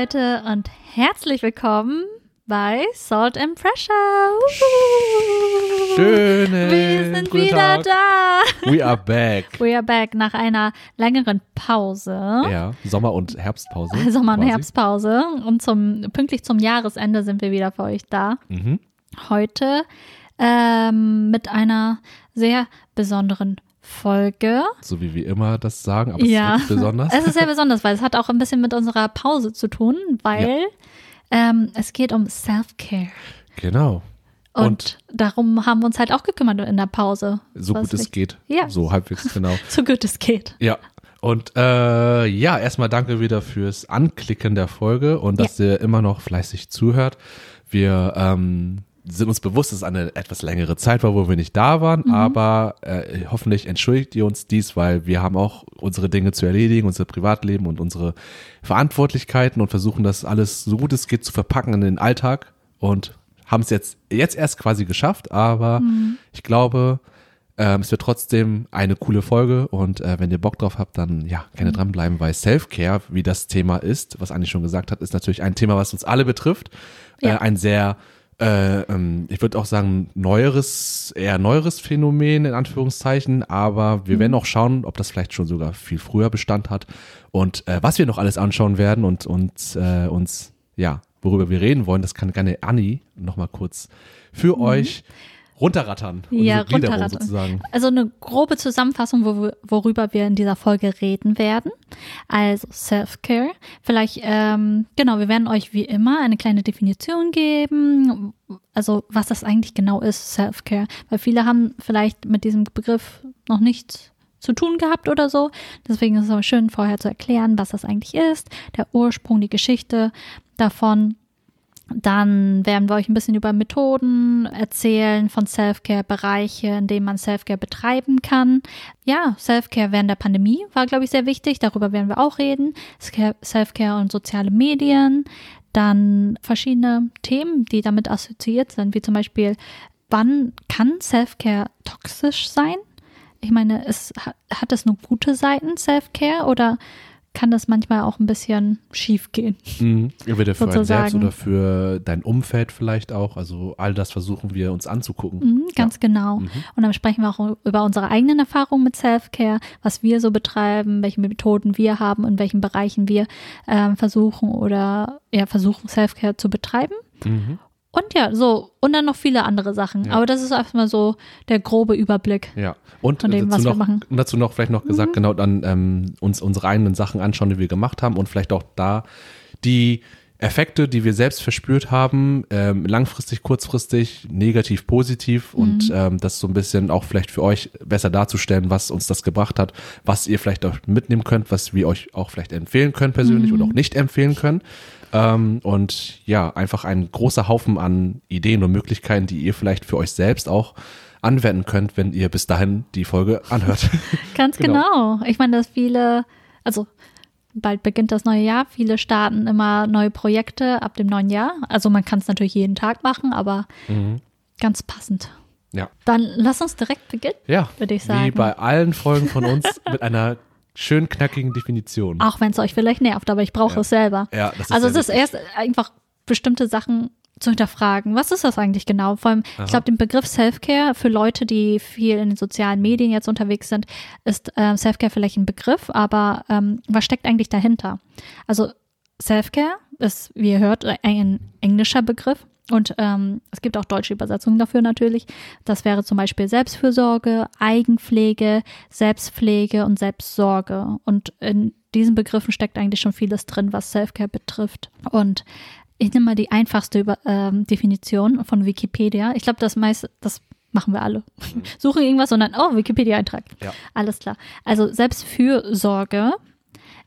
Leute und herzlich willkommen bei Salt and Pressure. Schönen Wir sind wieder Tag. da. We are back. We are back nach einer längeren Pause. Ja, Sommer- und Herbstpause. Sommer- und quasi. Herbstpause. Und zum, pünktlich zum Jahresende sind wir wieder für euch da. Mhm. Heute ähm, mit einer sehr besonderen Folge. So wie wir immer das sagen, aber Ja. es ist besonders. Es ist sehr besonders, weil es hat auch ein bisschen mit unserer Pause zu tun, weil ähm, es geht um Self-Care. genau. Und, Und, darum haben wir uns halt auch gekümmert in der Pause. so gut es geht. Ja. So halbwegs genau. So gut es geht. Ja. Und äh, ja, erstmal danke wieder fürs Anklicken der Folge und dass ihr immer noch fleißig zuhört. Wir ähm, sind uns bewusst, dass es eine etwas längere Zeit war, wo wir nicht da waren, Mhm. aber äh, hoffentlich entschuldigt ihr uns dies, weil wir haben auch unsere Dinge zu erledigen, unser Privatleben und unsere Verantwortlichkeiten und versuchen das alles so gut es geht zu verpacken in den Alltag und haben es jetzt, jetzt erst quasi geschafft, aber Mhm. ich glaube, ähm, es wird trotzdem eine coole Folge und äh, wenn ihr Bock drauf habt, dann ja, Mhm. gerne dranbleiben, weil Self-Care, wie das Thema ist, was Anni schon gesagt hat, ist natürlich ein Thema, was uns alle betrifft. Ja. Äh, ein sehr, äh, ähm, ich würde auch sagen, neueres, eher neueres Phänomen in Anführungszeichen, aber Mhm. wir werden auch schauen, ob das vielleicht schon sogar viel früher Bestand hat und äh, was wir noch alles anschauen werden und, und äh, uns, ja, worüber wir reden wollen, das kann gerne Anni nochmal kurz für euch runterrattern. Ja, runterrattern. sozusagen. Also eine grobe Zusammenfassung, wo, worüber wir in dieser Folge reden werden. Also Self-Care. Vielleicht, ähm, genau, wir werden euch wie immer eine kleine Definition geben. Also was das eigentlich genau ist, Self-Care. Weil viele haben vielleicht mit diesem Begriff noch nichts zu tun gehabt oder so. Deswegen ist es aber schön, vorher zu erklären, was das eigentlich ist, der Ursprung, die Geschichte davon. Dann werden wir euch ein bisschen über Methoden erzählen von Self-Care, Bereiche, in denen man Self-Care betreiben kann. Ja, Self-Care während der Pandemie war, glaube ich, sehr wichtig. Darüber werden wir auch reden. Self-Care und soziale Medien. Dann verschiedene Themen, die damit assoziiert sind, wie zum Beispiel, wann kann Self-Care toxisch sein? Ich meine, es, hat es nur gute Seiten, Self-Care, oder kann das manchmal auch ein bisschen schief gehen? Mhm. Entweder für einen selbst oder für dein Umfeld vielleicht auch. Also all das versuchen wir uns anzugucken. Mhm, ganz genau. Mhm. Und dann sprechen wir auch über unsere eigenen Erfahrungen mit Self-Care, was wir so betreiben, welche Methoden wir haben, in welchen Bereichen wir ähm, versuchen oder ja, versuchen, Self-Care zu betreiben. Mhm. Und ja, so, und dann noch viele andere Sachen. Ja. Aber das ist erstmal so der grobe Überblick. Ja. Und Von dem, dazu, was wir noch, machen. Mhm. und dazu noch vielleicht noch gesagt, genau dann ähm, uns unsere eigenen Sachen anschauen, die wir gemacht haben und vielleicht auch da die Effekte, die wir selbst verspürt haben, ähm, langfristig, kurzfristig, negativ, positiv Mhm. und ähm, das so ein bisschen auch vielleicht für euch besser darzustellen, was uns das gebracht hat, was ihr vielleicht auch mitnehmen könnt, was wir euch auch vielleicht empfehlen können persönlich Mhm. oder auch nicht empfehlen können. Ähm, und ja, einfach ein großer Haufen an Ideen und Möglichkeiten, die ihr vielleicht für euch selbst auch anwenden könnt, wenn ihr bis dahin die Folge anhört. Ganz Genau. genau. Ich meine, dass viele, also bald beginnt das neue Jahr, viele starten immer neue Projekte ab dem neuen Jahr. Also man kann es natürlich jeden Tag machen, aber ganz passend. ja. Dann lass uns direkt beginnen. Ja, Würde ich wie sagen. bei allen Folgen von uns mit einer schön knackigen Definition. Auch wenn es euch vielleicht nervt, aber ich brauche Ja. es selber. Ja, das ist also es ist erst einfach bestimmte Sachen zu hinterfragen. Was ist das eigentlich genau? Vor allem, Aha. ich glaube, den Begriff Self-Care für Leute, die viel in den sozialen Medien jetzt unterwegs sind, ist äh, Self-Care vielleicht ein Begriff, aber ähm, was steckt eigentlich dahinter? Also Self-Care ist, wie ihr hört, ein englischer Begriff. Und ähm, es gibt auch deutsche Übersetzungen dafür natürlich. Das wäre zum Beispiel Selbstfürsorge, Eigenpflege, Selbstpflege und Selbstsorge. Und in diesen Begriffen steckt eigentlich schon vieles drin, was Self-Care betrifft. Und ich nehme mal die einfachste Über ähm, Definition von Wikipedia. Ich glaube, das meiste, das machen wir alle. Suchen irgendwas und dann, oh, Wikipedia-Eintrag. Ja. Alles klar. Also Selbstfürsorge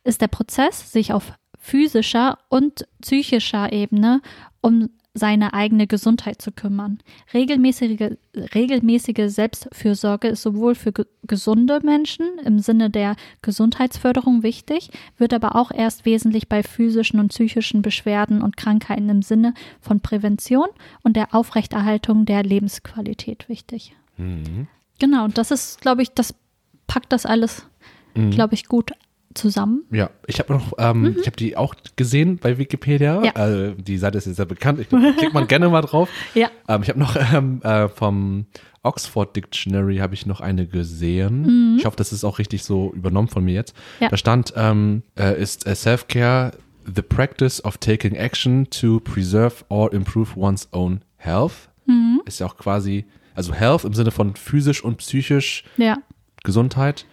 ist der Prozess, sich auf physischer und psychischer Ebene um seine eigene Gesundheit zu kümmern. Regelmäßige, regelmäßige Selbstfürsorge ist sowohl für ge gesunde Menschen im Sinne der Gesundheitsförderung wichtig, wird aber auch erst wesentlich bei physischen und psychischen Beschwerden und Krankheiten im Sinne von Prävention und der Aufrechterhaltung der Lebensqualität wichtig. Mhm. Genau, und das ist, glaube ich, das packt das alles, Mhm. glaube ich, gut zusammen. Ja, ich habe noch, ähm, ich habe die auch gesehen bei Wikipedia. Mhm. Ja. Äh, die Seite ist ja sehr bekannt. Ich glaub, klickt man gerne mal drauf. Ja. Ähm, ich habe noch ähm, äh, vom Oxford Dictionary habe ich noch eine gesehen. Ich hoffe, das ist auch richtig so übernommen von mir jetzt. Mhm. Ja. Da stand, ähm, äh, ist äh, Self-Care the practice of taking action to preserve or improve one's own health. Mhm. Ist ja auch quasi, also Health im Sinne von physisch und psychisch Ja. Gesundheit.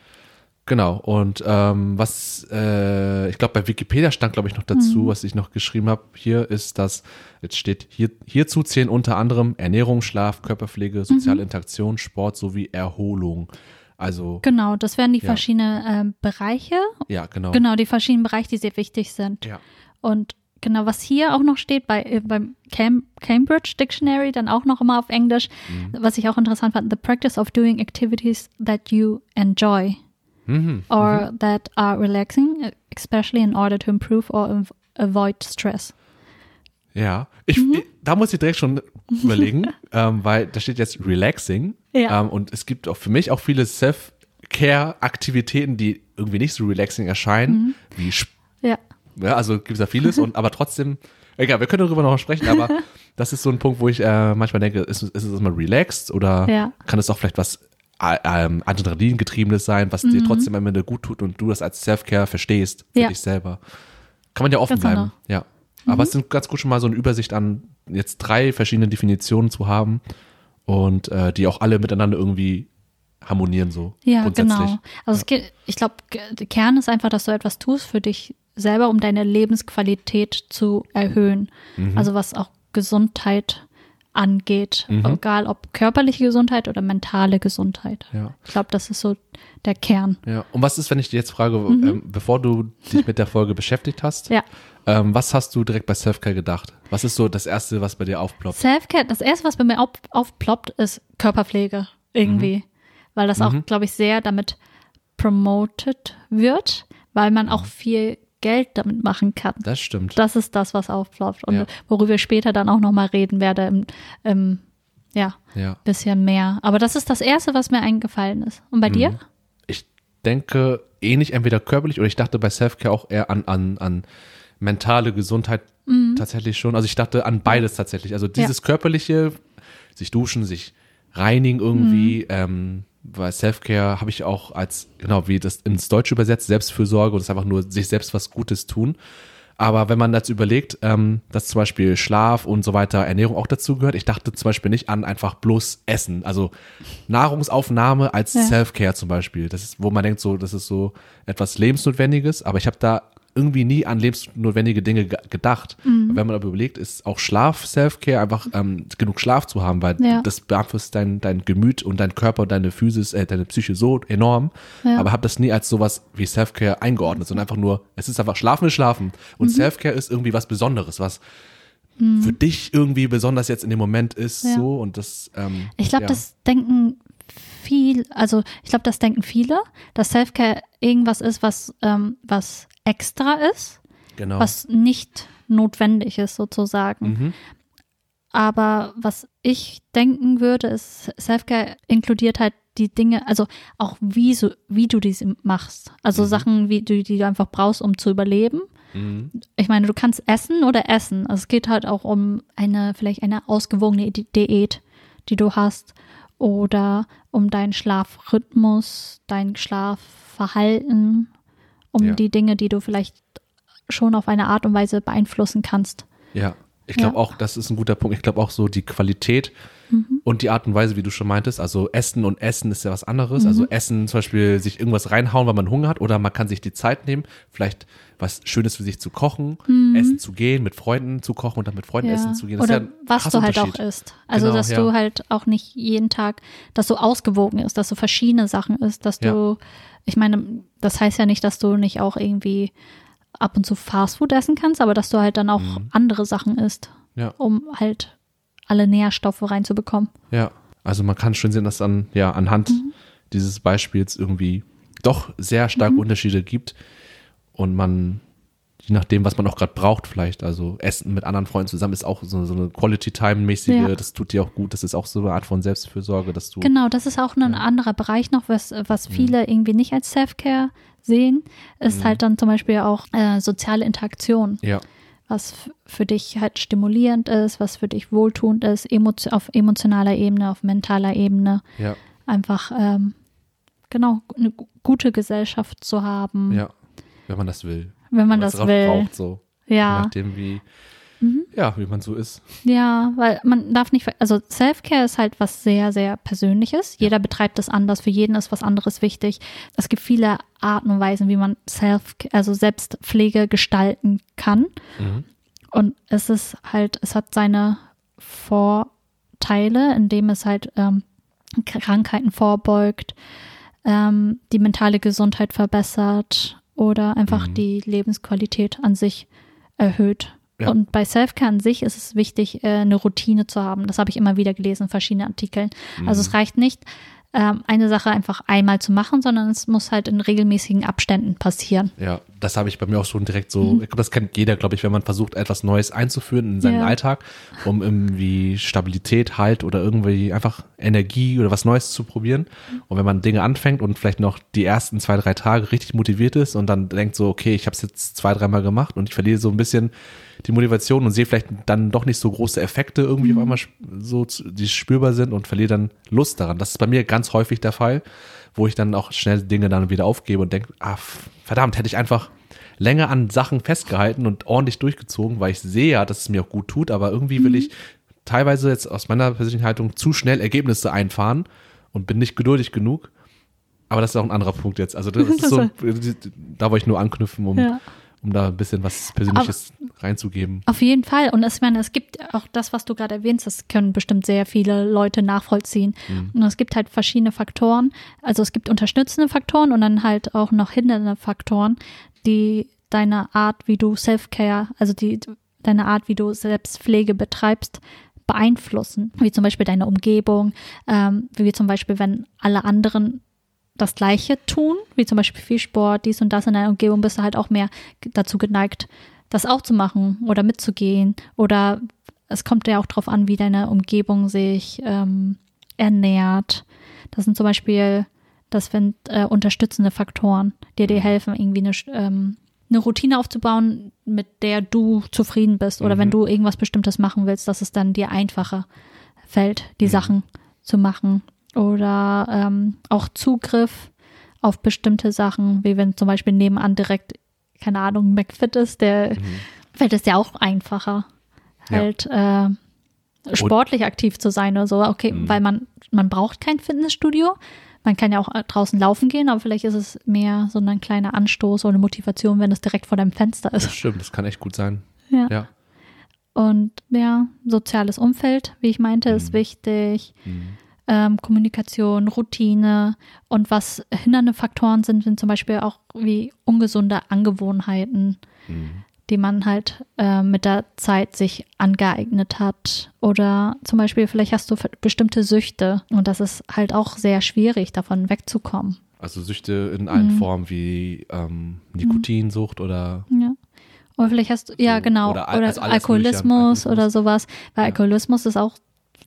Genau. Und ähm, was äh, ich glaube bei Wikipedia stand, glaube ich, noch dazu, was ich noch geschrieben habe hier, ist, dass jetzt steht hier hierzu zählen unter anderem Ernährung, Schlaf, Körperpflege, soziale Interaktion, Sport sowie Erholung. Also Genau, das wären die Ja. verschiedenen ähm, Bereiche. ja, genau. Genau, die verschiedenen Bereiche, die sehr wichtig sind. Ja. Und genau, was hier auch noch steht bei, äh, beim Cam Cambridge Dictionary, dann auch noch immer auf Englisch, Mhm. was ich auch interessant fand, the practice of doing activities that you enjoy Mhm. or that are relaxing, especially in order to improve or av- avoid stress. Ja, ich, Mhm. da muss ich direkt schon überlegen, ähm, weil da steht jetzt relaxing Ja. ähm, und es gibt auch für mich auch viele Self-Care-Aktivitäten, die irgendwie nicht so relaxing erscheinen, Mhm. wie Sp- Ja, Ja, also gibt es da vieles und aber trotzdem, egal, wir können darüber noch sprechen, aber das ist so ein Punkt, wo ich äh, manchmal denke, ist, ist es immer relaxed oder Ja. kann es auch vielleicht was ähm, Adrenalin-getriebenes sein, was dir trotzdem am Ende gut tut und du das als Self-Care verstehst für Mhm. Ja. dich selber. Kann man ja offen Ganz genau. bleiben. Ja. Aber es sind ganz gut schon mal so eine Übersicht an jetzt drei verschiedene Definitionen zu haben und äh, die auch alle miteinander irgendwie harmonieren so ja, grundsätzlich. genau. Also es geht, ich glaube, Kern ist einfach, dass du etwas tust für dich selber, um deine Lebensqualität zu erhöhen. Mhm. Also was auch Gesundheit angeht, Mhm. egal ob körperliche Gesundheit oder mentale Gesundheit. Ja. Ich glaube, das ist so der Kern. Ja, und was ist, wenn ich dir jetzt frage, ähm, bevor du dich mit der Folge beschäftigt hast, Mhm. Ja. ähm, was hast du direkt bei Selfcare gedacht? Was ist so das Erste, was bei dir aufploppt? Selfcare, das erste, was bei mir auf, aufploppt, ist Körperpflege irgendwie. Mhm. Weil das auch, glaube ich, sehr damit promoted wird, weil man Mhm. auch viel Geld damit machen kann. Das stimmt. Das ist das, was aufploppt und Ja. worüber ich später dann auch nochmal reden werde im, im ja, ja. bisschen mehr. Aber das ist das Erste, was mir eingefallen ist. Und bei Mhm. dir? Ich denke ähnlich entweder körperlich oder ich dachte bei Selfcare auch eher an, an, an mentale Gesundheit tatsächlich schon. Also ich dachte an beides tatsächlich. Also dieses körperliche, sich duschen, sich reinigen irgendwie, ähm, weil Selfcare habe ich auch als, genau wie das ins Deutsche übersetzt, Selbstfürsorge und das ist einfach nur sich selbst was Gutes tun. Aber wenn man dazu überlegt, ähm, dass zum Beispiel Schlaf und so weiter, Ernährung auch dazu gehört, ich dachte zum Beispiel nicht an einfach bloß Essen. Also Nahrungsaufnahme als Ja. Self-Care zum Beispiel. Das ist, wo man denkt, so, das ist so etwas Lebensnotwendiges, aber ich habe da irgendwie nie an lebensnotwendige Dinge ge gedacht. Mhm. Wenn man aber überlegt, ist auch Schlaf Self-Care, einfach ähm, genug Schlaf zu haben, weil Ja. das beeinflusst dein, dein Gemüt und dein Körper deine Physis, äh, deine Psyche so enorm. Ja. Aber habe das nie als sowas wie Self-Care eingeordnet, sondern einfach nur, es ist einfach Schlafen ist Schlafen. Und Mhm. Self-Care ist irgendwie was Besonderes, was für dich irgendwie besonders jetzt in dem Moment ist, Ja. so und das. Ähm, Ich glaube, das denken viel, also ich glaube, das denken viele, dass Selfcare irgendwas ist, was, ähm, was extra ist, genau. was nicht notwendig ist sozusagen. Mhm. Aber was ich denken würde, ist, Selfcare inkludiert halt die Dinge, also auch wie, so, wie du diese machst. Also Sachen, wie du, die du einfach brauchst, um zu überleben. Mhm. Ich meine, du kannst essen oder essen. Also es geht halt auch um eine, vielleicht eine ausgewogene Di- Diät, die du hast. Oder um deinen Schlafrhythmus, dein Schlafverhalten, um Ja. die Dinge, die du vielleicht schon auf eine Art und Weise beeinflussen kannst. Ja, ich glaube Ja. auch, das ist ein guter Punkt. Ich glaube auch so die Qualität und die Art und Weise, wie du schon meintest. Also Essen und Essen ist ja was anderes. Also Essen zum Beispiel sich irgendwas reinhauen, weil man Hunger hat oder man kann sich die Zeit nehmen, vielleicht was Schönes für sich zu kochen, essen zu gehen, mit Freunden zu kochen und dann mit Freunden essen zu gehen. Das Oder ist ja was du halt auch isst. Also, Genau, dass ja. du halt auch nicht jeden Tag, dass du ausgewogen ist, dass du verschiedene Sachen isst, dass Ja. du, ich meine, das heißt ja nicht, dass du nicht auch irgendwie ab und zu Fastfood essen kannst, aber dass du halt dann auch Mhm. andere Sachen isst, Ja. um halt alle Nährstoffe reinzubekommen. Ja, also man kann schon sehen, dass dann ja anhand dieses Beispiels irgendwie doch sehr stark Unterschiede gibt und man je nachdem, was man auch gerade braucht, vielleicht. Also Essen mit anderen Freunden zusammen ist auch so, so eine Quality-Time-mäßige, Ja. das tut dir auch gut. Das ist auch so eine Art von Selbstfürsorge, dass du. Genau, das ist auch ein anderer Bereich noch, was, was viele irgendwie nicht als Self-Care sehen, ist halt dann zum Beispiel auch äh, soziale Interaktion, Ja, was für dich halt stimulierend ist, was für dich wohltuend ist, emotio auf emotionaler Ebene, auf mentaler Ebene, ja, einfach ähm, genau eine gu- gute Gesellschaft zu haben, ja. Wenn man das will. Wenn man das will. braucht, so. Je Ja, Mhm. nachdem, wie, ja, wie man so ist. Ja, weil man darf nicht, also Self-Care ist halt was sehr, sehr Persönliches. Jeder betreibt es anders, für jeden ist was anderes wichtig. Es gibt viele Arten und Weisen, wie man Self, also Selbstpflege gestalten kann. Mhm. Und es ist halt, es hat seine Vorteile, indem es halt ähm, Krankheiten vorbeugt, ähm, die mentale Gesundheit verbessert oder einfach Mhm. die Lebensqualität an sich erhöht. Ja. Und bei Selfcare an sich ist es wichtig, äh, eine Routine zu haben. Das habe ich immer wieder gelesen in verschiedenen Artikeln. Also Mhm. es reicht nicht, eine Sache einfach einmal zu machen, sondern es muss halt in regelmäßigen Abständen passieren. Ja, das habe ich bei mir auch schon direkt so, Mhm. ich glaube, das kennt jeder, glaube ich, wenn man versucht, etwas Neues einzuführen in seinen Ja. Alltag, um irgendwie Stabilität, Halt oder irgendwie einfach Energie oder was Neues zu probieren. Und wenn man Dinge anfängt und vielleicht noch die ersten zwei, drei Tage richtig motiviert ist und dann denkt so, okay, ich habe es jetzt zwei, dreimal gemacht und ich verliere so ein bisschen die Motivation und sehe vielleicht dann doch nicht so große Effekte irgendwie auf einmal so, die spürbar sind und verliere dann Lust daran. Das ist bei mir ganz häufig der Fall, wo ich dann auch schnell Dinge dann wieder aufgebe und denke, ah, verdammt, hätte ich einfach länger an Sachen festgehalten und ordentlich durchgezogen, weil ich sehe ja, dass es mir auch gut tut, aber irgendwie will ich teilweise jetzt aus meiner persönlichen Haltung zu schnell Ergebnisse einfahren und bin nicht geduldig genug. Aber das ist auch ein anderer Punkt jetzt. Also das ist so, da wollte ich nur anknüpfen, um, Ja. Um da ein bisschen was Persönliches reinzugeben. Auf jeden Fall. Und es, ich meine, es gibt auch das, was du gerade erwähnst, das können bestimmt sehr viele Leute nachvollziehen. Und es gibt halt verschiedene Faktoren. Also es gibt unterstützende Faktoren und dann halt auch noch hindernde Faktoren, die deine Art, wie du Self-Care, also die, deine Art, wie du Selbstpflege betreibst, beeinflussen. Wie zum Beispiel deine Umgebung, ähm, wie zum Beispiel, wenn alle anderen das Gleiche tun, wie zum Beispiel viel Sport, dies und das in deiner Umgebung, bist du halt auch mehr dazu geneigt, das auch zu machen oder mitzugehen. Oder es kommt ja auch darauf an, wie deine Umgebung sich ähm, ernährt. Das sind zum Beispiel, das sind äh, unterstützende Faktoren, die dir helfen, irgendwie eine, ähm, eine Routine aufzubauen, mit der du zufrieden bist. Oder Mhm. wenn du irgendwas Bestimmtes machen willst, dass es dann dir einfacher fällt, die Mhm. Sachen zu machen. Oder ähm, auch Zugriff auf bestimmte Sachen, wie wenn zum Beispiel nebenan direkt, keine Ahnung, McFit ist, der fällt es ja auch einfacher, Ja. halt äh, sportlich aktiv zu sein oder so. Okay, Mhm. weil man, man braucht kein Fitnessstudio. Man kann ja auch äh, draußen laufen gehen, aber vielleicht ist es mehr so ein kleiner Anstoß oder eine Motivation, wenn es direkt vor deinem Fenster Das ist. stimmt, das kann echt gut sein. Ja. Ja. Und ja, soziales Umfeld, wie ich meinte, ist Mhm. wichtig. Mhm. Ähm, Kommunikation, Routine und was hindernde Faktoren sind, sind zum Beispiel auch wie ungesunde Angewohnheiten, Mhm. die man halt äh, mit der Zeit sich angeeignet hat. Oder zum Beispiel, vielleicht hast du bestimmte Süchte und das ist halt auch sehr schwierig, davon wegzukommen. Also Süchte in allen Mhm. Formen wie ähm, Nikotinsucht oder Ja. Oder vielleicht hast du, ja genau, oder oder, al- also Alkoholismus. oder sowas. Weil Ja. Alkoholismus ist auch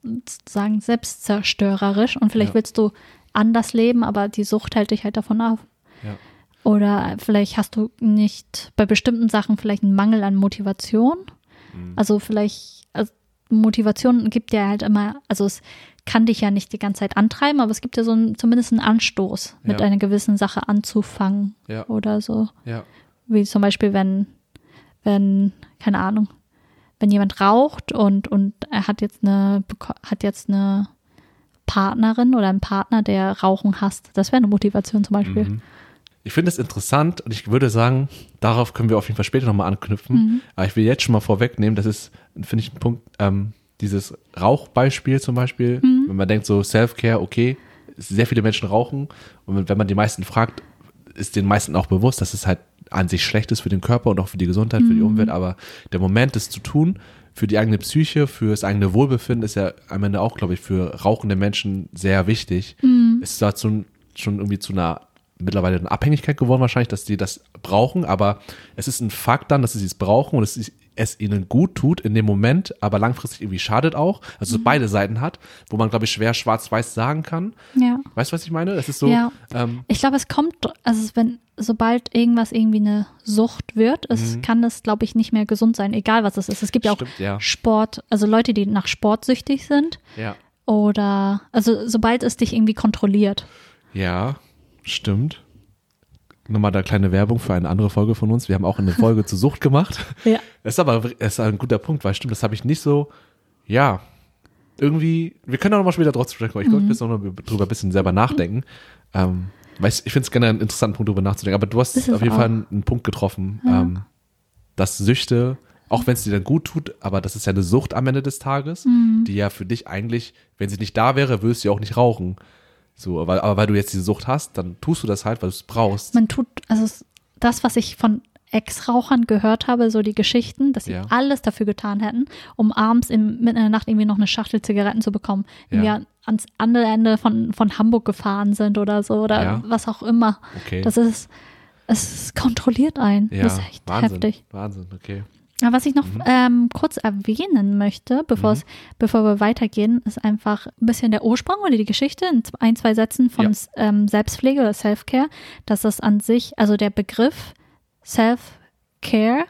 sozusagen selbstzerstörerisch und vielleicht Ja. willst du anders leben, aber die Sucht hält dich halt davon ab. Ja. Oder vielleicht hast du nicht bei bestimmten Sachen vielleicht einen Mangel an Motivation. Mhm. Also vielleicht, also Motivation gibt dir halt immer, also es kann dich ja nicht die ganze Zeit antreiben, aber es gibt dir so einen, zumindest einen Anstoß, mit Ja. einer gewissen Sache anzufangen ja, oder so. ja, Wie zum Beispiel, wenn, wenn, keine Ahnung, wenn jemand raucht und, und er hat jetzt eine, hat jetzt eine Partnerin oder einen Partner, der Rauchen hasst. Das wäre eine Motivation zum Beispiel. Mhm. Ich finde es interessant und ich würde sagen, darauf können wir auf jeden Fall später nochmal anknüpfen. Mhm. Aber ich will jetzt schon mal vorwegnehmen, das ist, finde ich, ein Punkt, ähm, dieses Rauchbeispiel zum Beispiel, Mhm. wenn man denkt so Self-Care, okay, sehr viele Menschen rauchen und wenn man die meisten fragt, ist den meisten auch bewusst, dass es halt an sich schlecht ist für den Körper und auch für die Gesundheit, für die Mhm. Umwelt, aber der Moment, es zu tun, für die eigene Psyche, für das eigene Wohlbefinden ist ja am Ende auch, glaube ich, für rauchende Menschen sehr wichtig. Mhm. Es ist dazu schon irgendwie zu einer mittlerweile eine Abhängigkeit geworden wahrscheinlich, dass die das brauchen, aber es ist ein Fakt dann, dass sie es brauchen und es, ist, es ihnen gut tut in dem Moment, aber langfristig irgendwie schadet auch, also Mhm. beide Seiten hat, wo man glaube ich schwer schwarz-weiß sagen kann. Ja. Weißt du, was ich meine? Es ist so, Ja. ähm, Ich glaube, es kommt, also wenn, sobald irgendwas irgendwie eine Sucht wird, es kann das, glaube ich, nicht mehr gesund sein, egal was es ist. Es gibt ja auch Mhm. Stimmt, ja. Sport, also Leute, die nach Sport süchtig sind ja, oder, also sobald es dich irgendwie kontrolliert. ja, stimmt. Nochmal da kleine Werbung für eine andere Folge von uns. Wir haben auch eine Folge zur Sucht gemacht. Ja. Das ist aber das ist ein guter Punkt, weil stimmt, das habe ich nicht so, ja, irgendwie, wir können auch noch mal später drauf sprechen, aber ich Mhm. glaube, ich muss noch mal drüber ein bisschen selber nachdenken. Ähm, weil ich, ich finde es gerne einen interessanten Punkt, drüber nachzudenken, aber du hast auf jeden auch. Fall einen, einen Punkt getroffen, ähm, dass Süchte, auch wenn es dir dann gut tut, aber das ist ja eine Sucht am Ende des Tages, Mhm. die ja für dich eigentlich, wenn sie nicht da wäre, würdest du ja auch nicht rauchen. So, aber, aber weil du jetzt diese Sucht hast, dann tust du das halt, weil du es brauchst. Man tut, also das, was ich von Ex-Rauchern gehört habe, so die Geschichten, dass sie Ja. alles dafür getan hätten, um abends in, mitten in der Nacht irgendwie noch eine Schachtel Zigaretten zu bekommen. Ja. an- ans andere Ende von, von Hamburg gefahren sind oder so oder Ja. was auch immer. Okay. Das ist, es kontrolliert einen. ja, Das ist echt Wahnsinn, heftig. Wahnsinn, okay. Was ich noch ähm, kurz erwähnen möchte, bevor, es, bevor wir weitergehen, ist einfach ein bisschen der Ursprung oder die Geschichte in ein, zwei Sätzen von Ja. ähm, Selbstpflege oder Self-Care, dass das an sich, also der Begriff Self-Care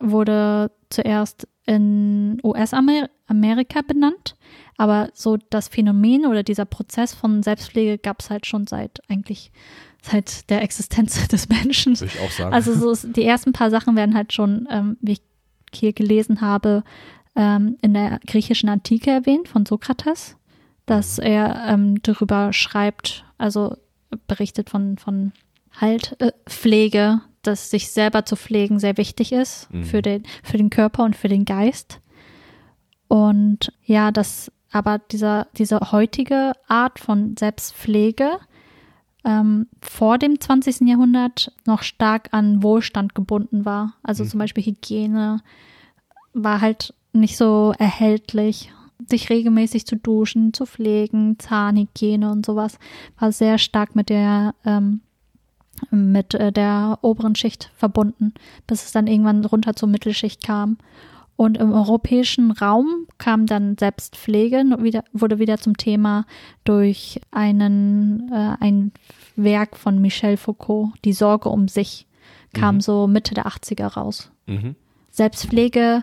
wurde zuerst in US-Amerika benannt, aber so das Phänomen oder dieser Prozess von Selbstpflege gab es halt schon seit eigentlich seit der Existenz des Menschen. Würde ich auch sagen. Also so die ersten paar Sachen werden halt schon, ähm, wie ich hier gelesen habe, ähm, in der griechischen Antike erwähnt von Sokrates, dass er ähm, darüber schreibt, also berichtet von, von halt äh, Pflege, dass sich selber zu pflegen sehr wichtig ist Mhm. für, den, für den Körper und für den Geist. Und ja, dass aber dieser, diese heutige Art von Selbstpflege ähm, vor dem 20. Jahrhundert noch stark an Wohlstand gebunden war. Also zum Beispiel Hygiene war halt nicht so erhältlich. Sich regelmäßig zu duschen, zu pflegen, Zahnhygiene und sowas war sehr stark mit der ähm, mit äh, der oberen Schicht verbunden, bis es dann irgendwann runter zur Mittelschicht kam. Und im europäischen Raum kam dann Selbstpflege, wieder, wurde wieder zum Thema durch einen, äh, ein Werk von Michel Foucault, Die Sorge um sich, kam so Mitte der 80er raus. mhm. Selbstpflege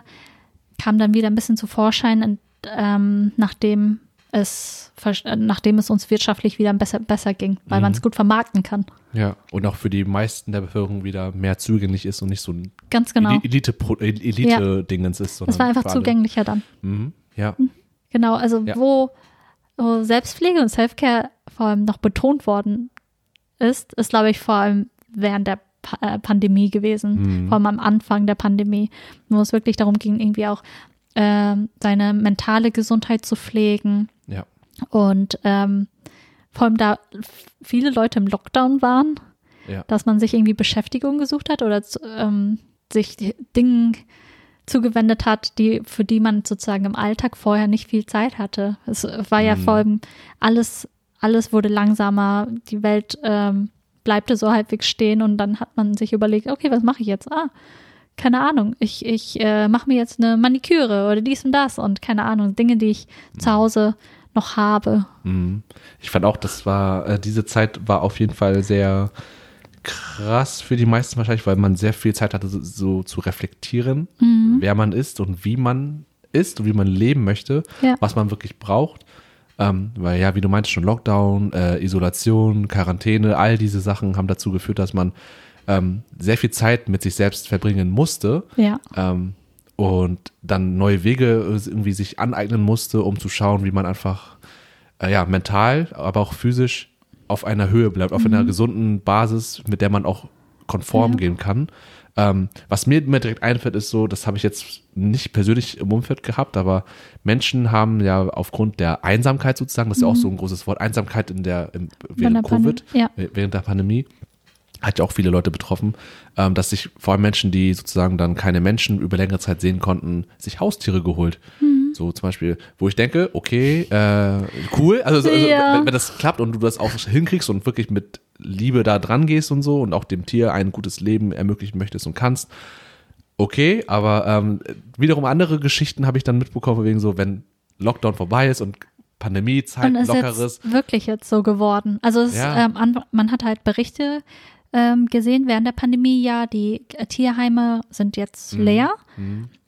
kam dann wieder ein bisschen zu Vorschein, und, ähm, nachdem es, nachdem es uns wirtschaftlich wieder besser, besser ging, weil man es gut vermarkten kann. Ja, und auch für die meisten der Bevölkerung wieder mehr zugänglich ist und nicht so ein Ganz genau. Eli- Elite- Elite-Dingens ist. Das war einfach zugänglicher dann. Mhm. Ja, Genau, also Ja. wo, wo Selbstpflege und Selfcare vor allem noch betont worden ist, ist, glaube ich, vor allem während der äh, Pandemie gewesen, Mhm. vor allem am Anfang der Pandemie, wo es wirklich darum ging, irgendwie auch ähm, seine mentale Gesundheit zu pflegen ja. und ähm, vor allem da viele Leute im Lockdown waren, Ja. dass man sich irgendwie Beschäftigung gesucht hat oder ähm, sich Dingen zugewendet hat, die, für die man sozusagen im Alltag vorher nicht viel Zeit hatte. Es war ja Mhm. vor allem alles, alles wurde langsamer, die Welt ähm, bleibte so halbwegs stehen und dann hat man sich überlegt, okay, was mache ich jetzt? Ah, keine Ahnung, ich, ich äh, mache mir jetzt eine Maniküre oder dies und das und keine Ahnung, Dinge, die ich zu Hause noch habe. Mhm. Ich fand auch, das war, äh, diese Zeit war auf jeden Fall sehr krass für die meisten wahrscheinlich, weil man sehr viel Zeit hatte, so, so zu reflektieren, Mhm. wer man ist und wie man ist und wie man leben möchte, Ja. was man wirklich braucht. Ähm, weil ja, wie du meintest, schon Lockdown, äh, Isolation, Quarantäne, all diese Sachen haben dazu geführt, dass man ähm, sehr viel Zeit mit sich selbst verbringen musste Ja, ähm, und dann neue Wege äh, irgendwie sich aneignen musste, um zu schauen, wie man einfach äh, ja mental, aber auch physisch auf einer Höhe bleibt, auf einer gesunden Basis, mit der man auch konform Ja. gehen kann. Ähm, was mir immer direkt einfällt, ist so, das habe ich jetzt nicht persönlich im Umfeld gehabt, aber Menschen haben ja aufgrund der Einsamkeit sozusagen, das ist ja auch so ein großes Wort, Einsamkeit in der, im, während der Covid, ja. während der Pandemie, hat ja auch viele Leute betroffen, ähm, dass sich vor allem Menschen, die sozusagen dann keine Menschen über längere Zeit sehen konnten, sich Haustiere geholt. So So zum Beispiel, wo ich denke, okay, äh, cool, also, also Ja. wenn, wenn das klappt und du das auch hinkriegst und wirklich mit Liebe da dran gehst und so und auch dem Tier ein gutes Leben ermöglichen möchtest und kannst, okay, aber ähm, wiederum andere Geschichten habe ich dann mitbekommen, wegen so, wenn Lockdown vorbei ist und Pandemiezeit, Und ist lockeres. jetzt wirklich jetzt so geworden. Also es, Ja. ähm, an, man hat halt Berichte ähm, gesehen während der Pandemie, ja, die äh, Tierheime sind jetzt Mhm. leer,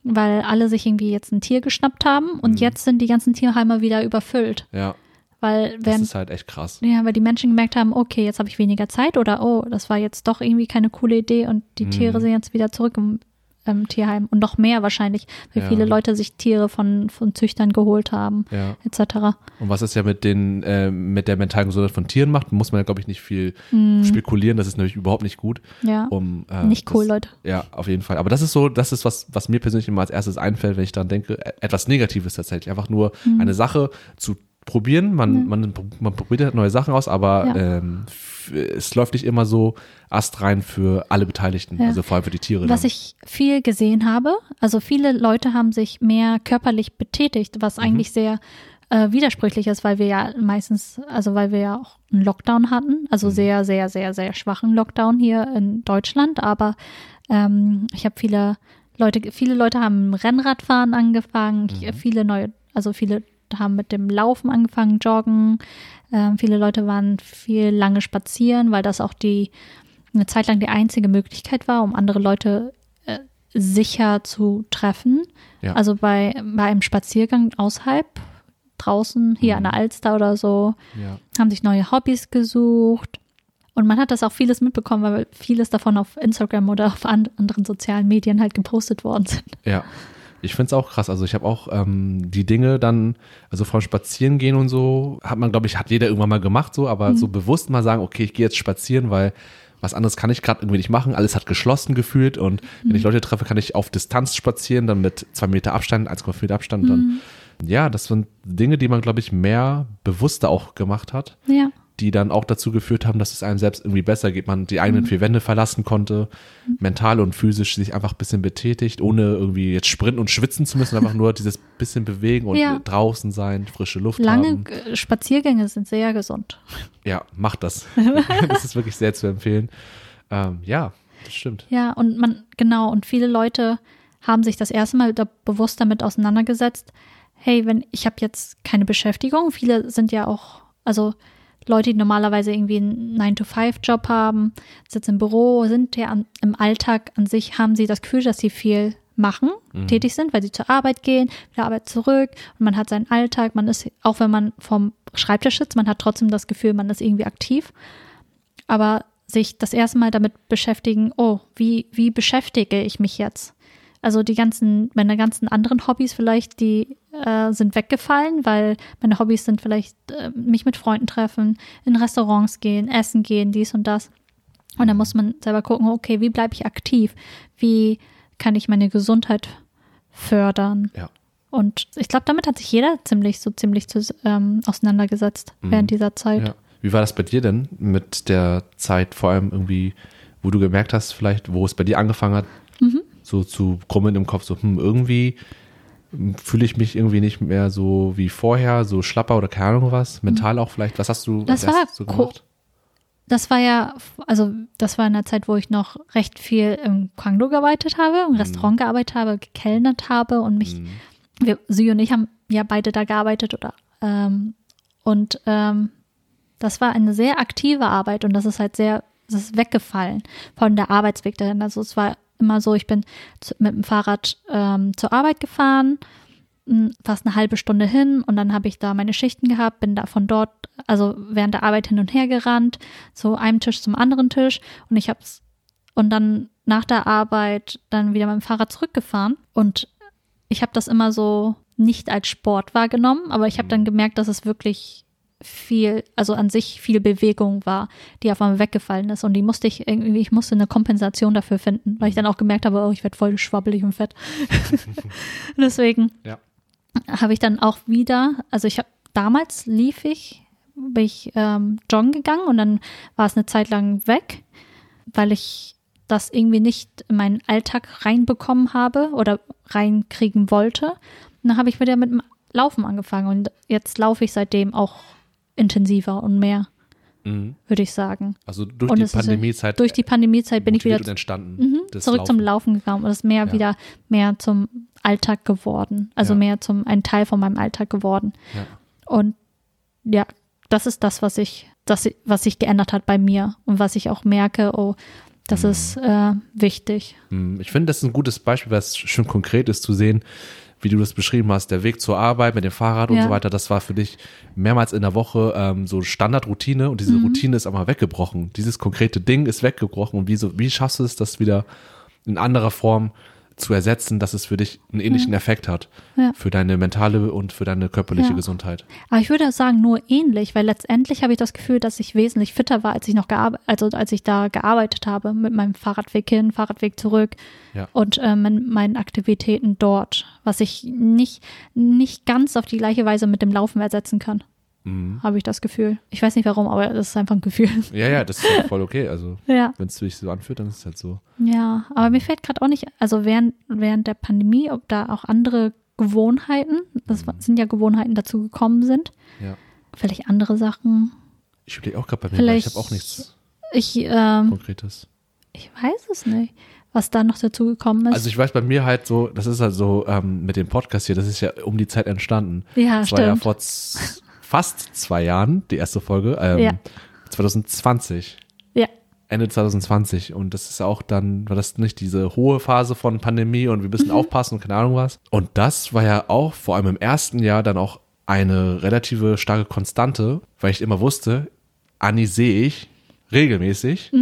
weil alle sich irgendwie jetzt ein Tier geschnappt haben und jetzt sind die ganzen Tierheime wieder überfüllt, Ja, weil das während ist halt echt krass. ja, weil die Menschen gemerkt haben, okay, jetzt habe ich weniger Zeit oder oh, das war jetzt doch irgendwie keine coole Idee und die Mhm. Tiere sind jetzt wieder zurück im ähm, Tierheim und noch mehr wahrscheinlich, weil Ja. viele Leute sich Tiere von, von Züchtern geholt haben, Ja. etc. Und was es ja mit den, äh, mit der mentalen Gesundheit von Tieren macht, muss man ja, glaube ich, nicht viel spekulieren. Das ist nämlich überhaupt nicht gut. Ja, Um, äh, nicht cool, das, Leute. Ja, auf jeden Fall. Aber das ist so, das ist was, was mir persönlich immer als erstes einfällt, wenn ich daran denke, e- etwas Negatives tatsächlich. Einfach nur Mhm. eine Sache zu probieren. Man, man, man probiert halt neue Sachen aus, aber Ja. ähm, es läuft nicht immer so astrein für alle Beteiligten, Ja. also vor allem für die Tiere. Was dann. ich viel gesehen habe, also viele Leute haben sich mehr körperlich betätigt, was Mhm. eigentlich sehr äh, widersprüchlich ist, weil wir ja meistens, also weil wir ja auch einen Lockdown hatten, also Mhm. sehr, sehr, sehr, sehr schwachen Lockdown hier in Deutschland, aber ähm, ich habe viele Leute, viele Leute haben Rennradfahren angefangen, ich- Mhm. viele neue, also viele haben mit dem Laufen angefangen, Joggen, ähm, viele Leute waren viel lange spazieren, weil das auch die eine Zeit lang die einzige Möglichkeit war, um andere Leute äh, sicher zu treffen. Ja. Also bei, bei einem Spaziergang außerhalb, draußen, hier an Mhm. der Alster oder so, ja. haben sich neue Hobbys gesucht. Und man hat das auch vieles mitbekommen, weil vieles davon auf Instagram oder auf an, anderen sozialen Medien halt gepostet worden sind. Ja, ich finde es auch krass. Also ich habe auch ähm, die Dinge dann, also vom Spazierengehen und so, hat man, glaube ich, hat jeder irgendwann mal gemacht so, aber so bewusst mal sagen, okay, ich gehe jetzt spazieren, weil was anderes kann ich gerade irgendwie nicht machen. Alles hat geschlossen gefühlt und wenn ich Leute treffe, kann ich auf Distanz spazieren, dann mit zwei Meter Abstand, 1,5 Meter Abstand. Dann, ja, das sind Dinge, die man, glaube ich, mehr bewusster auch gemacht hat Ja. Die dann auch dazu geführt haben, dass es einem selbst irgendwie besser geht. Man die eigenen vier Wände verlassen konnte, mental und physisch sich einfach ein bisschen betätigt, ohne irgendwie jetzt sprinten und schwitzen zu müssen, einfach nur dieses bisschen bewegen und Ja. draußen sein, frische Luft Lange haben. äh, Spaziergänge sind sehr gesund. Ja, macht das. das ist wirklich sehr zu empfehlen. Ähm, ja, das stimmt. Ja, und man, genau, und viele Leute haben sich das erste Mal da bewusst damit auseinandergesetzt, hey, wenn ich habe jetzt keine Beschäftigung, viele sind ja auch, also Leute, die normalerweise irgendwie einen 9-to-5-Job haben, sitzen im Büro, sind ja an, im Alltag an sich, haben sie das Gefühl, dass sie viel machen, tätig sind, weil sie zur Arbeit gehen, wieder Arbeit zurück und man hat seinen Alltag, man ist, auch wenn man vom Schreibtisch sitzt, man hat trotzdem das Gefühl, man ist irgendwie aktiv aber sich das erste Mal damit beschäftigen, oh, wie, wie beschäftige ich mich jetzt? Also die ganzen, meine ganzen anderen Hobbys vielleicht, die äh, sind weggefallen, weil meine Hobbys sind vielleicht äh, mich mit Freunden treffen, in Restaurants gehen, essen gehen, dies und das. Und dann muss man selber gucken, okay, wie bleibe ich aktiv? Wie kann ich meine Gesundheit fördern? Ja. Und ich glaube, damit hat sich jeder ziemlich, so ziemlich ähm, auseinandergesetzt während dieser Zeit. ja. Wie war das bei dir denn mit der Zeit, vor allem irgendwie, wo du gemerkt hast, vielleicht, wo es bei dir angefangen hat, Mhm. so zu krummeln im Kopf, so, hm, irgendwie fühle ich mich irgendwie nicht mehr so wie vorher, so schlapper oder keine Ahnung was, mental auch vielleicht. Was hast du Mhm. Das so ko- gemacht? Das war ja, also das war in der Zeit, wo ich noch recht viel im Kwangdo gearbeitet habe, im Restaurant gearbeitet habe, gekellnert habe und mich, wir, sie und ich haben ja beide da gearbeitet oder ähm, und ähm, das war eine sehr aktive Arbeit und das ist halt sehr, das ist weggefallen von der Arbeitsweg dahin. Also es war immer so, ich bin zu, mit dem Fahrrad ähm, zur Arbeit gefahren, m, fast eine halbe Stunde hin und dann habe ich da meine Schichten gehabt, bin da von dort, also während der Arbeit hin und her gerannt, zu einem Tisch zum anderen Tisch und ich hab's und dann nach der Arbeit dann wieder mit dem Fahrrad zurückgefahren und ich habe das immer so nicht als Sport wahrgenommen, aber ich habe dann gemerkt, dass es wirklich viel, also an sich viel Bewegung war, die auf einmal weggefallen ist und die musste ich irgendwie, ich musste eine Kompensation dafür finden, weil ich dann auch gemerkt habe, oh, ich werde voll schwabbelig und fett. Deswegen Ja. habe ich dann auch wieder, also ich habe damals lief ich, bin ich ähm, joggen gegangen und dann war es eine Zeit lang weg, weil ich das irgendwie nicht in meinen Alltag reinbekommen habe oder reinkriegen wollte. Und dann habe ich wieder mit dem Laufen angefangen und jetzt laufe ich seitdem auch intensiver und mehr, Mhm. würde ich sagen. Also durch Und die Pandemiezeit Durch die Pandemiezeit bin ich wieder entstanden. mhm, das zurück zum Laufen. Laufen gekommen und es ist mehr Ja. wieder mehr zum Alltag geworden. Also Ja. mehr zum ein Teil von meinem Alltag geworden. Ja. Und ja, das ist das, was ich, das, was sich geändert hat bei mir und was ich auch merke, oh, das Mhm. ist äh, wichtig. Mm, Ich finde, das ist ein gutes Beispiel, weil es schön konkret ist zu sehen, wie du das beschrieben hast, der Weg zur Arbeit mit dem Fahrrad und Ja. so weiter, das war für dich mehrmals in der Woche ähm, so Standardroutine und diese Mhm. Routine ist aber weggebrochen. Dieses konkrete Ding ist weggebrochen und wie, so, wie schaffst du es, das wieder in anderer Form zu ersetzen, dass es für dich einen ähnlichen Effekt hat, Ja. für deine mentale und für deine körperliche Ja. Gesundheit. Aber ich würde sagen, nur ähnlich, weil letztendlich habe ich das Gefühl, dass ich wesentlich fitter war, als ich noch gearbeitet, also als ich da gearbeitet habe, mit meinem Fahrradweg hin, Fahrradweg zurück Ja. und ähm, mit meinen Aktivitäten dort, was ich nicht, nicht ganz auf die gleiche Weise mit dem Laufen ersetzen kann, Mhm. habe ich das Gefühl. Ich weiß nicht warum, aber das ist einfach ein Gefühl. Ja, ja, das ist ja voll okay. Also, ja. wenn es sich so anfühlt, dann ist es halt so. Ja, aber mir fällt gerade auch nicht, also während, während der Pandemie, ob da auch andere Gewohnheiten, das wa- sind ja Gewohnheiten dazu gekommen sind, Ja. vielleicht andere Sachen. Ich überlege auch gerade bei mir, weil ich habe auch nichts Ich, ähm, Konkretes. ich weiß es nicht, was da noch dazu gekommen ist. Also ich weiß bei mir halt so, das ist halt so ähm, mit dem Podcast hier, das ist ja um die Zeit entstanden. ja, das war ja stimmt. vor fast zwei Jahren, die erste Folge, ähm, Ja. 2020, ja, Ende 2020 und das ist auch dann, war das nicht diese hohe Phase von Pandemie und wir müssen aufpassen und keine Ahnung was. Und das war ja auch vor allem im ersten Jahr dann auch eine relative starke Konstante, weil ich immer wusste, Anni sehe ich regelmäßig,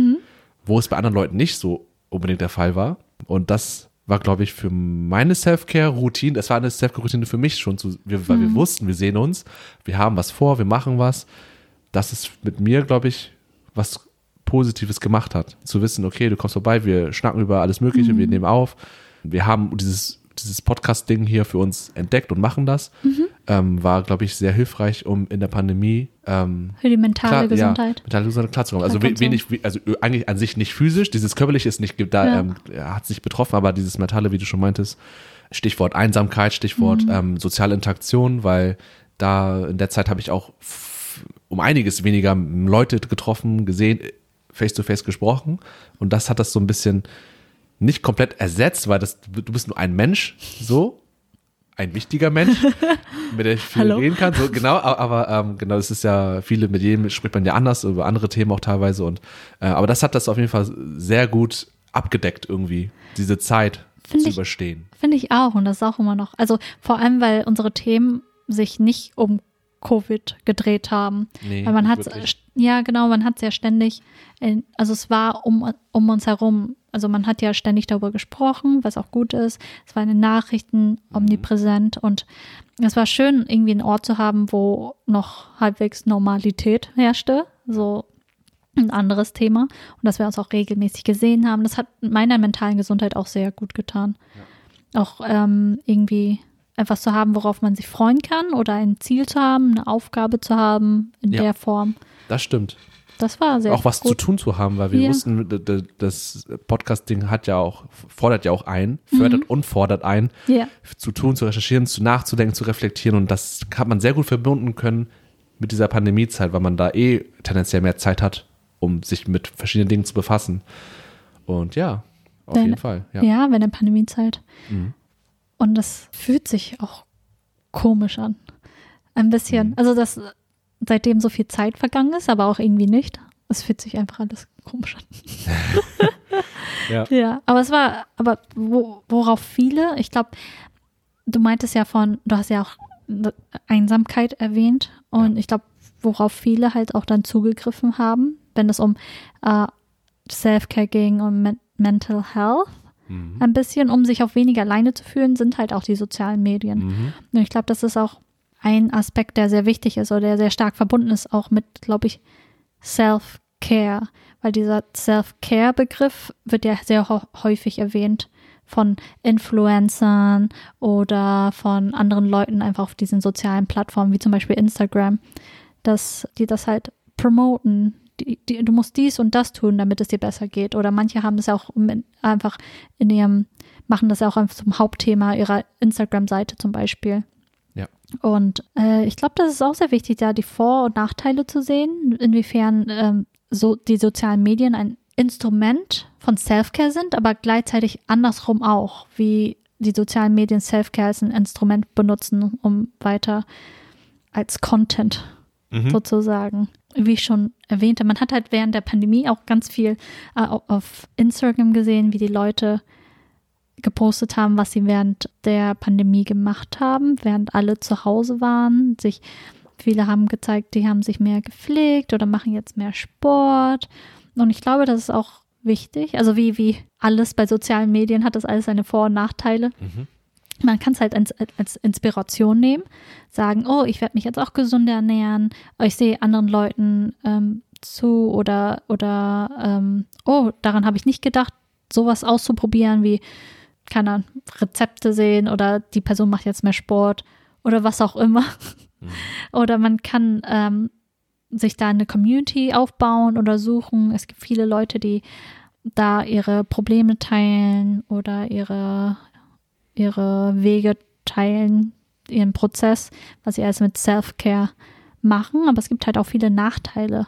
wo es bei anderen Leuten nicht so unbedingt der Fall war. Und das war, glaube ich, für meine Self-Care-Routine, das war eine Self-Care-Routine für mich schon, zu, weil wir wussten, wir sehen uns, wir haben was vor, wir machen was. Das ist mit mir, glaube ich, was Positives gemacht hat. Zu wissen, okay, du kommst vorbei, wir schnacken über alles Mögliche, wir nehmen auf. Wir haben dieses, dieses Podcast-Ding hier für uns entdeckt und machen das. Ähm, war, glaube ich, sehr hilfreich, um in der Pandemie ähm, für die mentale klar, Gesundheit. Ja, mentale Gesundheit klarzukommen. Also Klar, we- wenig, we- also eigentlich an sich nicht physisch, dieses körperliche ist nicht, da Ja. ähm, hat sich betroffen, aber dieses mentale, wie du schon meintest, Stichwort Einsamkeit, Stichwort Mhm. ähm, soziale Interaktion, weil da in der Zeit habe ich auch um einiges weniger Leute getroffen, gesehen, face to face gesprochen und das hat das so ein bisschen nicht komplett ersetzt, weil das du bist nur ein Mensch, so ein wichtiger Mensch, mit dem ich viel Hallo? reden kann. So, genau, aber, ähm, genau, es ist ja, viele, mit jedem spricht man ja anders, über andere Themen auch teilweise. Und äh, aber das hat das auf jeden Fall sehr gut abgedeckt, irgendwie, diese Zeit Find zu ich- überstehen. Finde ich auch und das ist auch immer noch. Also vor allem, weil unsere Themen sich nicht um Covid gedreht haben. Nee, weil man hat ja genau, man hat ja ständig, in, also es war um, um uns herum. Also man hat ja ständig darüber gesprochen, was auch gut ist. Es war in den Nachrichten Mhm. omnipräsent und es war schön, irgendwie einen Ort zu haben, wo noch halbwegs Normalität herrschte. So ein anderes Thema. Und dass wir uns auch regelmäßig gesehen haben. Das hat meiner mentalen Gesundheit auch sehr gut getan. Auch ähm, irgendwie etwas zu haben, worauf man sich freuen kann oder ein Ziel zu haben, eine Aufgabe zu haben in Ja. der Form. Das stimmt. Das war sehr auch was zu gut. tun zu haben, weil wir Ja. wussten, das Podcast-Ding hat ja auch, fordert ja auch ein, fördert und fordert ein, Ja, zu tun, zu recherchieren, zu nachzudenken, zu reflektieren. Und das hat man sehr gut verbunden können mit dieser Pandemiezeit, weil man da eh tendenziell mehr Zeit hat, um sich mit verschiedenen Dingen zu befassen. Und ja, auf Deine- jeden Fall. Ja. ja. wenn in Pandemiezeit. Mhm. Und das fühlt sich auch komisch an. Ein bisschen. Mhm. Also, dass seitdem so viel Zeit vergangen ist, aber auch irgendwie nicht. Es fühlt sich einfach alles komisch an. Ja. Ja, aber es war, aber wo, worauf viele, ich glaube, du meintest ja von, du hast ja auch Einsamkeit erwähnt und ich glaube, worauf viele halt auch dann zugegriffen haben, wenn es um äh, Self-Care ging und Men Mental Health Mhm. ein bisschen, um sich auch weniger alleine zu fühlen, sind halt auch die sozialen Medien. Mhm. Und ich glaube, das ist auch ein Aspekt, der sehr wichtig ist oder der sehr stark verbunden ist, auch mit, glaube ich, Self-Care. Weil dieser Self-Care-Begriff wird ja sehr häufig erwähnt von Influencern oder von anderen Leuten einfach auf diesen sozialen Plattformen, wie zum Beispiel Instagram, dass die das halt promoten. Die, die, du musst dies und das tun, damit es dir besser geht. Oder manche haben das auch mit, einfach in ihrem machen das ja auch einfach zum Hauptthema ihrer Instagram-Seite zum Beispiel. Und äh, ich glaube, das ist auch sehr wichtig, da die Vor- und Nachteile zu sehen, inwiefern ähm, so die sozialen Medien ein Instrument von Self-Care sind, aber gleichzeitig andersrum auch, wie die sozialen Medien Self-Care als ein Instrument benutzen, um weiter als Content Mhm. sozusagen. Wie ich schon erwähnte, man hat halt während der Pandemie auch ganz viel äh, auf Instagram gesehen, wie die Leute gepostet haben, was sie während der Pandemie gemacht haben, während alle zu Hause waren. Sich, viele haben gezeigt, die haben sich mehr gepflegt oder machen jetzt mehr Sport. Und ich glaube, das ist auch wichtig. Also wie, wie alles bei sozialen Medien hat das alles seine Vor- und Nachteile. Mhm. Man kann es halt als, als Inspiration nehmen, sagen, oh, ich werde mich jetzt auch gesünder ernähren, ich sehe anderen Leuten ähm, zu oder, oder ähm, oh, daran habe ich nicht gedacht, sowas auszuprobieren, wie, keine Ahnung, Rezepte sehen oder die Person macht jetzt mehr Sport oder was auch immer. Oder man kann ähm, sich da eine Community aufbauen oder suchen. Es gibt viele Leute, die da ihre Probleme teilen oder ihre, ihre Wege teilen, ihren Prozess, was sie alles mit Self-Care machen. Aber es gibt halt auch viele Nachteile,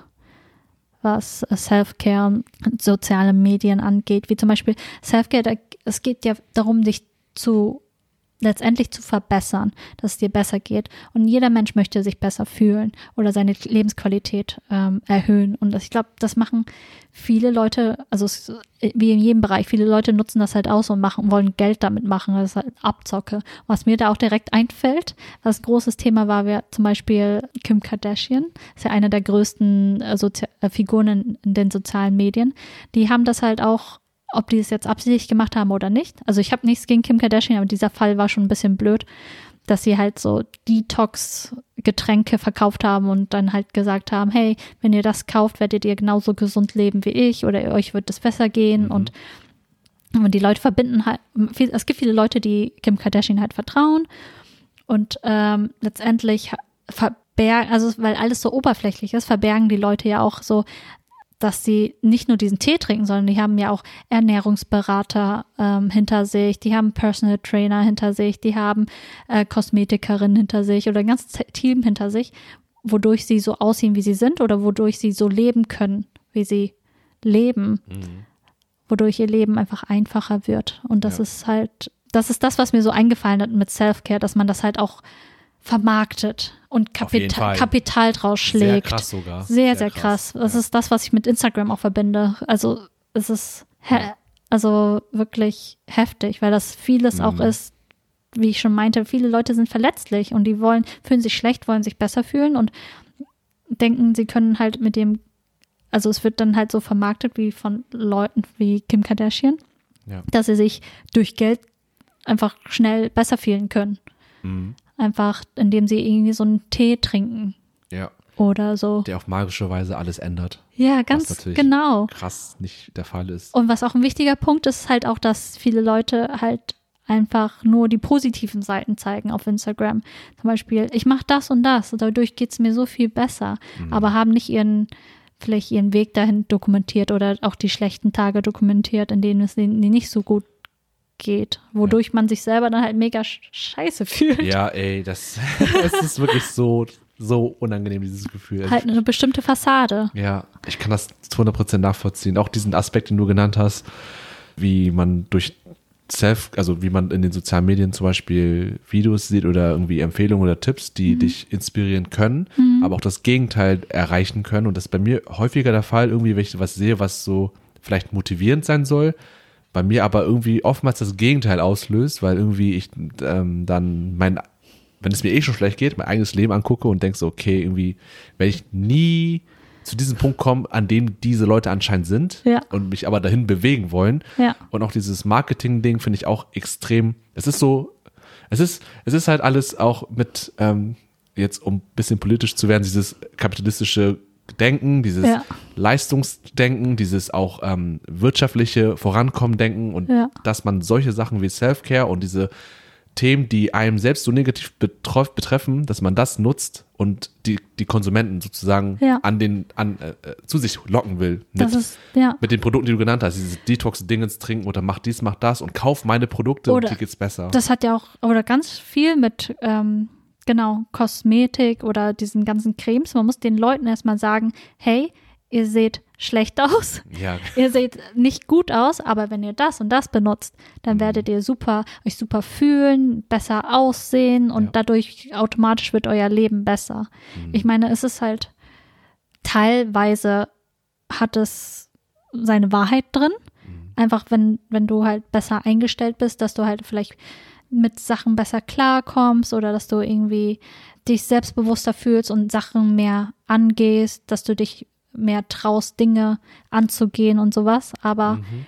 was Self-Care und soziale Medien angeht, wie zum Beispiel Self-Care, es geht ja darum, dich zu letztendlich zu verbessern, dass es dir besser geht. Und jeder Mensch möchte sich besser fühlen oder seine Lebensqualität ähm, erhöhen. Und das, ich glaube, das machen viele Leute, also es, wie in jedem Bereich, viele Leute nutzen das halt aus und machen, wollen Geld damit machen. Das ist halt Abzocke. Was mir da auch direkt einfällt, was ein großes Thema war, wäre zum Beispiel Kim Kardashian. Ist ja eine der größten äh, äh, Figuren in, in den sozialen Medien. Die haben das halt auch ob die es jetzt absichtlich gemacht haben oder nicht. Also ich habe nichts gegen Kim Kardashian, aber dieser Fall war schon ein bisschen blöd, dass sie halt so Detox-Getränke verkauft haben und dann halt gesagt haben, hey, wenn ihr das kauft, werdet ihr genauso gesund leben wie ich oder euch wird es besser gehen Mhm. und und die Leute verbinden halt, es gibt viele Leute, die Kim Kardashian halt vertrauen und ähm, letztendlich verbergen, also weil alles so oberflächlich ist, verbergen die Leute ja auch so, dass sie nicht nur diesen Tee trinken, sondern die haben ja auch Ernährungsberater ähm, hinter sich, die haben Personal Trainer hinter sich, die haben äh, Kosmetikerinnen hinter sich oder ein ganzes Team hinter sich, wodurch sie so aussehen, wie sie sind oder wodurch sie so leben können, wie sie leben Mhm. wodurch ihr Leben einfach einfacher wird. Und das Ja. ist halt, das ist das, was mir so eingefallen hat mit Self-Care, dass man das halt auch vermarktet und Auf jeden Kapita Fall. Kapital draus Sehr schlägt. krass sogar. Sehr, sehr, krass. Das Ja. ist das, was ich mit Instagram auch verbinde. Also es ist he also wirklich heftig, weil das vieles auch Mhm. ist, wie ich schon meinte, viele Leute sind verletzlich und die wollen, fühlen sich schlecht, wollen sich besser fühlen und denken, sie können halt mit dem, also es wird dann halt so vermarktet wie von Leuten wie Kim Kardashian, Ja. dass sie sich durch Geld einfach schnell besser fühlen können. Mhm. Einfach, indem sie irgendwie so einen Tee trinken ja, oder so. der auf magische Weise alles ändert. Ja, ganz natürlich genau. Krass nicht der Fall ist. Und was auch ein wichtiger Punkt ist, halt auch, dass viele Leute halt einfach nur die positiven Seiten zeigen auf Instagram. Zum Beispiel, ich mache das und das und dadurch geht es mir so viel besser, Mhm. aber haben nicht ihren, vielleicht ihren Weg dahin dokumentiert oder auch die schlechten Tage dokumentiert, in denen es ihnen nicht so gut geht, wodurch man sich selber dann halt mega sch- scheiße fühlt. Ja, ey, das, das ist wirklich so, so unangenehm, dieses Gefühl. Also Halt eine bestimmte Fassade. Ja, ich kann das zu 100% nachvollziehen. Auch diesen Aspekt, den du genannt hast, wie man durch Self, also wie man in den sozialen Medien zum Beispiel Videos sieht oder irgendwie Empfehlungen oder Tipps, die dich inspirieren können, aber auch das Gegenteil erreichen können. Und das ist bei mir häufiger der Fall, irgendwie, wenn ich was sehe, was so vielleicht motivierend sein soll, bei mir aber irgendwie oftmals das Gegenteil auslöst, weil irgendwie ich ähm, dann mein, wenn es mir eh schon schlecht geht, mein eigenes Leben angucke und denke so, okay, irgendwie werde ich nie zu diesem Punkt kommen, an dem diese Leute anscheinend sind Ja. und mich aber dahin bewegen wollen. Ja. Und auch dieses Marketing-Ding finde ich auch extrem, es ist so, es ist, es ist halt alles auch mit, ähm, jetzt um ein bisschen politisch zu werden, dieses kapitalistische Denken, dieses Ja. Leistungsdenken, dieses auch ähm, wirtschaftliche Vorankommen-Denken und Ja. dass man solche Sachen wie Self-Care und diese Themen, die einem selbst so negativ betreffen, dass man das nutzt und die, die Konsumenten sozusagen Ja. an den, an, äh, äh, zu sich locken will. Mit, ist, ja. mit den Produkten, die du genannt hast, diese Detox-Dingens trinken oder mach dies, mach das und kauf meine Produkte Oder und dir geht's besser. Das hat ja auch, oder ganz viel mit, ähm, genau, Kosmetik oder diesen ganzen Cremes. Man muss den Leuten erstmal sagen, hey, ihr seht schlecht aus, ja, ihr seht nicht gut aus, aber wenn ihr das und das benutzt, dann werdet ihr super, euch super fühlen, besser aussehen und Ja. dadurch automatisch wird euer Leben besser. Ich meine, es ist halt teilweise hat es seine Wahrheit drin. Einfach wenn, wenn du halt besser eingestellt bist, dass du halt vielleicht mit Sachen besser klarkommst oder dass du irgendwie dich selbstbewusster fühlst und Sachen mehr angehst, dass du dich mehr traust, Dinge anzugehen und sowas. Aber Mhm.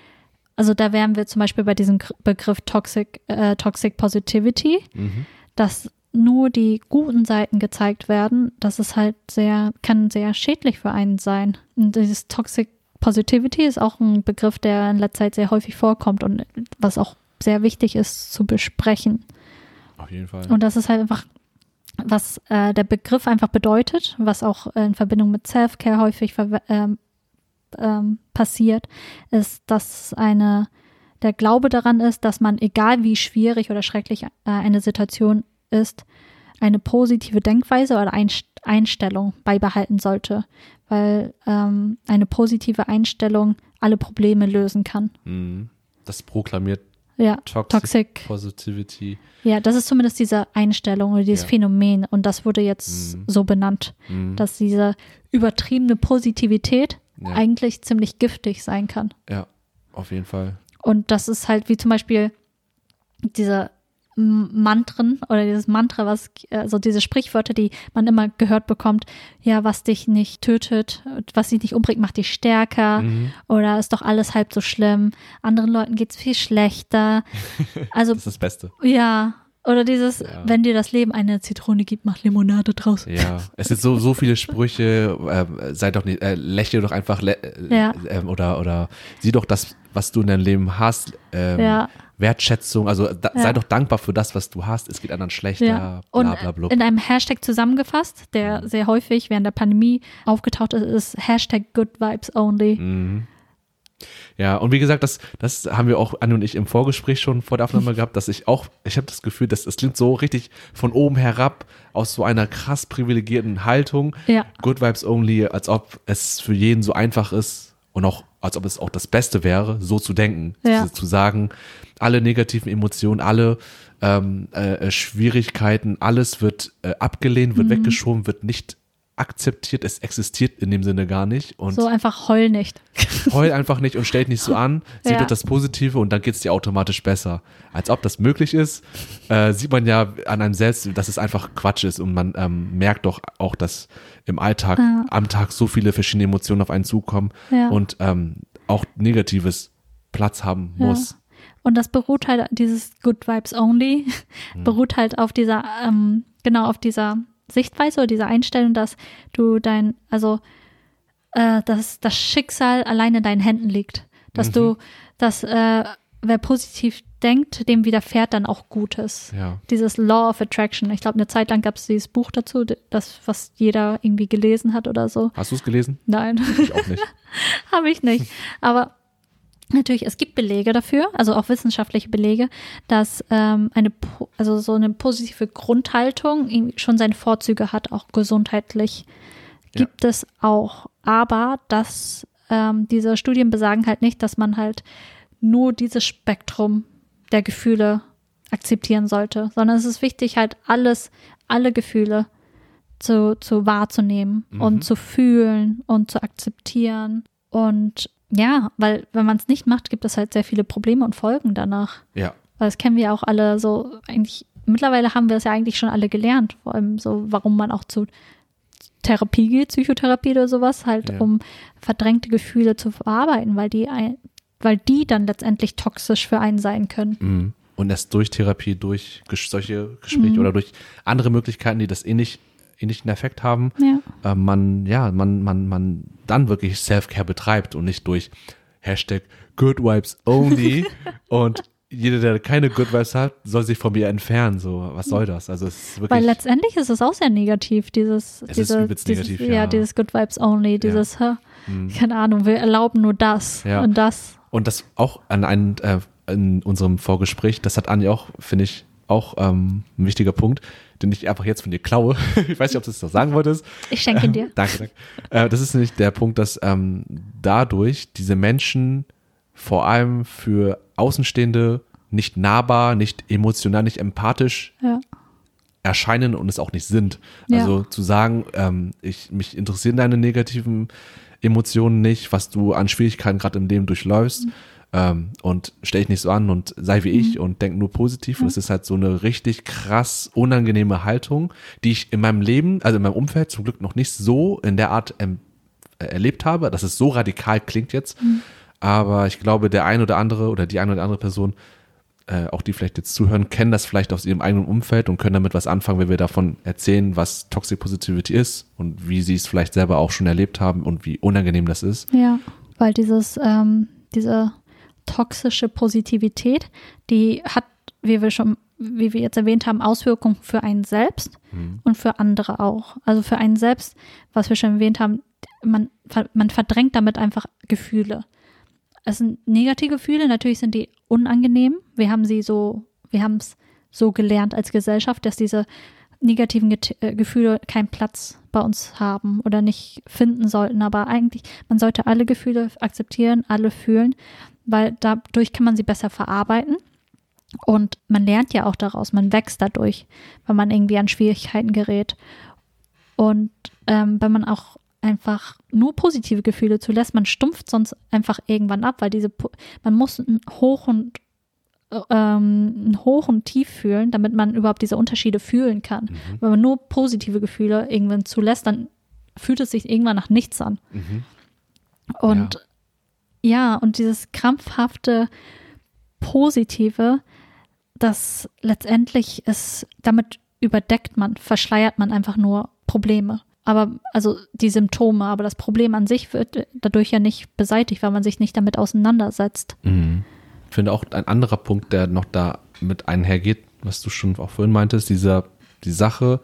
also da wären wir zum Beispiel bei diesem Gr- Begriff Toxic, äh, Toxic Positivity, Mhm. dass nur die guten Seiten gezeigt werden, das ist halt sehr, kann sehr schädlich für einen sein. Und dieses Toxic Positivity ist auch ein Begriff, der in letzter Zeit sehr häufig vorkommt und was auch sehr wichtig ist zu besprechen. auf jeden Fall. Und das ist halt einfach, was äh, der Begriff einfach bedeutet, was auch in Verbindung mit Self-Care häufig ähm, ähm, passiert, ist, dass eine, der Glaube daran ist, dass man, egal wie schwierig oder schrecklich äh, eine Situation ist, eine positive Denkweise oder Einst- Einstellung beibehalten sollte, weil ähm, eine positive Einstellung alle Probleme lösen kann. Mhm. Das proklamiert Ja, Toxic, Toxic Positivity. Ja, das ist zumindest diese Einstellung oder dieses Ja. Phänomen und das wurde jetzt Mhm. so benannt, Mhm. dass diese übertriebene Positivität Ja. eigentlich ziemlich giftig sein kann. Ja, auf jeden Fall. Und das ist halt wie zum Beispiel diese M- Mantren oder dieses Mantra, was, also diese Sprichwörter, die man immer gehört bekommt, ja, was dich nicht tötet, was dich nicht umbringt, macht dich stärker Mhm. oder ist doch alles halb so schlimm, anderen Leuten geht's viel schlechter. Also Das ist das Beste. ja, oder dieses, Ja. wenn dir das Leben eine Zitrone gibt, mach Limonade draus. Ja, es sind so, so viele Sprüche, äh, sei doch nicht, äh, lächle doch einfach lä- äh, Ja. ähm, oder, oder sieh doch das, was du in deinem Leben hast, ähm, Ja. Wertschätzung, also da, sei doch dankbar für das, was du hast, es geht anderen schlechter, Ja. Und bla bla bla. in einem Hashtag zusammengefasst, der sehr häufig während der Pandemie aufgetaucht ist, ist Hashtag Good Vibes Only. Mhm. Ja, und wie gesagt, das, das haben wir auch, Anne und ich, im Vorgespräch schon vor der Aufnahme gehabt, dass ich auch, ich habe das Gefühl, dass es klingt so richtig von oben herab, aus so einer krass privilegierten Haltung. Ja. Good Vibes Only, als ob es für jeden so einfach ist und auch, als ob es auch das Beste wäre, so zu denken. Ja. Diese- Zu sagen, alle negativen Emotionen, alle ähm, äh, äh, Schwierigkeiten, alles wird äh, abgelehnt, Mhm. wird weggeschoben, wird nicht akzeptiert, es existiert in dem Sinne gar nicht. Und So einfach heul nicht. heul einfach nicht und stellt nicht so an, sieh Ja. doch das Positive und dann geht's dir automatisch besser. Als ob das möglich ist, äh, sieht man ja an einem selbst, dass es einfach Quatsch ist und man ähm, merkt doch auch, dass im Alltag Ja. am Tag so viele verschiedene Emotionen auf einen zukommen Ja. und ähm, auch Negatives Platz haben muss. Und das beruht halt, dieses Good Vibes Only, beruht halt auf dieser, ähm, genau auf dieser Sichtweise oder dieser Einstellung, dass du dein, also äh, dass das Schicksal allein in deinen Händen liegt. Dass Mhm. du, dass äh, wer positiv denkt, dem widerfährt dann auch Gutes. Ja. Dieses Law of Attraction. Ich glaube, eine Zeit lang gab es dieses Buch dazu, das, was jeder irgendwie gelesen hat oder so. Hast du es gelesen? Nein. Ich auch nicht. Habe ich nicht. Aber natürlich, es gibt Belege dafür, also auch wissenschaftliche Belege, dass ähm, eine, also so eine positive Grundhaltung schon seine Vorzüge hat, auch gesundheitlich Ja. gibt es auch. Aber dass ähm, diese Studien besagen halt nicht, dass man halt nur dieses Spektrum der Gefühle akzeptieren sollte, sondern es ist wichtig, halt alles, alle Gefühle zu, zu wahrzunehmen Mhm. und zu fühlen und zu akzeptieren. Und ja, weil wenn man es nicht macht, gibt es halt sehr viele Probleme und Folgen danach. Ja. Weil das kennen wir auch alle so eigentlich, mittlerweile haben wir es ja eigentlich schon alle gelernt, vor allem so, warum man auch zu Therapie geht, Psychotherapie oder sowas, halt Ja. um verdrängte Gefühle zu verarbeiten, weil die ein, weil die dann letztendlich toxisch für einen sein können. Mhm. Und erst durch Therapie, durch solche Gespräche Mhm. oder durch andere Möglichkeiten, die das ähnlich, ähnlichen Effekt haben, Ja. äh, man, ja, man, man, man dann wirklich Self-Care betreibt und nicht durch Hashtag Good Vibes Only und jeder, der keine Good Vibes hat, soll sich von mir entfernen. So, was soll das? Also es ist wirklich. Weil letztendlich ist es auch sehr negativ, dieses, Es ist diese, übelst dieses negativ, ja. ja. dieses Good Vibes Only, dieses, hä, Mhm. keine Ahnung, wir erlauben nur das Ja. und das. Und das auch an einen, äh, in unserem Vorgespräch, das hat Anja auch, finde ich, auch ähm, ein wichtiger Punkt, den ich einfach jetzt von dir klaue. ich weiß nicht, ob du es noch sagen wolltest. Ich schenke ihn dir. Danke, danke. Äh, das ist nämlich der Punkt, dass ähm, dadurch diese Menschen vor allem für Außenstehende nicht nahbar, nicht emotional, nicht empathisch Ja. erscheinen und es auch nicht sind. Ja. Also zu sagen, ähm, ich, mich interessieren deine negativen Emotionen nicht, was du an Schwierigkeiten gerade im Leben durchläufst. Ähm, und stell dich nicht so an und sei wie ich und denk nur positiv. Und es ist halt so eine richtig krass unangenehme Haltung, die ich in meinem Leben, also in meinem Umfeld zum Glück noch nicht so in der Art ähm, äh, erlebt habe, dass es so radikal klingt jetzt. Aber ich glaube, der ein oder andere oder die eine oder andere Person äh, auch die vielleicht jetzt zuhören, kennen das vielleicht aus ihrem eigenen Umfeld und können damit was anfangen, wenn wir davon erzählen, was Toxic Positivity ist und wie sie es vielleicht selber auch schon erlebt haben und wie unangenehm das ist. Ja, weil dieses, ähm, diese toxische Positivität, die hat, wie wir schon, wie wir jetzt erwähnt haben, Auswirkungen für einen selbst und für andere auch. Also für einen selbst, was wir schon erwähnt haben, man, man verdrängt damit einfach Gefühle. Es sind negative Gefühle, natürlich sind die unangenehm. Wir haben sie so, wir haben es so gelernt als Gesellschaft, dass diese negativen Get äh, Gefühle keinen Platz bei uns haben oder nicht finden sollten. Aber eigentlich, man sollte alle Gefühle akzeptieren, alle fühlen, weil dadurch kann man sie besser verarbeiten. Und man lernt ja auch daraus, man wächst dadurch, wenn man irgendwie an Schwierigkeiten gerät. Und ähm, wenn man auch einfach nur positive Gefühle zulässt, man stumpft sonst einfach irgendwann ab, weil diese, man muss ein Hoch und äh, ähm, Hoch und Tief fühlen, damit man überhaupt diese Unterschiede fühlen kann. Wenn man nur positive Gefühle irgendwann zulässt, dann fühlt es sich irgendwann nach nichts an. Mhm. Und ja. Und dieses krampfhafte Positive, das letztendlich ist, damit überdeckt man, verschleiert man einfach nur Probleme. Aber, also die Symptome, aber das Problem an sich wird dadurch ja nicht beseitigt, weil man sich nicht damit auseinandersetzt. Mhm. Ich finde auch ein anderer Punkt, der noch da mit einhergeht, was du schon auch vorhin meintest, dieser, die Sache,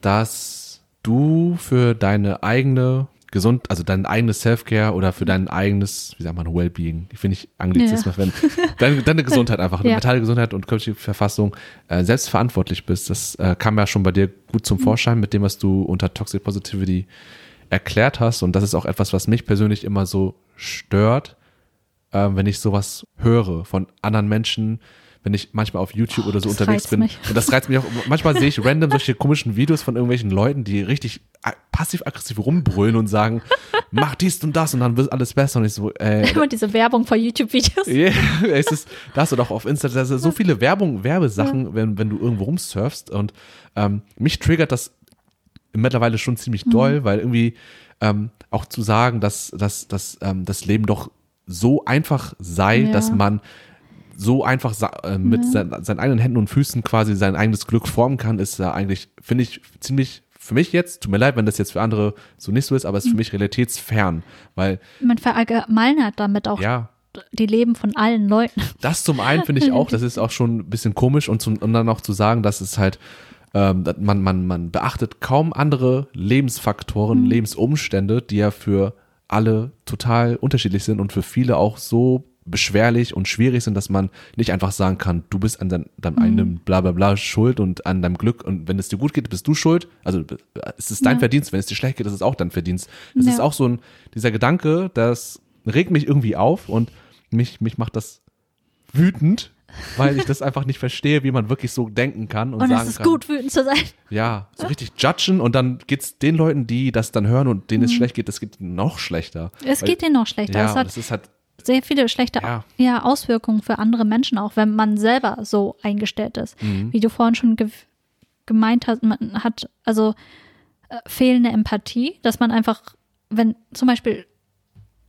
dass du für deine eigene gesund, also dein eigenes Self-Care oder für dein eigenes, wie sagt man, Wellbeing, die finde ich Anglizismus, wenn deine, deine Gesundheit einfach, Ja. mentale Gesundheit und körperliche Verfassung äh, selbst verantwortlich bist. Das äh, kam ja schon bei dir gut zum Vorschein mit dem, was du unter Toxic Positivity erklärt hast. Und das ist auch etwas, was mich persönlich immer so stört, ähm, wenn ich sowas höre von anderen Menschen, wenn ich manchmal auf YouTube oder so Oh, das unterwegs bin. mich. Und das reizt mich auch. Manchmal sehe ich random solche komischen Videos von irgendwelchen Leuten, die richtig passiv-aggressiv rumbrüllen und sagen, mach dies und das und dann wird alles besser. Und ich so, äh, Immer diese Werbung vor YouTube-Videos. ja, es ist, da hast du doch auf Insta, da sind so viele Werbung, Werbesachen, wenn, wenn du irgendwo rumsurfst und ähm, mich triggert das mittlerweile schon ziemlich doll, weil irgendwie ähm, auch zu sagen, dass, dass, dass ähm, das Leben doch so einfach sei, Ja. dass man so einfach äh, mit sein, seinen eigenen Händen und Füßen quasi sein eigenes Glück formen kann, ist ja eigentlich, finde ich, ziemlich für mich jetzt, tut mir leid, wenn das jetzt für andere so nicht so ist, aber es ist für mich realitätsfern, weil Man verallgemeinert damit auch ja, die Leben von allen Leuten. das zum einen finde ich auch, das ist auch schon ein bisschen komisch und, zum, und dann auch zu sagen, dass es halt, ähm, man, man, man beachtet kaum andere Lebensfaktoren, Lebensumstände, die ja für alle total unterschiedlich sind und für viele auch so beschwerlich und schwierig sind, dass man nicht einfach sagen kann, du bist an dein, deinem eigenen bla bla bla schuld und an deinem Glück und wenn es dir gut geht, bist du schuld. Also es ist dein Ja. Verdienst, wenn es dir schlecht geht, ist es auch dein Verdienst. Es Ja. ist auch so ein, dieser Gedanke, das regt mich irgendwie auf und mich, mich macht das wütend, weil ich das einfach nicht verstehe, wie man wirklich so denken kann und, Und sagen es ist kann. gut, wütend zu sein. Ja, so richtig judgen und dann geht's den Leuten, die das dann hören und denen es schlecht geht, das geht noch schlechter. Mhm. Es Weil- geht denen noch schlechter. Ja, es und hat das ist halt, sehr viele schlechte Ja. ja. Auswirkungen für andere Menschen, auch wenn man selber so eingestellt ist. Mhm. Wie du vorhin schon ge gemeint hast, man hat also äh, fehlende Empathie, dass man einfach, wenn zum Beispiel,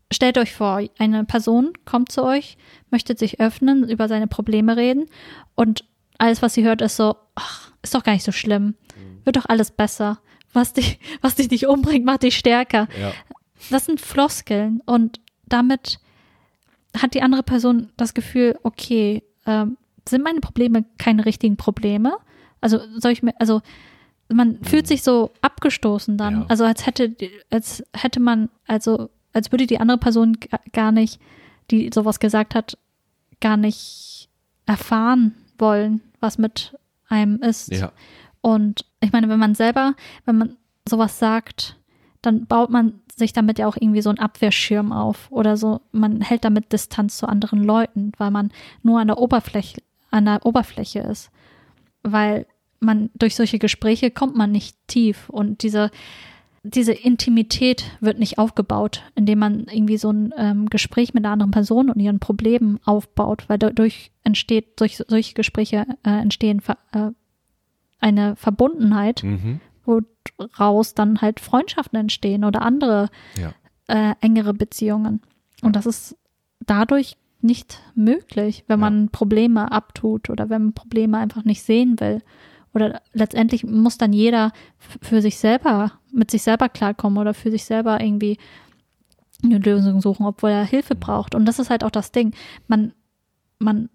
stellt euch vor, eine Person kommt zu euch, möchte sich öffnen, über seine Probleme reden und alles, was sie hört, ist so, ach, ist doch gar nicht so schlimm, wird doch alles besser. Was dich, was dich nicht umbringt, macht dich stärker ja, das sind Floskeln und damit hat die andere Person das Gefühl, okay, ähm, sind meine Probleme keine richtigen Probleme? Also soll ich mir, also man fühlt sich so abgestoßen dann. Ja. Also als hätte, als hätte man, also als würde die andere Person ga- gar nicht, die sowas gesagt hat, gar nicht erfahren wollen, was mit einem ist. Ja. Und ich meine, wenn man selber, wenn man sowas sagt, dann baut man sich damit ja auch irgendwie so einen Abwehrschirm auf oder so. Man hält damit Distanz zu anderen Leuten, weil man nur an der Oberfläche, an der Oberfläche ist. Weil man durch solche Gespräche kommt man nicht tief und diese, diese Intimität wird nicht aufgebaut, indem man irgendwie so ein ähm, Gespräch mit einer anderen Person und ihren Problemen aufbaut, weil dadurch entsteht, durch solche Gespräche äh, entstehen äh, eine Verbundenheit, Mhm. Woraus dann halt Freundschaften entstehen oder andere Ja. äh, engere Beziehungen. Und das ist dadurch nicht möglich, wenn man Probleme abtut oder wenn man Probleme einfach nicht sehen will. Oder letztendlich muss dann jeder für sich selber, mit sich selber klarkommen oder für sich selber irgendwie eine Lösung suchen, obwohl er Hilfe braucht. Und das ist halt auch das Ding. Man, man,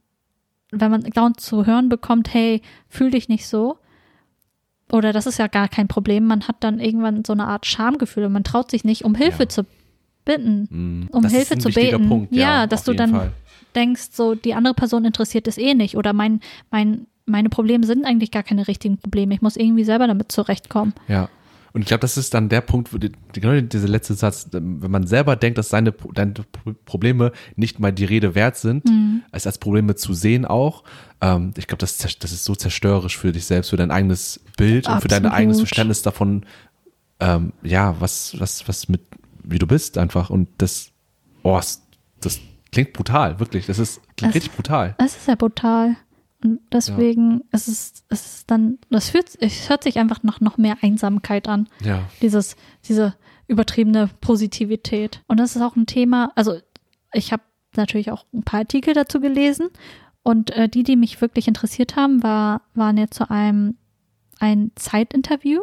wenn man dauernd zu hören bekommt, hey, fühl dich nicht so, oder das ist ja gar kein Problem, man hat dann irgendwann so eine Art Schamgefühl und man traut sich nicht, um Hilfe Ja. zu bitten Mhm. um Das Hilfe zu beten. Punkt, ja, dass auf du dann Fall. denkst, so die andere Person interessiert es eh nicht oder mein, mein, meine Probleme sind eigentlich gar keine richtigen Probleme. Ich muss irgendwie selber damit zurechtkommen. Ja. Und ich glaube, das ist dann der Punkt, wo die, genau dieser letzte Satz, wenn man selber denkt, dass seine, deine Pro- Probleme nicht mal die Rede wert sind, Mhm. als als Probleme zu sehen auch, ähm, ich glaube, das, das ist so zerstörerisch für dich selbst, für dein eigenes Bild und für dein Absolut. eigenes Verständnis davon, ähm, ja, was, was, was mit, wie du bist einfach. Und das, oh, das klingt brutal, wirklich. Das ist klingt Es- richtig brutal. Es ist ja brutal. Und deswegen ist es, es ist dann, das fühlt, es hört sich einfach nach noch mehr Einsamkeit an. Ja. Dieses, diese übertriebene Positivität. Und das ist auch ein Thema, also ich habe natürlich auch ein paar Artikel dazu gelesen und äh, die, die mich wirklich interessiert haben, war, waren jetzt zu einem ein Zeitinterview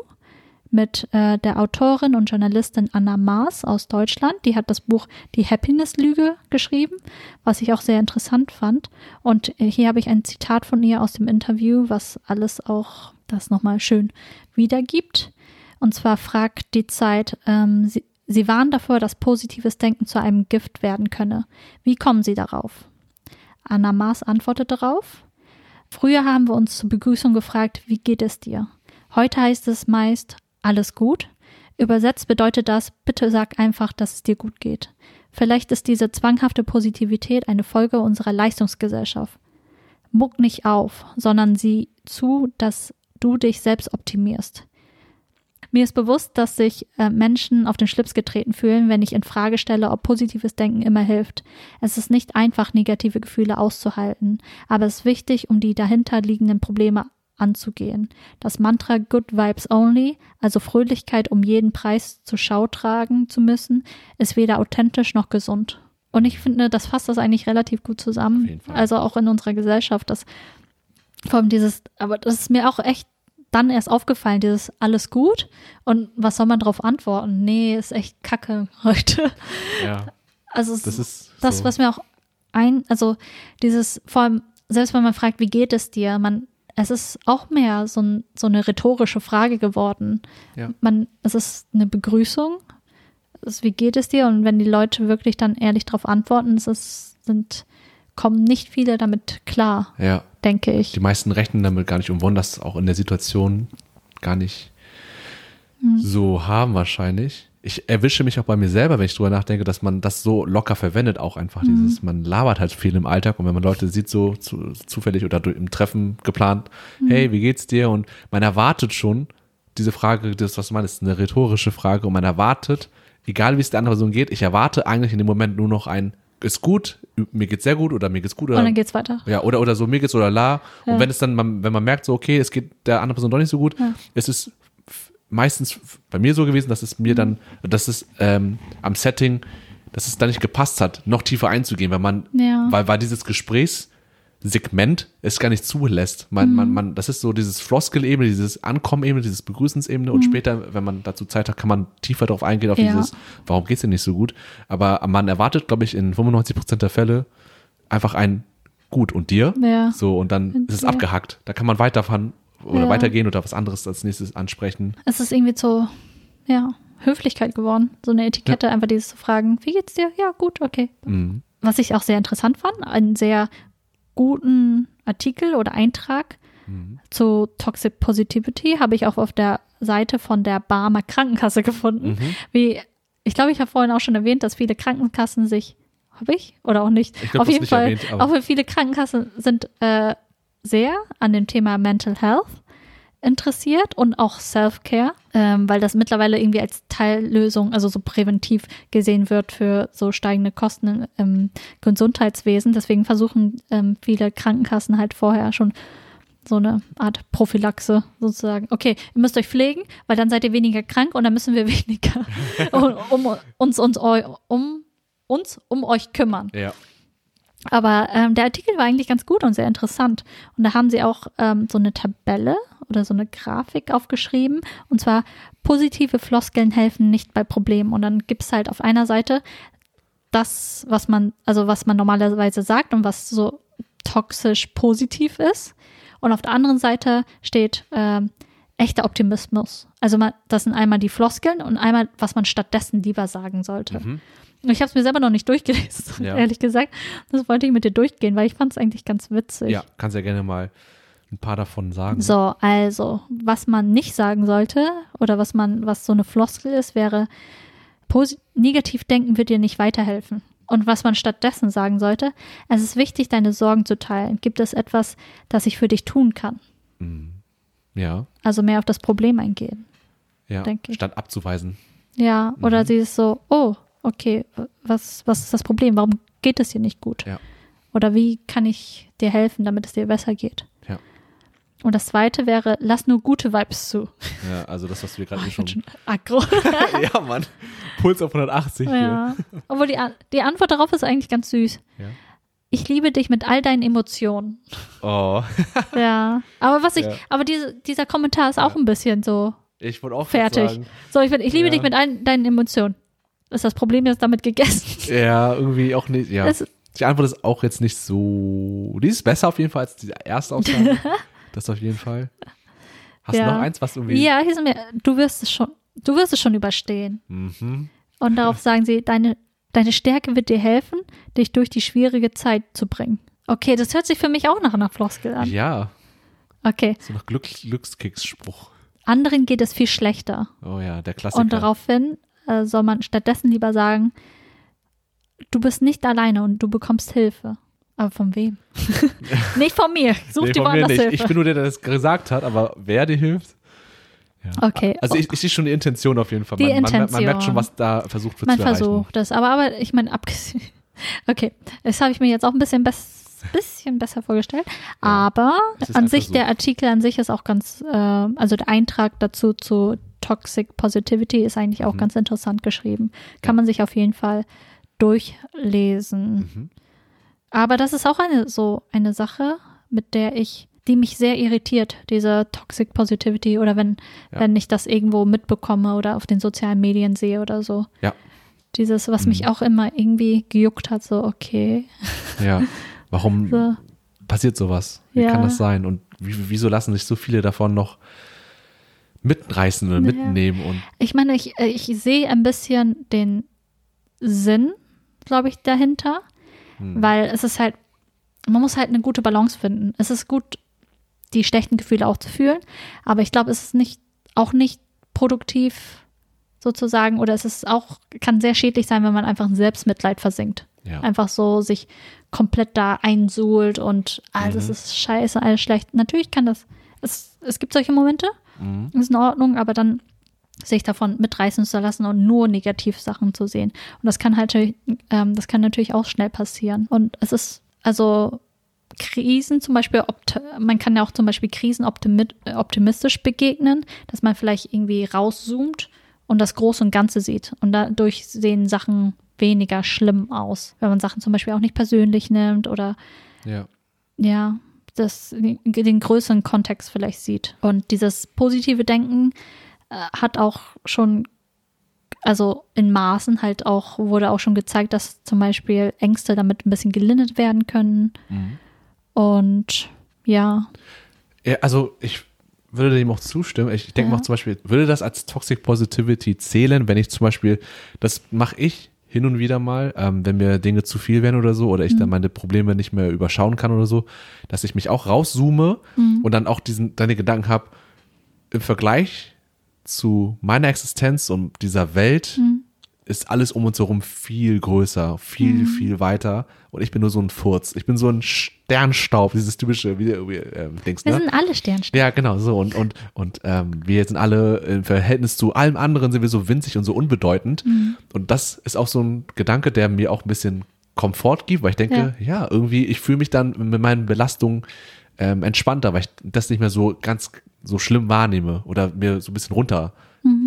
mit äh, der Autorin und Journalistin Anna Maas aus Deutschland. Die hat das Buch Die Happiness-Lüge geschrieben, was ich auch sehr interessant fand. Und äh, hier habe ich ein Zitat von ihr aus dem Interview, was alles auch das nochmal schön wiedergibt. Und zwar fragt die Zeit, ähm, sie, sie warnen davor, dass positives Denken zu einem Gift werden könne. Wie kommen Sie darauf? Anna Maas antwortet darauf. Früher haben wir uns zur Begrüßung gefragt, wie geht es dir? Heute heißt es meist, alles gut? Übersetzt bedeutet das, bitte sag einfach, dass es dir gut geht. Vielleicht ist diese zwanghafte Positivität eine Folge unserer Leistungsgesellschaft. Muck nicht auf, sondern sieh zu, dass du dich selbst optimierst. Mir ist bewusst, dass sich äh, Menschen auf den Schlips getreten fühlen, wenn ich in Frage stelle, ob positives Denken immer hilft. Es ist nicht einfach, negative Gefühle auszuhalten, aber es ist wichtig, um die dahinter liegenden Probleme anzugehen. Das Mantra Good Vibes Only, also Fröhlichkeit um jeden Preis zur Schau tragen zu müssen, ist weder authentisch noch gesund. Und ich finde, das fasst das eigentlich relativ gut zusammen. Also auch in unserer Gesellschaft, dass vor allem dieses, aber das ist mir auch echt dann erst aufgefallen, dieses alles gut und was soll man darauf antworten? Nee, ist echt Kacke heute. Ja. Also Das ist das, so. was mir auch ein, also dieses, vor allem, selbst wenn man fragt, wie geht es dir, man, es ist auch mehr so, ein, so eine rhetorische Frage geworden. Ja. Man, es ist eine Begrüßung, ist, wie geht es dir? Und wenn die Leute wirklich dann ehrlich darauf antworten, es ist, sind, kommen nicht viele damit klar, Ja. denke ich. Die meisten rechnen damit gar nicht und wollen das auch in der Situation gar nicht Mhm. so haben wahrscheinlich. Ich erwische mich auch bei mir selber, wenn ich drüber nachdenke, dass man das so locker verwendet, auch einfach Mhm. dieses, man labert halt viel im Alltag und wenn man Leute sieht, so zu, zufällig oder im Treffen geplant, Mhm. hey, wie geht's dir? Und man erwartet schon, diese Frage, das, was meinst, ist eine rhetorische Frage und man erwartet, egal wie es der anderen Person geht, ich erwarte eigentlich in dem Moment nur noch ein, ist gut, mir geht's sehr gut oder mir geht's gut oder Und dann geht's weiter. ja, oder, oder so, mir geht's oder la. Ja. Und wenn es dann, man, wenn man merkt, so, okay, es geht der anderen Person doch nicht so gut, es ist meistens bei mir so gewesen, dass es mir dann, dass es ähm, am Setting, dass es da nicht gepasst hat, noch tiefer einzugehen, weil man, Ja. weil, weil dieses Gesprächssegment es gar nicht zulässt. Man, man, man, das ist so dieses Floskel-Ebene, dieses Ankommen-Ebene, dieses Begrüßensebene und später, wenn man dazu Zeit hat, kann man tiefer darauf eingehen, auf Ja. dieses, warum geht's dir nicht so gut? Aber man erwartet, glaube ich, in 95 Prozent der Fälle einfach ein gut. Und dir? Ja. So, und dann ist es abgehackt. Da kann man weiterfahren oder Ja. weitergehen oder was anderes als nächstes ansprechen. Es ist irgendwie so, ja, Höflichkeit geworden. So eine Etikette, einfach dieses zu fragen, wie geht's dir? Ja, gut, okay. Mhm. Was ich auch sehr interessant fand, einen sehr guten Artikel oder Eintrag Mhm. zu Toxic Positivity habe ich auch auf der Seite von der Barmer Krankenkasse gefunden. Mhm. Wie, ich glaube, ich habe vorhin auch schon erwähnt, dass viele Krankenkassen sich, habe ich oder auch nicht? Ich glaub, auf jeden nicht Fall, erwähnt, auch viele Krankenkassen sind äh, sehr an dem Thema Mental Health interessiert und auch Self-Care, ähm, weil das mittlerweile irgendwie als Teillösung, also so präventiv gesehen wird für so steigende Kosten im Gesundheitswesen. Deswegen versuchen ähm, viele Krankenkassen halt vorher schon so eine Art Prophylaxe sozusagen. Okay, ihr müsst euch pflegen, weil dann seid ihr weniger krank und dann müssen wir weniger um, um, uns, uns, um, uns um euch kümmern. Ja. Aber ähm, der Artikel war eigentlich ganz gut und sehr interessant. Und da haben sie auch ähm, so eine Tabelle oder so eine Grafik aufgeschrieben. Und zwar, positive Floskeln helfen nicht bei Problemen. Und dann gibt es halt auf einer Seite das, was man, also was man normalerweise sagt und was so toxisch positiv ist. Und auf der anderen Seite steht ähm, echter Optimismus. Also man, das sind einmal die Floskeln und einmal, was man stattdessen lieber sagen sollte. Mhm. Ich habe es mir selber noch nicht durchgelesen, Ja. ehrlich gesagt. Das wollte ich mit dir durchgehen, weil ich fand es eigentlich ganz witzig. ja, kannst ja gerne mal ein paar davon sagen. So, also, was man nicht sagen sollte oder was man, was so eine Floskel ist, wäre, negativ denken wird dir nicht weiterhelfen. Und was man stattdessen sagen sollte, es ist wichtig, deine Sorgen zu teilen. Gibt es etwas, das ich für dich tun kann? Mhm. Ja, Also mehr auf das Problem eingehen. ja. Statt abzuweisen. Ja, oder Mhm. sie ist so, oh, okay, was, was ist das Problem? Warum geht es dir nicht gut? Ja. Oder wie kann ich dir helfen, damit es dir besser geht? Ja. Und das zweite wäre, lass nur gute Vibes zu. Ja, also das, was wir Oh, gerade ich schon. schon aggro. ja, Mann. Puls auf 180 hier. ja. Obwohl die, die Antwort darauf ist eigentlich ganz süß. Ja. Ich liebe dich mit all deinen Emotionen. Oh, Ja. Aber was ich, Ja. aber diese, dieser Kommentar ist auch ein bisschen so ich wollte auch fertig. sagen. So, ich, ich liebe dich mit all deinen Emotionen. Ist das Problem jetzt damit gegessen? Ja, irgendwie auch nicht. Ja. Es- Die Antwort ist auch jetzt nicht so. Die ist besser auf jeden Fall als die erste Aussage. das auf jeden Fall. Hast Ja. du noch eins, was irgendwie. Ja, hier sind wir, du wirst es schon, du wirst es schon überstehen. Mhm. Und darauf sagen sie, deine, deine Stärke wird dir helfen, dich durch die schwierige Zeit zu bringen. Okay, das hört sich für mich auch nach einer Floskel an. Ja, Okay, so nach Glück, Glückskicksspruch. anderen geht es viel schlechter. Oh ja, der Klassiker. Und daraufhin äh, soll man stattdessen lieber sagen, du bist nicht alleine und du bekommst Hilfe. Aber von wem? nicht von mir. Such Nee, dir woanders. Hilfe. Ich bin nur der, der das gesagt hat, aber wer dir hilft? Ja. Okay. Also ich, ich sehe schon die Intention auf jeden Fall. Die man, Man, man Intention. merkt schon, was da versucht wird Man zu erreichen. versucht es. Aber, aber ich meine, abgesehen. Okay, das habe ich mir jetzt auch ein bisschen, bess, bisschen besser vorgestellt. Aber es ist an sich, Versuch. der Artikel an sich ist auch ganz, äh, also der Eintrag dazu zu Toxic Positivity ist eigentlich auch Mhm. ganz interessant geschrieben. Kann man sich auf jeden Fall durchlesen. Mhm. Aber das ist auch eine so eine Sache, mit der ich, die mich sehr irritiert, diese Toxic Positivity oder wenn, Ja. wenn ich das irgendwo mitbekomme oder auf den sozialen Medien sehe oder so. Ja. Dieses, was mich Mhm. auch immer irgendwie gejuckt hat, so, okay. Ja. Warum So, passiert sowas? Wie Ja. kann das sein? Und wie, wieso lassen sich so viele davon noch mitreißen oder mitnehmen? Und ich meine, ich, äh, ich sehe ein bisschen den Sinn, glaube ich, dahinter, hm, weil es ist halt, man muss halt eine gute Balance finden. Es ist gut, die schlechten Gefühle auch zu fühlen, aber ich glaube, es ist nicht, auch nicht produktiv sozusagen oder es ist auch, kann sehr schädlich sein, wenn man einfach in Selbstmitleid versinkt. ja. Einfach so sich komplett da einsuhlt und alles Mhm. ist scheiße, alles schlecht. Natürlich kann das, es, es gibt solche Momente, Mhm. ist in Ordnung, aber dann sich davon mitreißen zu lassen und nur Negativsachen zu sehen. Und das kann halt, ähm, das kann natürlich auch schnell passieren. Und es ist, also Krisen zum Beispiel, man kann ja auch zum Beispiel Krisen optimi optimistisch begegnen, dass man vielleicht irgendwie rauszoomt und das Große und Ganze sieht. Und dadurch sehen Sachen weniger schlimm aus, wenn man Sachen zum Beispiel auch nicht persönlich nimmt oder ja. ja, das, den größeren Kontext vielleicht sieht. Und dieses positive Denken äh, hat auch schon, also in Maßen halt auch, wurde auch schon gezeigt, dass zum Beispiel Ängste damit ein bisschen gelindert werden können. Mhm. Und ja. ja also ich würde dem auch zustimmen. Ich denke Ja. mal zum Beispiel, würde das als Toxic Positivity zählen, wenn ich zum Beispiel, das mache ich hin und wieder mal, ähm, wenn mir Dinge zu viel werden oder so, oder ich Mhm. dann meine Probleme nicht mehr überschauen kann oder so, dass ich mich auch rauszoome Mhm. und dann auch diesen, deine Gedanken habe, im Vergleich zu meiner Existenz und dieser Welt Mhm. Ist alles um uns herum viel größer, viel, viel weiter. Und ich bin nur so ein Furz. Ich bin so ein Sternstaub, dieses typische, wie, wie ähm, Dings, Wir ne? sind alle Sternsterne. Ja, genau, so. Und, und, und ähm, wir sind alle im Verhältnis zu allem anderen sind wir so winzig und so unbedeutend. Und das ist auch so ein Gedanke, der mir auch ein bisschen Komfort gibt, weil ich denke, ja, irgendwie, ich fühle mich dann mit meinen Belastungen ähm, entspannter, weil ich das nicht mehr so ganz so schlimm wahrnehme oder mir so ein bisschen runter,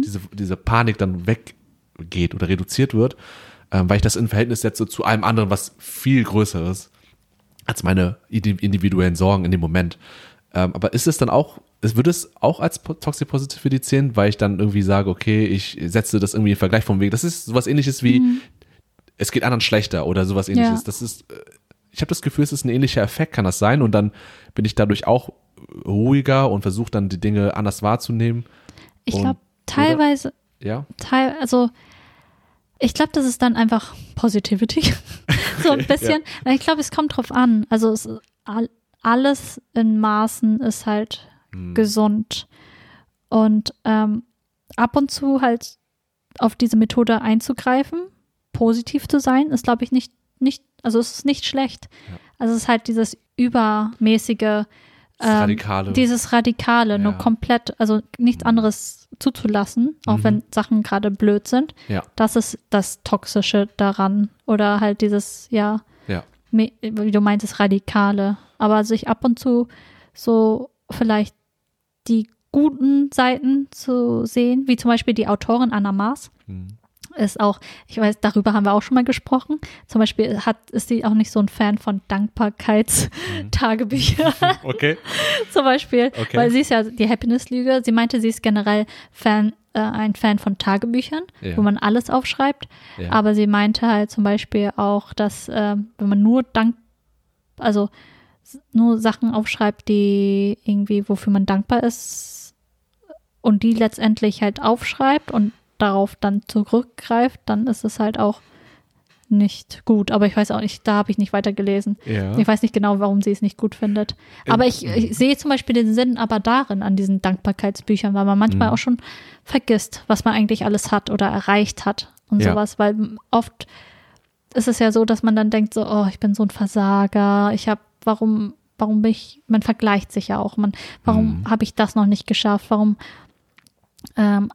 diese, diese Panik dann weggeht oder reduziert wird, ähm, weil ich das in Verhältnis setze zu allem anderen, was viel größer ist als meine indi- individuellen Sorgen in dem Moment. Ähm, aber ist es dann auch, es würde es auch als Toxic Positivity zählen, weil ich dann irgendwie sage, okay, ich setze das irgendwie in Vergleich vom Weg. Das ist sowas ähnliches wie, es geht anderen schlechter oder sowas ähnliches. Ja. Das ist, äh, ich habe das Gefühl, es ist ein ähnlicher Effekt, kann das sein? Und dann bin ich dadurch auch ruhiger und versuche dann die Dinge anders wahrzunehmen. Ich glaube, teilweise, Ja. teil, also ich glaube, das ist dann einfach Positivity. so ein bisschen. Weil Ich glaube, es kommt drauf an. Also es, all, alles in Maßen ist halt Hm. gesund. Und ähm, ab und zu halt auf diese Methode einzugreifen, positiv zu sein, ist, glaube ich, nicht, nicht, also es ist nicht schlecht. Ja. Also es ist halt dieses übermäßige, Das ähm, Radikale. dieses Radikale, nur Ja. komplett, also nichts anderes zuzulassen, auch Mhm. wenn Sachen gerade blöd sind. Ja. Das ist das Toxische daran. Oder halt dieses, ja, ja. wie du meintest, Radikale. Aber sich ab und zu so vielleicht die guten Seiten zu sehen, wie zum Beispiel die Autorin Anna Maas Hm. Ist auch, ich weiß, darüber haben wir auch schon mal gesprochen. Zum Beispiel hat, ist sie auch nicht so ein Fan von Dankbarkeitstagebüchern. Okay. zum Beispiel, Okay. weil sie ist ja die Happiness-Lüge. Sie meinte, sie ist generell Fan, äh, ein Fan von Tagebüchern, Ja. wo man alles aufschreibt. Ja. Aber sie meinte halt zum Beispiel auch, dass äh, wenn man nur Dank, also nur Sachen aufschreibt, die irgendwie, wofür man dankbar ist und die letztendlich halt aufschreibt und darauf dann zurückgreift, dann ist es halt auch nicht gut. Aber ich weiß auch nicht, da habe ich nicht weiter gelesen. ja. Ich weiß nicht genau, warum sie es nicht gut findet. Aber ich, ich sehe zum Beispiel den Sinn aber darin an diesen Dankbarkeitsbüchern, weil man manchmal Mhm. auch schon vergisst, was man eigentlich alles hat oder erreicht hat und Ja. sowas, weil oft ist es ja so, dass man dann denkt so, oh, ich bin so ein Versager, ich habe, warum, warum bin ich, man vergleicht sich ja auch, man, warum Mhm. habe ich das noch nicht geschafft, warum ähm,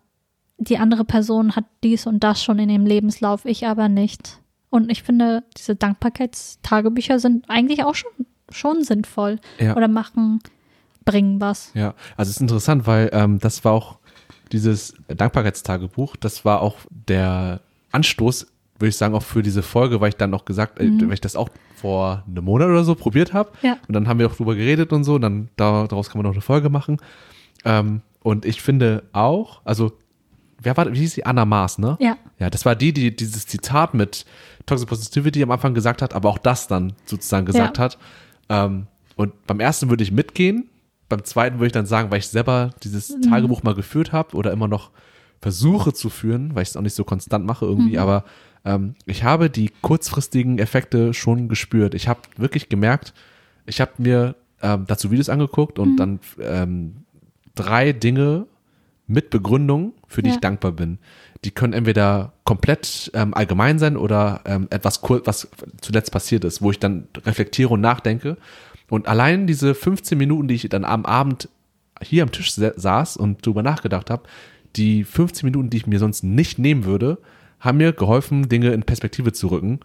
die andere Person hat dies und das schon in ihrem Lebenslauf, ich aber nicht. Und ich finde, diese Dankbarkeitstagebücher sind eigentlich auch schon, schon sinnvoll Ja. oder machen, bringen was. Ja, also es ist interessant, weil ähm, das war auch dieses Dankbarkeitstagebuch, das war auch der Anstoß, würde ich sagen, auch für diese Folge, weil ich dann auch gesagt, äh, weil ich das auch vor einem Monat oder so probiert habe. Ja. Und dann haben wir auch drüber geredet und so, und dann da, daraus kann man noch eine Folge machen. Ähm, und ich finde auch, also, wer war, wie hieß die? Anna Maas, ne? Ja. Ja, das war die, die dieses Zitat mit Toxic Positivity am Anfang gesagt hat, aber auch das dann sozusagen gesagt Ja. hat. Ähm, und beim ersten würde ich mitgehen, beim zweiten würde ich dann sagen, weil ich selber dieses Tagebuch mal geführt habe oder immer noch versuche zu führen, weil ich es auch nicht so konstant mache irgendwie, aber ähm, ich habe die kurzfristigen Effekte schon gespürt. Ich habe wirklich gemerkt, ich habe mir ähm, dazu Videos angeguckt und dann ähm, drei Dinge mit Begründung, für die Ja. ich dankbar bin. Die können entweder komplett ähm, allgemein sein oder ähm, etwas, kur- was zuletzt passiert ist, wo ich dann reflektiere und nachdenke. Und allein diese 15 Minuten, die ich dann am Abend hier am Tisch sa- saß und drüber nachgedacht habe, die 15 Minuten, die ich mir sonst nicht nehmen würde, haben mir geholfen, Dinge in Perspektive zu rücken.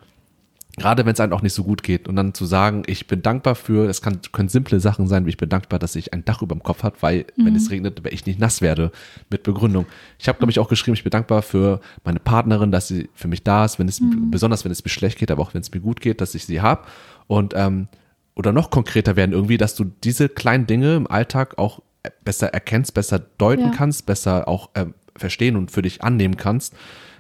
Gerade wenn es einem auch nicht so gut geht. Und dann zu sagen, ich bin dankbar für, es kann, können simple Sachen sein, wie ich bin dankbar, dass ich ein Dach über dem Kopf habe, weil, wenn es regnet, ich nicht nass werde, mit Begründung. Ich habe, glaube ich, auch geschrieben, ich bin dankbar für meine Partnerin, dass sie für mich da ist, wenn es, besonders wenn es mir schlecht geht, aber auch wenn es mir gut geht, dass ich sie habe. Und, ähm, oder noch konkreter werden irgendwie, dass du diese kleinen Dinge im Alltag auch besser erkennst, besser deuten Ja. kannst, besser auch ähm, verstehen und für dich annehmen kannst.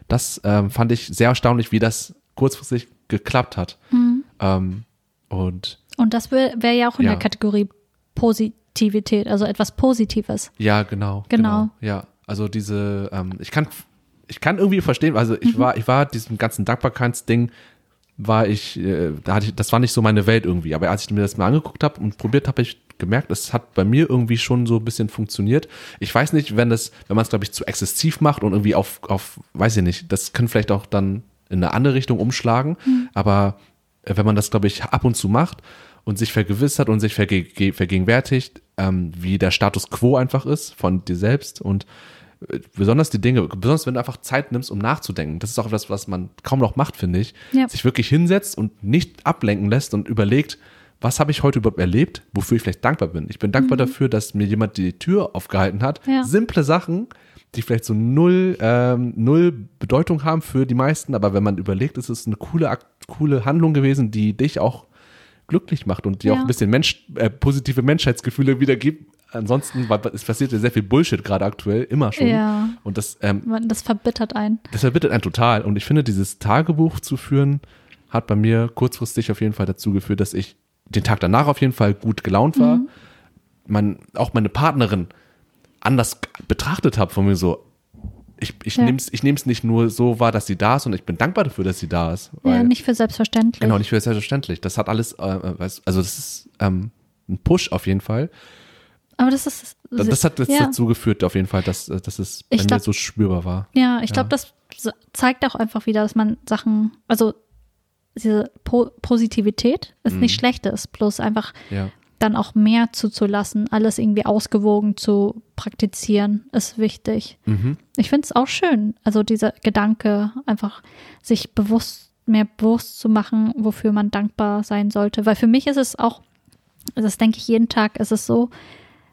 Das ähm, fand ich sehr erstaunlich, wie das kurzfristig geklappt hat. Mhm. Ähm, und Und das wäre wär ja auch in Ja. der Kategorie Positivität, also etwas Positives. Ja, genau. Genau. Ja, also diese, ähm, ich kann, ich kann irgendwie verstehen, also ich Mhm. war, ich war diesem ganzen Dankbarkeitsding, war ich, äh, da hatte ich, das war nicht so meine Welt irgendwie. Aber als ich mir das mal angeguckt habe und probiert habe, ich gemerkt, es hat bei mir irgendwie schon so ein bisschen funktioniert. Ich weiß nicht, wenn das, wenn man es, glaube ich, zu exzessiv macht und irgendwie auf, auf, weiß ich nicht, das kann vielleicht auch dann in eine andere Richtung umschlagen. Aber äh, wenn man das, glaube ich, ab und zu macht und sich vergewissert und sich verge ge- vergegenwärtigt, ähm, wie der Status quo einfach ist von dir selbst und äh, besonders die Dinge, besonders wenn du einfach Zeit nimmst, um nachzudenken. Das ist auch etwas, was man kaum noch macht, finde ich. Ja. Sich wirklich hinsetzt und nicht ablenken lässt und überlegt, was habe ich heute überhaupt erlebt, wofür ich vielleicht dankbar bin. Ich bin dankbar dafür, dass mir jemand die Tür aufgehalten hat. Ja. Simple Sachen, die vielleicht so null, ähm, null Bedeutung haben für die meisten, aber wenn man überlegt, ist es eine coole, coole Handlung gewesen, die dich auch glücklich macht und dir Ja. auch ein bisschen Mensch, äh, positive Menschheitsgefühle wiedergibt. Ansonsten, weil es passiert ja sehr viel Bullshit gerade aktuell, immer schon. Ja. Und das, ähm, Das verbittert einen. das verbittet einen total. Und ich finde, dieses Tagebuch zu führen, hat bei mir kurzfristig auf jeden Fall dazu geführt, dass ich den Tag danach auf jeden Fall gut gelaunt war. Mhm. Man, auch meine Partnerin anders betrachtet habe von mir so, ich, ich Ja. nehme es ich nehm's nicht nur so wahr, dass sie da ist und ich bin dankbar dafür, dass sie da ist. Ja, nicht für selbstverständlich. genau, nicht für selbstverständlich. Das hat alles, äh, also das ist ähm, ein Push auf jeden Fall. Aber das ist. Das, das hat jetzt ja. dazu geführt, auf jeden Fall, dass, äh, dass es bei Ich mir glaub- so spürbar war. Ja, ich glaube, das zeigt auch einfach wieder, dass man Sachen, also diese po Positivität ist Mhm. nicht Schlechtes, bloß einfach Ja. Dann auch mehr zuzulassen, alles irgendwie ausgewogen zu praktizieren, ist wichtig. Mhm. Ich finde es auch schön, also dieser Gedanke, einfach sich bewusst, mehr bewusst zu machen, wofür man dankbar sein sollte. Weil für mich ist es auch, das denke ich jeden Tag, ist es so,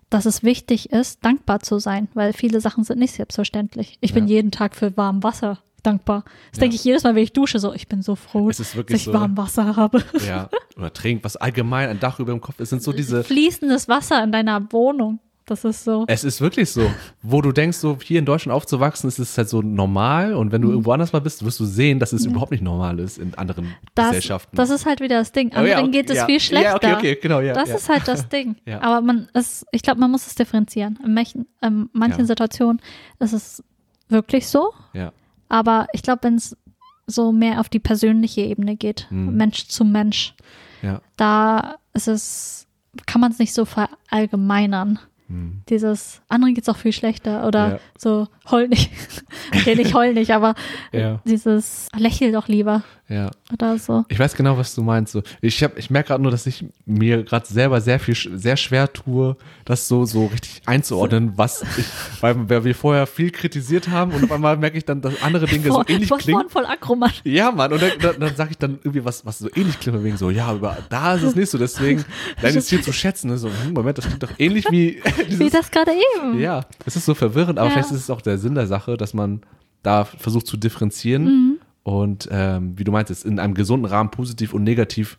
dass es wichtig ist, dankbar zu sein, weil viele Sachen sind nicht selbstverständlich. Ich bin Ja. jeden Tag für warm Wasser dankbar. Das Ja. denke ich jedes Mal, wenn ich dusche, so, ich bin so froh, Es dass ich so. warm Wasser habe. Ja, oder trinkt, was allgemein ein Dach über dem Kopf ist, sind so diese. Fließendes Wasser in deiner Wohnung. Das ist so. Es ist wirklich so, wo du denkst, so hier in Deutschland aufzuwachsen, ist es halt so normal und Mhm. wenn du irgendwo anders mal bist, wirst du sehen, dass es überhaupt nicht normal ist in anderen Das, Gesellschaften. das ist halt wieder das Ding. Oh Anderen ja, okay, geht es ja. viel schlechter. Ja, okay, okay, genau, ja. das ja. ist halt das Ding. Ja. Aber man ist, ich glaube, man muss es differenzieren. In manchen, in manchen Ja. Situationen ist es wirklich so. ja. Aber ich glaube, wenn es so mehr auf die persönliche Ebene geht, Mhm. Mensch zu Mensch, ja. da ist es, kann man es nicht so verallgemeinern. Hm. Dieses, anderen geht es auch viel schlechter oder Ja. so, heul nicht. okay, nicht heul nicht, aber Ja. dieses, lächel doch lieber ja. oder so. Ich weiß genau, was du meinst. So, ich hab, ich merke gerade nur, dass ich mir gerade selber sehr viel, sehr schwer tue, das so, so richtig einzuordnen, was ich, weil, weil wir vorher viel kritisiert haben und auf einmal merke ich dann, dass andere Dinge so Vor- ähnlich vor- klingen. voll Akroman. Ja, Mann, und dann, dann, dann sage ich dann irgendwie was, was so ähnlich klingt, wegen so, ja, aber da ist es nicht so, deswegen, dann ist hier zu schätzen, ne? so, hm, Moment, das klingt doch ähnlich wie Wie das gerade eben. ja, es ist so verwirrend, aber Ja. vielleicht ist es auch der Sinn der Sache, dass man da versucht zu differenzieren Mhm. und, ähm, wie du meintest, in einem gesunden Rahmen positiv und negativ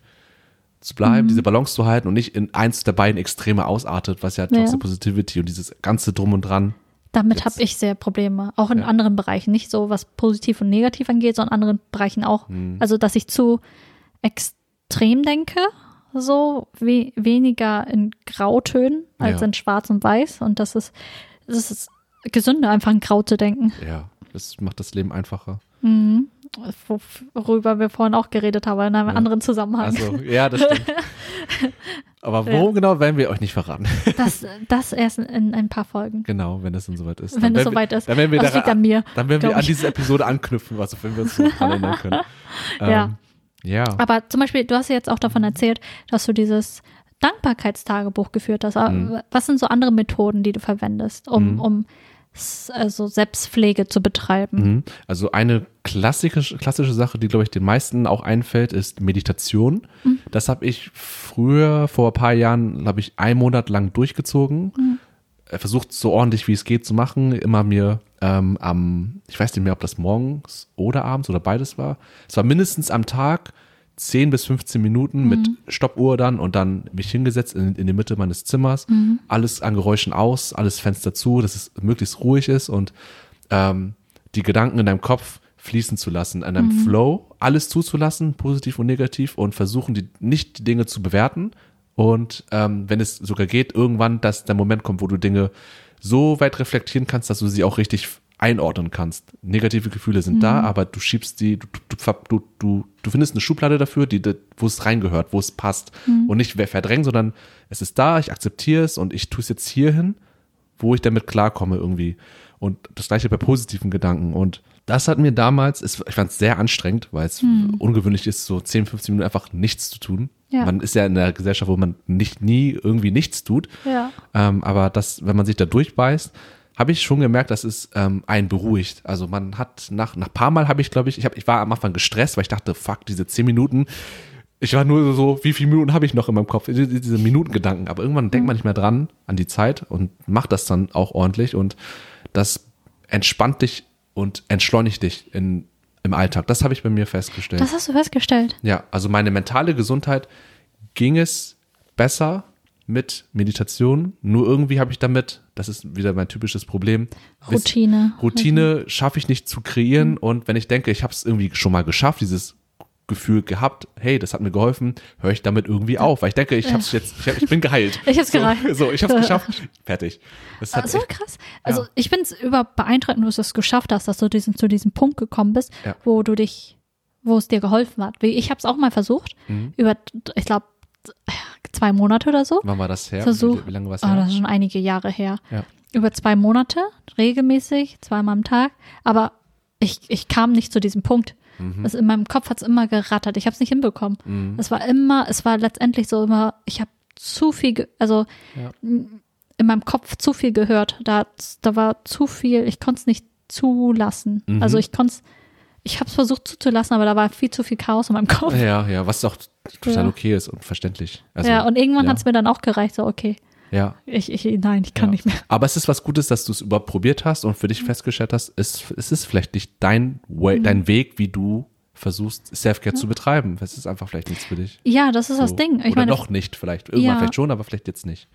zu bleiben, Mhm. diese Balance zu halten und nicht in eins der beiden Extreme ausartet, was ja Ja. Toxic Positivity und dieses ganze Drum und Dran. Damit habe ich sehr Probleme. Auch in Ja. anderen Bereichen. Nicht so, was positiv und negativ angeht, sondern in anderen Bereichen auch. Hm. Also, dass ich zu extrem denke, so we weniger in Grautönen als Ja. in Schwarz und Weiß. Und das ist, das ist gesünder, einfach in Grau zu denken. Ja, das macht das Leben einfacher. Mhm. Worüber wir vorhin auch geredet haben, in einem Ja. anderen Zusammenhang. Also, ja, das stimmt. Aber worum genau werden wir euch nicht verraten. Das, das erst in ein paar Folgen. Genau, wenn es dann soweit ist. Wenn es soweit ist. Dann werden wir, Das liegt daran, an mir. dann werden wir an ich. diese Episode anknüpfen, also wenn wir uns dran erinnern können. Ja. Ähm, ja. Aber zum Beispiel, du hast ja jetzt auch davon erzählt, dass du dieses Dankbarkeitstagebuch geführt hast. Mhm. Was sind so andere Methoden, die du verwendest, um, Mhm. um also Selbstpflege zu betreiben? Mhm. Also eine klassische, klassische Sache, die, glaube ich, den meisten auch einfällt, ist Meditation. Mhm. Das habe ich früher, vor ein paar Jahren, habe ich einen Monat lang durchgezogen. Mhm. Äh, Versucht so ordentlich wie es geht zu machen. Immer mir ähm, am, ich weiß nicht mehr, ob das morgens oder abends oder beides war. Es war mindestens am Tag 10 bis 15 Minuten mit Stoppuhr dann und dann mich hingesetzt in, in die Mitte meines Zimmers. Alles an Geräuschen aus, alles Fenster zu, dass es möglichst ruhig ist und ähm, die Gedanken in deinem Kopf fließen zu lassen, an einem Flow, alles zuzulassen, positiv und negativ und versuchen, die, nicht die Dinge zu bewerten. Und ähm, wenn es sogar geht, irgendwann, dass der Moment kommt, wo du Dinge so weit reflektieren kannst, dass du sie auch richtig einordnen kannst. Negative Gefühle sind da, aber du schiebst die, du, du, du, du, findest eine Schublade dafür, die, wo es reingehört, wo es passt. Und nicht verdrängen, sondern es ist da, ich akzeptiere es und ich tue es jetzt hierhin, wo ich damit klarkomme irgendwie. Und das gleiche bei positiven Gedanken. Und das hat mir damals, ich fand es sehr anstrengend, weil es ungewöhnlich ist, so 10, 15 Minuten einfach nichts zu tun. Ja. Man ist ja in einer Gesellschaft, wo man nicht nie irgendwie nichts tut. Ja. Ähm, aber das, wenn man sich da durchbeißt, habe ich schon gemerkt, dass es ähm, einen beruhigt. Also man hat nach nach paar Mal habe ich, glaube ich, ich, hab, ich war am Anfang gestresst, weil ich dachte, fuck, diese 10 Minuten. Ich war nur so, wie viele Minuten habe ich noch in meinem Kopf? Diese, diese Minutengedanken. Aber irgendwann denkt man nicht mehr dran, an die Zeit und macht das dann auch ordentlich und das entspannt dich und entschleunigt dich in, im Alltag. Das habe ich bei mir festgestellt. Das hast du festgestellt. Ja, also meine mentale Gesundheit ging es besser mit Meditation. Nur irgendwie habe ich damit, das ist wieder mein typisches Problem. Routine. Routine schaffe ich nicht zu kreieren. Und wenn ich denke, ich habe es irgendwie schon mal geschafft, dieses Gefühl gehabt, hey, das hat mir geholfen, höre ich damit irgendwie auf, weil ich denke, ich habe es jetzt, ich, hab, ich bin geheilt. Ich hab's so, gereicht. So, ich habe es geschafft, fertig. Das hat so echt, krass. Also ich finde es über beeindruckend, dass du es geschafft hast, dass du diesen, zu diesem Punkt gekommen bist, Ja. wo du dich, wo es dir geholfen hat. Ich habe es auch mal versucht, Mhm. über, ich glaube, zwei Monate oder so. wann war das her? Versuch. Wie, wie lange war es Oh, her? das ist schon einige Jahre her. Ja. Über zwei Monate, regelmäßig, zweimal am Tag. Aber ich, ich kam nicht zu diesem Punkt. Mhm. Das in meinem Kopf hat es immer gerattert. Ich habe es nicht hinbekommen. Es war immer, es war letztendlich so immer, ich habe zu viel, also Ja. in meinem Kopf zu viel gehört. Da, da war zu viel, ich konnte es nicht zulassen. Mhm. Also ich konnte es, ich habe es versucht zuzulassen, aber da war viel zu viel Chaos in meinem Kopf. Ja, ja, was auch total Ja. okay ist und verständlich. Also, ja, und irgendwann ja. hat es mir dann auch gereicht, so, okay, ja, ich, ich, nein, ich kann Ja. nicht mehr. Aber es ist was Gutes, dass du es überhaupt probiert hast und für dich festgestellt hast, es, es ist vielleicht nicht dein, way, Mhm. dein Weg, wie du versuchst, Selfcare zu betreiben. Es ist einfach vielleicht nichts für dich. Ja, das ist das So. Ding. Ich Oder meine, noch nicht vielleicht. Irgendwann Ja. vielleicht schon, aber vielleicht jetzt nicht.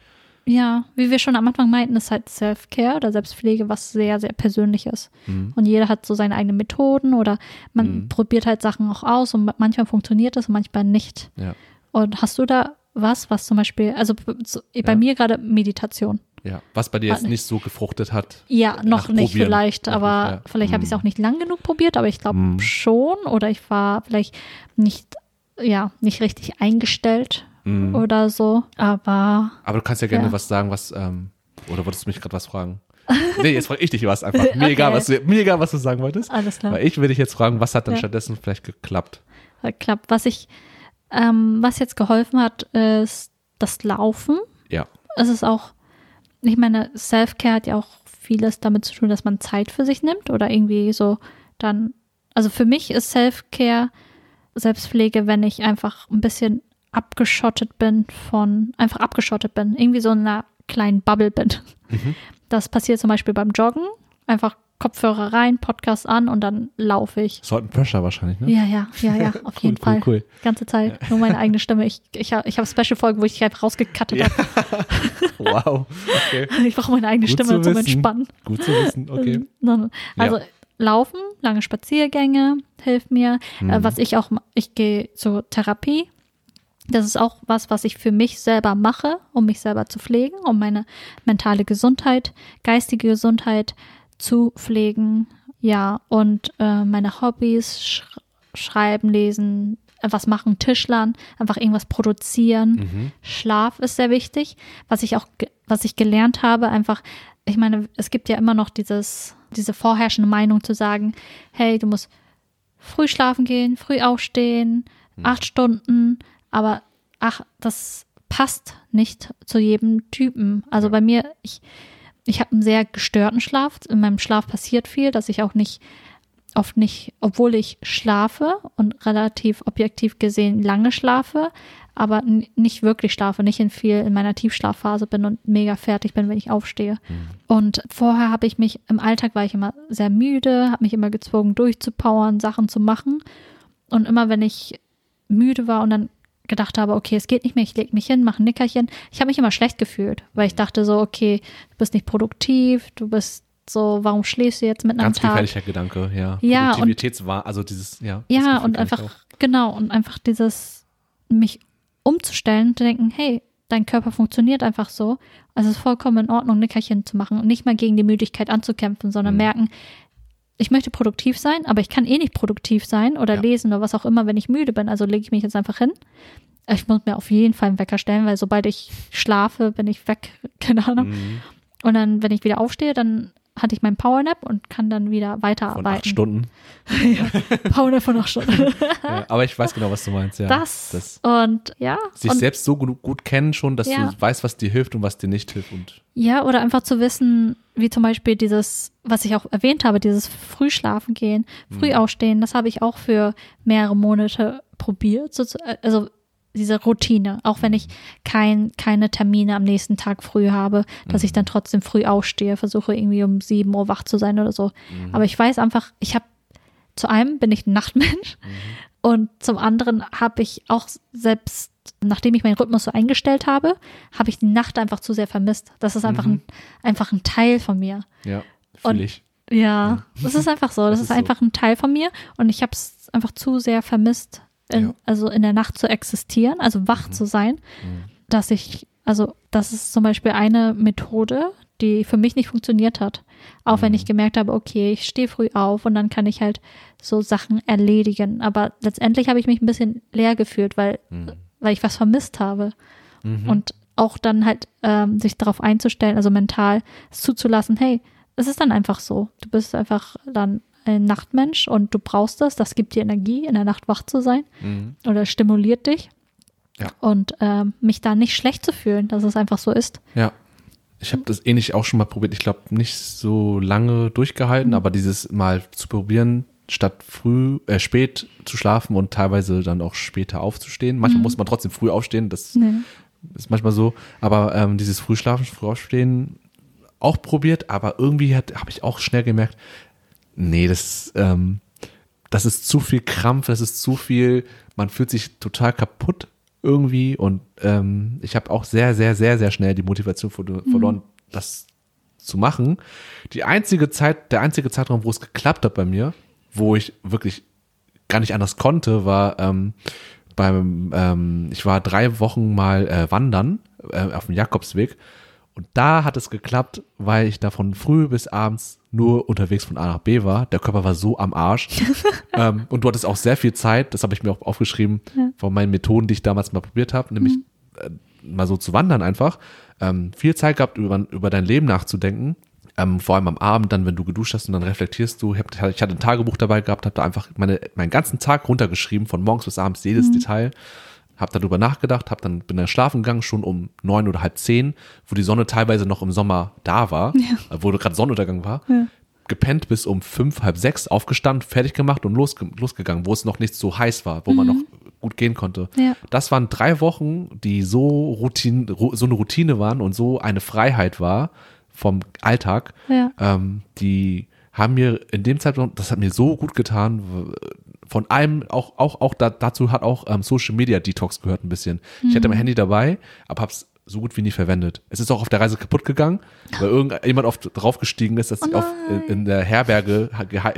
ja, wie wir schon am Anfang meinten, ist halt Self-Care oder Selbstpflege was sehr, sehr Persönliches. Mhm. Und jeder hat so seine eigenen Methoden oder man probiert halt Sachen auch aus und manchmal funktioniert es und manchmal nicht. Ja. Und hast du da was, was zum Beispiel, also bei Ja. mir gerade Meditation. Ja. Was bei dir jetzt Ah, nicht so gefruchtet hat. Ja, noch nicht Probieren. vielleicht, Noch aber nicht, ja. vielleicht habe ich es Mhm. auch nicht lang genug probiert, aber ich glaube Mhm. schon oder ich war vielleicht nicht, ja, nicht richtig eingestellt Mhm. oder so, aber Aber du kannst ja gerne Ja. was sagen, was, ähm, oder wolltest du mich gerade was fragen? Nee, jetzt frage ich dich was einfach. Mir, Okay. egal, was du, mir egal, was du sagen wolltest. alles klar. Weil ich würde dich jetzt fragen, was hat dann Ja. stattdessen vielleicht geklappt? klappt. Was ich, ähm, was jetzt geholfen hat, ist das Laufen. Ja. Es ist auch, ich meine, Self-Care hat ja auch vieles damit zu tun, dass man Zeit für sich nimmt oder irgendwie so dann, also für mich ist Self-Care Selbstpflege, wenn ich einfach ein bisschen abgeschottet bin von, einfach abgeschottet bin, irgendwie so in einer kleinen Bubble bin. Mhm. Das passiert zum Beispiel beim Joggen, einfach Kopfhörer rein, Podcast an und dann laufe ich. Salt and Pressure wahrscheinlich, ne? Ja, ja, ja, ja, auf jeden cool, Fall. cool. Ganze Zeit. Nur meine eigene Stimme. Ich, ich habe ich hab Special-Folgen, wo ich einfach rausgekattet Ja. habe. Wow. Okay. Ich brauche meine eigene Gut Stimme zu zum wissen. Entspannen. Gut zu wissen, okay. Also Laufen, lange Spaziergänge hilft mir. Mhm. Äh, was ich auch, ich gehe zur Therapie. Das ist auch was, was ich für mich selber mache, um mich selber zu pflegen, um meine mentale Gesundheit, geistige Gesundheit zu pflegen. Ja, und äh, meine Hobbys, sch schreiben, lesen, was machen, Tischlern, einfach irgendwas produzieren. Mhm. Schlaf ist sehr wichtig. Was ich auch, was ich gelernt habe, einfach, ich meine, es gibt ja immer noch dieses, diese vorherrschende Meinung zu sagen, hey, du musst früh schlafen gehen, früh aufstehen, acht Stunden, aber ach, das passt nicht zu jedem Typen. Also Ja. bei mir, ich, ich habe einen sehr gestörten Schlaf. In meinem Schlaf passiert viel, dass ich auch nicht oft nicht, obwohl ich schlafe und relativ objektiv gesehen lange schlafe, aber nicht wirklich schlafe, nicht in viel in meiner Tiefschlafphase bin und mega fertig bin, wenn ich aufstehe. Und vorher habe ich mich, im Alltag war ich immer sehr müde, habe mich immer gezwungen, durchzupowern, Sachen zu machen. Und immer wenn ich müde war und dann gedacht habe, okay, es geht nicht mehr, ich lege mich hin, mache ein Nickerchen, ich habe mich immer schlecht gefühlt, weil ich dachte so, okay, du bist nicht produktiv, du bist so, warum schläfst du jetzt mitten Ganz am Tag? gefährlicher Gedanke, ja. Ja, und- Produktivitätswahn, also dieses, ja. Ja, und einfach, genau, und einfach dieses, mich umzustellen und zu denken, hey, dein Körper funktioniert einfach so. Also es ist vollkommen in Ordnung, Nickerchen zu machen und nicht mal gegen die Müdigkeit anzukämpfen, sondern Mhm. merken, ich möchte produktiv sein, aber ich kann eh nicht produktiv sein oder Ja. lesen oder was auch immer, wenn ich müde bin. Also lege ich mich jetzt einfach hin. Ich muss mir auf jeden Fall einen Wecker stellen, weil sobald ich schlafe, bin ich weg. Keine Ahnung. Mhm. Und dann, wenn ich wieder aufstehe, dann hatte ich meinen Powernap und kann dann wieder Von weiterarbeiten. acht Stunden. Powernap von acht Stunden. ja, aber ich weiß genau, was du meinst, ja. das, das und ja. sich und, selbst so gut, gut kennen schon, dass Ja. du weißt, was dir hilft und was dir nicht hilft. Und Ja, oder einfach zu wissen, wie zum Beispiel dieses, was ich auch erwähnt habe, dieses Frühschlafen gehen, früh Mhm. aufstehen, das habe ich auch für mehrere Monate probiert. Also diese Routine, auch wenn ich kein, keine Termine am nächsten Tag früh habe, dass ich Mhm. dann trotzdem früh aufstehe, versuche irgendwie um sieben Uhr wach zu sein oder so. Mhm. Aber ich weiß einfach, ich habe, zu einem bin ich ein Nachtmensch Mhm. und zum anderen habe ich auch selbst, nachdem ich meinen Rhythmus so eingestellt habe, habe ich die Nacht einfach zu sehr vermisst. Das ist einfach, Mhm. ein, einfach ein Teil von mir. ja, fühle ich. Ja, das ist einfach so. Das, Das ist, ist so. einfach ein Teil von mir und ich habe es einfach zu sehr vermisst, in, Ja. also in der Nacht zu existieren, also wach Mhm. zu sein, Mhm. dass ich, also das ist zum Beispiel eine Methode, die für mich nicht funktioniert hat. Auch wenn Mhm. ich gemerkt habe, okay, ich stehe früh auf und dann kann ich halt so Sachen erledigen. Aber letztendlich habe ich mich ein bisschen leer gefühlt, weil, Mhm. weil ich was vermisst habe. Mhm. Und auch dann halt ähm, sich darauf einzustellen, also mental es zuzulassen, hey, es ist dann einfach so. Du bist einfach dann ein Nachtmensch und du brauchst das. Das gibt dir Energie, in der Nacht wach zu sein Mhm. oder stimuliert dich. Ja. Und ähm, mich da nicht schlecht zu fühlen, dass es einfach so ist. Ja. Ich habe das ähnlich auch schon mal probiert. Ich glaube, nicht so lange durchgehalten, Mhm. aber dieses mal zu probieren, statt früh, äh, spät zu schlafen und teilweise dann auch später aufzustehen. Manchmal Mhm. muss man trotzdem früh aufstehen, das Nee. ist manchmal so. Aber ähm, dieses Frühschlafen, Frühaufstehen auch probiert, aber irgendwie habe ich auch schnell gemerkt, nee, das, ähm, das ist zu viel Krampf, das ist zu viel, man fühlt sich total kaputt irgendwie und ähm, ich habe auch sehr, sehr, sehr, sehr schnell die Motivation verlo- verloren, das zu machen. Die einzige Zeit, der einzige Zeitraum, wo es geklappt hat bei mir, wo ich wirklich gar nicht anders konnte, war ähm, beim, ähm, ich war drei Wochen mal äh, wandern äh, auf dem Jakobsweg und da hat es geklappt, weil ich da von früh bis abends nur unterwegs von A nach B war. Der Körper war so am Arsch. ähm, und du hattest auch sehr viel Zeit, das habe ich mir auch aufgeschrieben, von meinen Methoden, die ich damals mal probiert habe, nämlich äh, mal so zu wandern einfach. Ähm, viel Zeit gehabt, über, über dein Leben nachzudenken. Ähm, vor allem am Abend, dann, wenn du geduscht hast und dann reflektierst du. Ich, hab, ich hatte ein Tagebuch dabei gehabt, habe da einfach meine, meinen ganzen Tag runtergeschrieben, von morgens bis abends, jedes Detail. Hab darüber nachgedacht, hab dann bin dann schlafen gegangen, schon um neun oder halb zehn, wo die Sonne teilweise noch im Sommer da war, äh, wo gerade Sonnenuntergang war. Gepennt bis um fünf, halb sechs, aufgestanden, fertig gemacht und losge losgegangen, wo es noch nicht so heiß war, wo man noch gut gehen konnte. Ja. Das waren drei Wochen, die so, Routine, so eine Routine waren und so eine Freiheit war vom Alltag. Ja. Ähm, die haben mir in dem Zeitpunkt, das hat mir so gut getan. Von allem, auch, auch, auch da, dazu hat auch ähm, Social Media Detox gehört ein bisschen. Ich hatte mein Handy dabei, aber hab's so gut wie nie verwendet. Es ist auch auf der Reise kaputt gegangen, weil irgendjemand auf, draufgestiegen ist, dass ich auf, in, der Herberge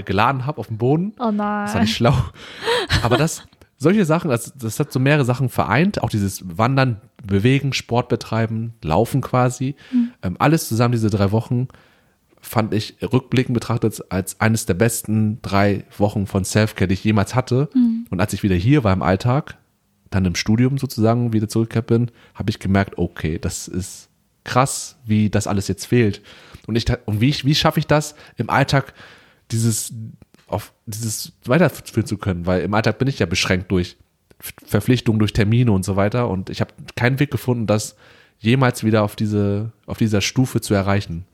geladen habe auf dem Boden. Oh Das war nein. nicht schlau. Aber das, solche Sachen, das, das hat so mehrere Sachen vereint. Auch dieses Wandern, Bewegen, Sport betreiben, Laufen quasi. Ähm, alles zusammen, diese drei Wochen, fand ich rückblickend betrachtet als eines der besten drei Wochen von Selfcare, die ich jemals hatte. Und als ich wieder hier war im Alltag, dann im Studium sozusagen wieder zurückgekehrt bin, habe ich gemerkt, okay, das ist krass, wie das alles jetzt fehlt. Und ich und wie, ich, wie schaffe ich das im Alltag, dieses auf dieses weiterführen zu können, weil im Alltag bin ich ja beschränkt durch Verpflichtungen, durch Termine und so weiter und ich habe keinen Weg gefunden, das jemals wieder auf diese auf dieser Stufe zu erreichen.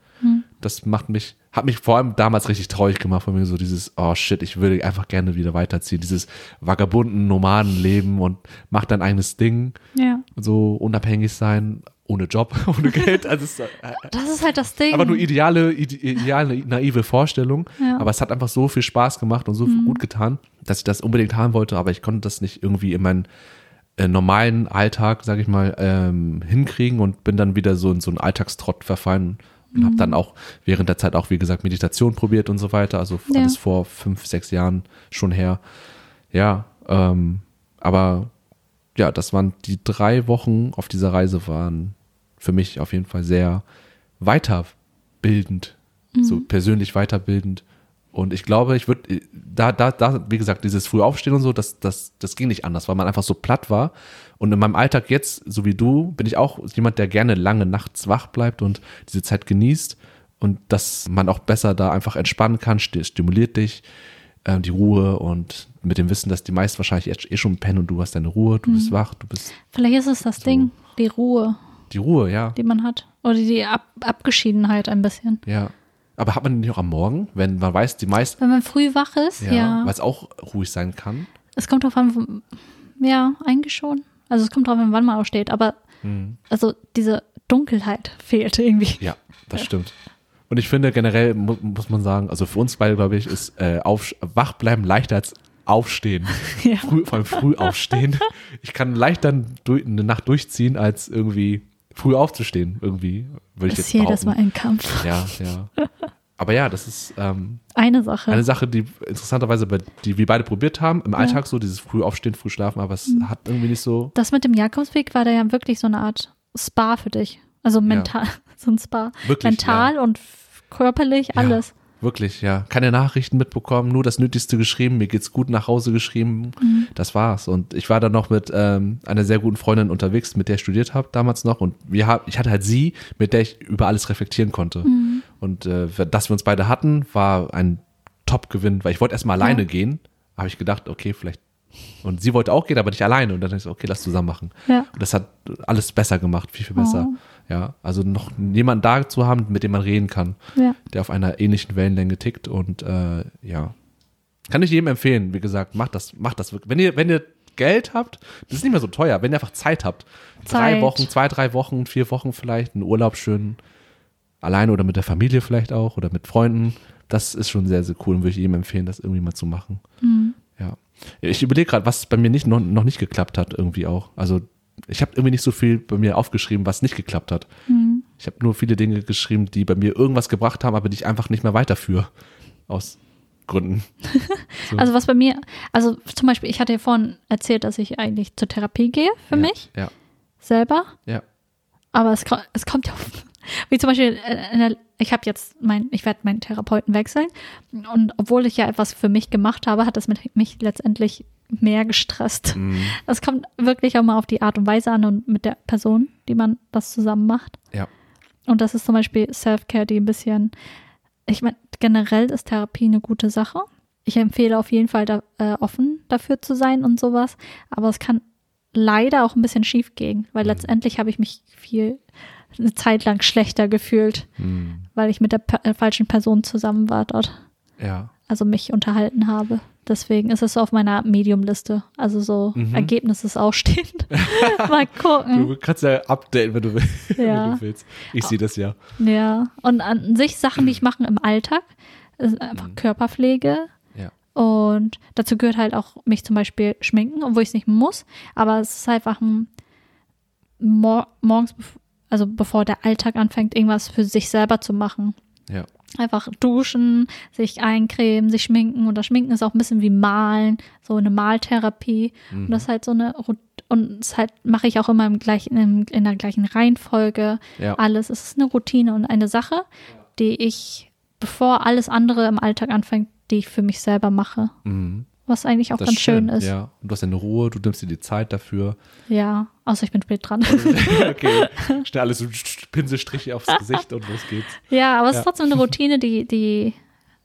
Das macht mich hat mich vor allem damals richtig traurig gemacht von mir so dieses oh shit, ich würde einfach gerne wieder weiterziehen, dieses vagabunden Nomadenleben und mach dein eigenes Ding, Ja. so unabhängig sein, ohne Job, ohne Geld, also es äh, Das ist halt das Ding. aber nur ideale, ide- ideale, naive Vorstellung. Ja. Mhm. Aber es hat einfach so viel Spaß gemacht und so viel gut getan, dass ich das unbedingt haben wollte, aber ich konnte das nicht irgendwie in meinen äh, normalen Alltag, sage ich mal, ähm, hinkriegen und bin dann wieder so in so einen Alltagstrott verfallen Und habe dann auch während der Zeit auch, wie gesagt, Meditation probiert und so weiter. Also Ja. alles vor fünf, sechs Jahren schon her. Ja, ähm, aber ja, das waren die drei Wochen auf dieser Reise waren für mich auf jeden Fall sehr weiterbildend, so persönlich weiterbildend. Und ich glaube, ich würde, da, da, da, wie gesagt, dieses Frühaufstehen und so, das, das, das ging nicht anders, weil man einfach so platt war. Und in meinem Alltag jetzt, so wie du, bin ich auch jemand, der gerne lange nachts wach bleibt und diese Zeit genießt. Und dass man auch besser da einfach entspannen kann, sti- stimuliert dich, äh, die Ruhe und mit dem Wissen, dass die meisten wahrscheinlich eh- schon pennen und du hast deine Ruhe, du bist wach, du bist Vielleicht ist es das Ding, die Ruhe, die Ruhe, ja. die man hat. Oder die Ab Abgeschiedenheit ein bisschen. Ja. Aber hat man den nicht auch am Morgen, wenn man weiß, die meisten, Wenn man früh wach ist, ja. ja, weil es auch ruhig sein kann? Es kommt drauf an, ja, eigentlich schon. Also es kommt drauf an, wann man aufsteht. Aber Mhm. also diese Dunkelheit fehlt irgendwie. Ja, das stimmt. Und ich finde generell mu muss man sagen, also für uns beide, glaube ich, ist äh, auf, wach bleiben leichter als aufstehen. Ja. Früh, vor allem früh aufstehen. Ich kann leichter durch, eine Nacht durchziehen, als irgendwie früh aufzustehen, irgendwie, würde ich Das jetzt jedes Mal behaupten. ein Kampf. Ja, ja. Aber ja, das ist ähm, Eine Sache. eine Sache, die interessanterweise, bei, die wir beide probiert haben, im Alltag so, dieses früh aufstehen, früh schlafen, aber es Mhm. hat irgendwie nicht so, das mit dem Jakobsweg war da ja wirklich so eine Art Spa für dich. Also mental, so ein Spa. Wirklich, mental und f- körperlich, alles. Ja, wirklich, ja. Keine Nachrichten mitbekommen, nur das Nötigste geschrieben, mir geht's gut nach Hause geschrieben. Mhm. Das war's. Und ich war dann noch mit ähm, einer sehr guten Freundin unterwegs, mit der ich studiert habe damals noch. Und wir hab, ich hatte halt sie, mit der ich über alles reflektieren konnte. Mhm. Und äh, dass wir uns beide hatten, war ein Top-Gewinn, weil ich wollte erstmal alleine gehen. Habe ich gedacht, okay, vielleicht. Und sie wollte auch gehen, aber nicht alleine. Und dann dachte ich okay, lass zusammen machen. Ja. Und das hat alles besser gemacht, viel, viel besser. Oh. Ja, also noch jemanden da zu haben, mit dem man reden kann Ja. der auf einer ähnlichen Wellenlänge tickt und äh, ja. Kann ich jedem empfehlen, wie gesagt, macht das, macht das wirklich. Wenn ihr, wenn ihr Geld habt, das ist nicht mehr so teuer, wenn ihr einfach Zeit habt. Drei Zeit. Wochen, zwei, drei Wochen, vier Wochen vielleicht, einen Urlaub schön alleine oder mit der Familie vielleicht auch oder mit Freunden. Das ist schon sehr, sehr cool und würde ich jedem empfehlen, das irgendwie mal zu machen. Ja. Ich überlege gerade, was bei mir nicht, noch, noch nicht geklappt hat, irgendwie auch. Also ich habe irgendwie nicht so viel bei mir aufgeschrieben, was nicht geklappt hat. Ich habe nur viele Dinge geschrieben, die bei mir irgendwas gebracht haben, aber die ich einfach nicht mehr weiterführe. Aus Gründen. So. Also was bei mir, also zum Beispiel, ich hatte ja vorhin erzählt, dass ich eigentlich zur Therapie gehe für ja, mich Ja, selber. ja. Aber es, es kommt ja, auf- wie zum Beispiel, äh, ich habe jetzt mein, ich werde meinen Therapeuten wechseln und obwohl ich ja etwas für mich gemacht habe, hat es mit, mich letztendlich mehr gestresst. Mhm. Es kommt wirklich auch mal auf die Art und Weise an und mit der Person, die man das zusammen macht. Ja. Und das ist zum Beispiel Self-Care, die ein bisschen, ich meine, generell ist Therapie eine gute Sache. Ich empfehle auf jeden Fall da, äh, offen dafür zu sein und sowas. Aber es kann leider auch ein bisschen schief gehen, weil letztendlich habe ich mich viel eine Zeit lang schlechter gefühlt, Mhm. weil ich mit der pe äh, falschen Person zusammen war dort. Ja. Also mich unterhalten habe. Deswegen ist es so auf meiner Medium-Liste. Also so Mhm. Ergebnis ist ausstehend. Mal gucken. Du kannst ja updaten, wenn du, will- Ja. wenn du willst. Ich sehe das ja. Ja, und an sich Sachen, die ich mache im Alltag, ist einfach Körperpflege. Ja. Und dazu gehört halt auch mich zum Beispiel schminken, obwohl ich es nicht muss. Aber es ist einfach ein mor morgens, also bevor der Alltag anfängt, irgendwas für sich selber zu machen. Ja. Einfach duschen, sich eincremen, sich schminken. Und das Schminken ist auch ein bisschen wie Malen, so eine Maltherapie. Und das ist halt so eine, und das halt mache ich auch immer im gleichen, im, in der gleichen Reihenfolge. Ja. Alles. Es ist eine Routine und eine Sache, die ich, bevor alles andere im Alltag anfängt, die ich für mich selber mache. Mhm. Was eigentlich auch Das ganz schön ist. Ja. Ja. Und du hast deine Ruhe, du nimmst dir die Zeit dafür. außer ich bin spät dran. okay. Schnell alles so Pinselstriche aufs Gesicht und los geht's. ja, aber es Ja. ist trotzdem eine Routine, die, die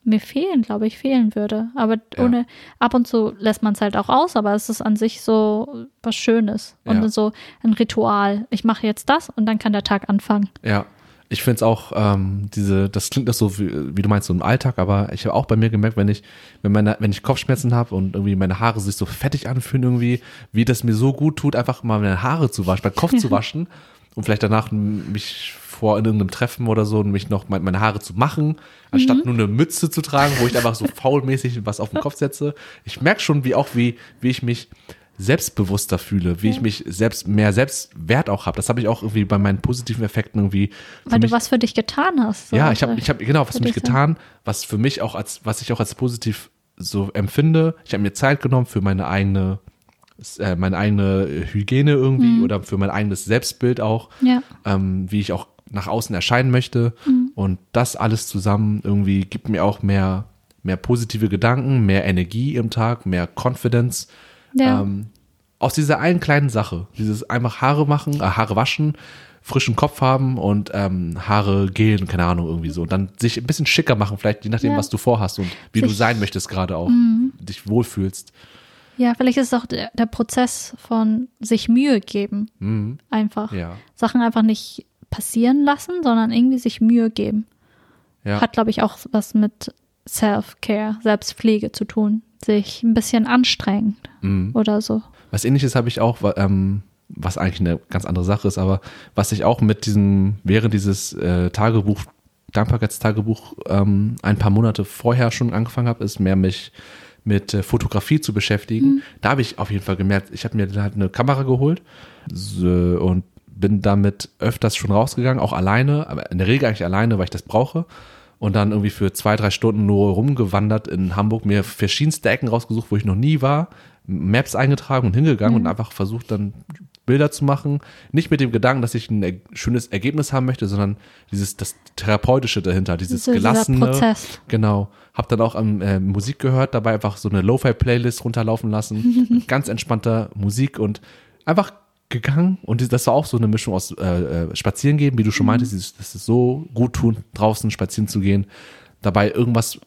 mir fehlen, glaube ich, fehlen würde. Aber Ja. ohne, ab und zu lässt man es halt auch aus, aber es ist an sich so was Schönes und Ja. so ein Ritual. Ich mache jetzt das und dann kann der Tag anfangen. Ja, ich finde es auch, ähm, diese, das klingt das so, wie, wie du meinst, so im Alltag, aber ich habe auch bei mir gemerkt, wenn ich, wenn meine, wenn ich Kopfschmerzen habe und irgendwie meine Haare sich so fettig anfühlen irgendwie, wie das mir so gut tut, einfach mal meine Haare zu waschen, meinen Kopf zu waschen und vielleicht danach mich vor in irgendeinem Treffen oder so und mich noch mein- meine Haare zu machen, anstatt nur eine Mütze zu tragen, wo ich einfach so faulmäßig was auf den Kopf setze. Ich merke schon, wie auch wie, wie ich mich selbstbewusster fühle, wie ich mich selbst mehr Selbstwert auch habe. Das habe ich auch irgendwie bei meinen positiven Effekten irgendwie. Weil mich, du was für dich getan hast. So ja, ich habe, ich habe genau was für mich getan, was für mich auch als, was ich auch als positiv so empfinde. Ich habe mir Zeit genommen für meine eigene, äh, meine eigene Hygiene irgendwie oder für mein eigenes Selbstbild auch, Ja. ähm, wie ich auch nach außen erscheinen möchte. Und das alles zusammen irgendwie gibt mir auch mehr, mehr positive Gedanken, mehr Energie im Tag, mehr Confidence. Ja. Ähm, aus dieser einen kleinen Sache, dieses einfach Haare machen, äh, Haare waschen, frischen Kopf haben und ähm, Haare gehen, keine Ahnung, irgendwie so. Und dann sich ein bisschen schicker machen, vielleicht je nachdem, Ja. was du vorhast und wie du Sich- sein möchtest gerade auch, dich wohlfühlst. Ja, vielleicht ist es auch der, der Prozess von sich Mühe geben. Mhm. Einfach. Ja. Sachen einfach nicht passieren lassen, sondern irgendwie sich Mühe geben. Ja. Hat, glaube ich, auch was mit Self-Care, Selbstpflege zu tun. Sich ein bisschen anstrengen Mhm. oder so. Was ähnliches habe ich auch, ähm, was eigentlich eine ganz andere Sache ist, aber was ich auch mit diesem, während dieses äh, Tagebuch, Dankbarkeitstagebuch ähm, ein paar Monate vorher schon angefangen habe, ist mehr mich mit äh, Fotografie zu beschäftigen. Da habe ich auf jeden Fall gemerkt, ich habe mir halt eine Kamera geholt so, und bin damit öfters schon rausgegangen, auch alleine, aber in der Regel eigentlich alleine, weil ich das brauche. Und dann irgendwie für zwei, drei Stunden nur rumgewandert in Hamburg, mir verschiedenste Ecken rausgesucht, wo ich noch nie war, Maps eingetragen und hingegangen und einfach versucht dann Bilder zu machen. Nicht mit dem Gedanken, dass ich ein er- schönes Ergebnis haben möchte, sondern dieses, das Therapeutische dahinter, dieses So gelassene. Prozess. Genau. Hab dann auch ähm, äh, Musik gehört, dabei einfach so eine Lo-Fi-Playlist runterlaufen lassen, ganz entspannter Musik und einfach gegangen. Und das war auch so eine Mischung aus äh, äh, Spazieren gehen, wie du schon meintest, dieses- das ist so gut tun, draußen spazieren zu gehen, dabei irgendwas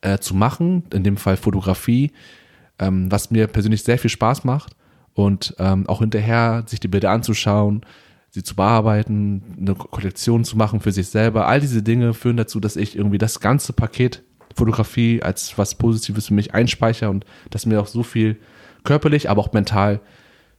äh, zu machen, in dem Fall Fotografie, ähm, was mir persönlich sehr viel Spaß macht und ähm, auch hinterher sich die Bilder anzuschauen, sie zu bearbeiten, eine Kollektion zu machen für sich selber. All diese Dinge führen dazu, dass ich irgendwie das ganze Paket Fotografie als was Positives für mich einspeichere und das mir auch so viel körperlich, aber auch mental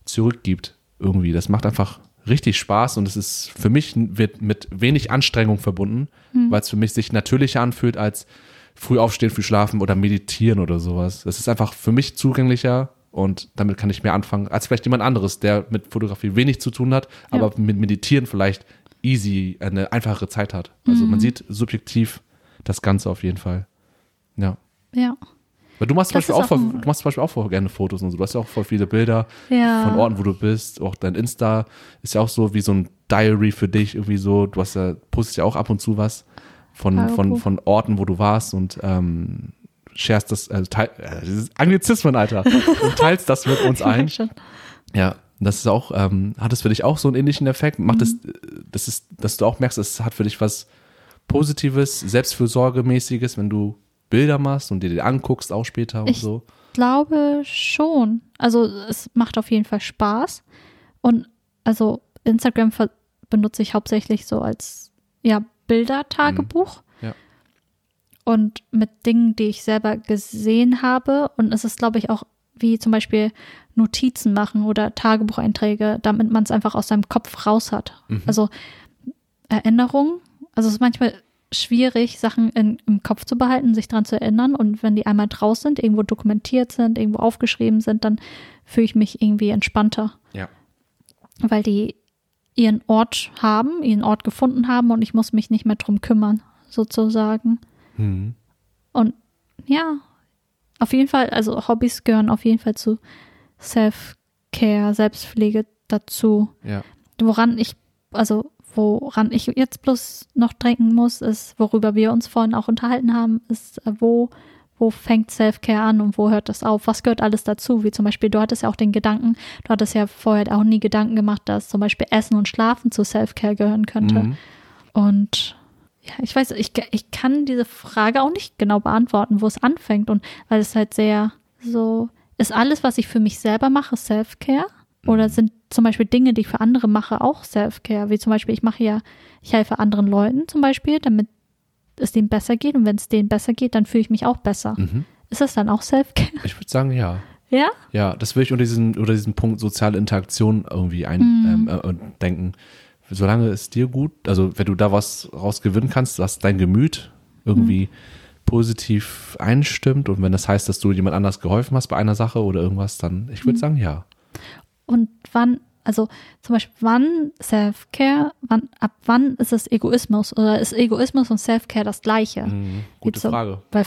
zurückgibt irgendwie. Das macht einfach richtig Spaß und es ist für mich wird mit wenig Anstrengung verbunden, weil es für mich sich natürlicher anfühlt als früh aufstehen, früh schlafen oder meditieren oder sowas. Es ist einfach für mich zugänglicher und damit kann ich mehr anfangen als vielleicht jemand anderes, der mit Fotografie wenig zu tun hat, aber mit Meditieren vielleicht easy eine einfachere Zeit hat. Also man sieht subjektiv das Ganze auf jeden Fall. Ja. Ja. Weil du machst, zum Das Beispiel auch auch voll, du machst zum Beispiel auch voll gerne Fotos und so. Du hast ja auch voll viele Bilder Ja. von Orten, wo du bist. Auch dein Insta ist ja auch so wie so ein Diary für dich irgendwie so. Du hast ja, postest ja auch ab und zu was von, von, Tagebuch. von Orten, wo du warst und ähm, sharest das, äh, teil, äh, dieses Anglizismen, Alter. Und teilst das mit uns ein. Ja, das ist auch, ähm, hat es für dich auch so einen ähnlichen Effekt? Macht es, Mhm. das ist, dass du auch merkst, es hat für dich was Positives, Selbstfürsorgemäßiges, wenn du Bilder machst und dir die anguckst, auch später und Ich- so. glaube schon. Also es macht auf jeden Fall Spaß. Und also Instagram benutze ich hauptsächlich so als ja, Bildertagebuch. Mhm. Ja. Und mit Dingen, die ich selber gesehen habe. Und es ist, glaube ich, auch wie zum Beispiel Notizen machen oder Tagebucheinträge, damit man es einfach aus seinem Kopf raus hat. Mhm. Also Erinnerungen. Also es ist manchmal schwierig, Sachen in, im Kopf zu behalten, sich daran zu erinnern. Und wenn die einmal draus sind, irgendwo dokumentiert sind, irgendwo aufgeschrieben sind, dann fühle ich mich irgendwie entspannter, Ja. weil die ihren Ort haben, ihren Ort gefunden haben und ich muss mich nicht mehr drum kümmern, sozusagen. Mhm. Und ja, auf jeden Fall, also Hobbys gehören auf jeden Fall zu Self-Care, Selbstpflege dazu. Ja. Woran ich, also woran ich jetzt bloß noch denken muss, ist, worüber wir uns vorhin auch unterhalten haben, ist, äh, wo, wo fängt Self-Care an und wo hört das auf? Was gehört alles dazu? Wie zum Beispiel, du hattest ja auch den Gedanken, du hattest ja vorher auch nie Gedanken gemacht, dass zum Beispiel Essen und Schlafen zu Self-Care gehören könnte. Mhm. Und ja, ich weiß, ich, ich kann diese Frage auch nicht genau beantworten, wo es anfängt. Und weil es halt sehr so, ist alles, was ich für mich selber mache, Self-Care? Oder sind zum Beispiel Dinge, die ich für andere mache, auch Self-Care? Wie zum Beispiel, ich mache ja, ich helfe anderen Leuten zum Beispiel, damit es denen besser geht. Und wenn es denen besser geht, dann fühle ich mich auch besser. Mhm. Ist das dann auch Self-Care? Ich würde sagen, ja. Ja? Ja, das will ich unter diesen, unter diesen Punkt soziale Interaktion irgendwie ein, Mhm. ähm, äh, denken. Solange es dir gut, also wenn du da was rausgewinnen kannst, was dein Gemüt irgendwie Mhm. positiv einstimmt und wenn das heißt, dass du jemand anders geholfen hast bei einer Sache oder irgendwas, dann, ich würde Mhm. sagen, ja. Und wann, also zum Beispiel wann Self-Care, wann, ab wann ist es Egoismus oder ist Egoismus und Self-Care das gleiche? Mhm, gute Gibt's Frage. Weil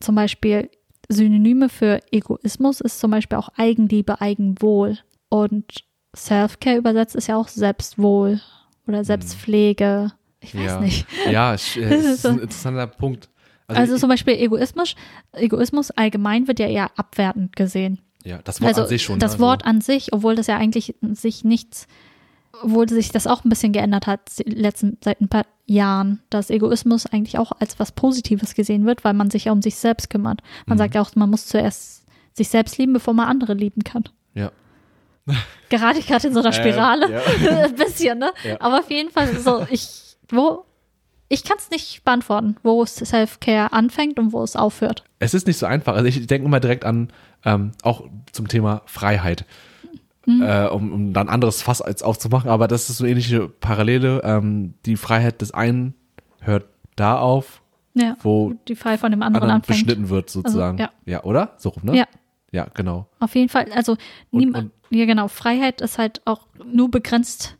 zum Beispiel Synonyme für Egoismus ist zum Beispiel auch Eigenliebe, Eigenwohl. Und Self-Care übersetzt ist ja auch Selbstwohl oder Selbstpflege. Ich weiß Mhm. ja. nicht. Ja, es, äh, Das es ist ein interessanter Punkt. Also, zum Beispiel Egoismus, Egoismus allgemein wird ja eher abwertend gesehen. Ja, das Wort also an sich schon. das also, Wort an sich, obwohl das ja eigentlich sich nichts, obwohl sich das auch ein bisschen geändert hat letzten, seit ein paar Jahren, dass Egoismus eigentlich auch als was Positives gesehen wird, weil man sich ja um sich selbst kümmert. Man Mhm. sagt ja auch, man muss zuerst sich selbst lieben, bevor man andere lieben kann. Ja. Gerade gerade in so einer Spirale. Ähm, ein bisschen, ne? Ja. Aber auf jeden Fall so, ich, wo, ich kann es nicht beantworten, wo es Self-Care anfängt und wo es aufhört. Es ist nicht so einfach. Also ich denke immer direkt an, ähm, auch zum Thema Freiheit. Mhm. Äh, um, um dann anderes Fass als aufzumachen, aber das ist so ähnliche Parallele. Ähm, die Freiheit des einen hört da auf, Ja. wo Die Freiheit von dem anderen anderen anfängt. beschnitten wird, sozusagen. ja. ja, oder? So rum, ne? Ja. Ja, genau. Auf jeden Fall, also niemand, ja genau, Freiheit ist halt auch nur begrenzt,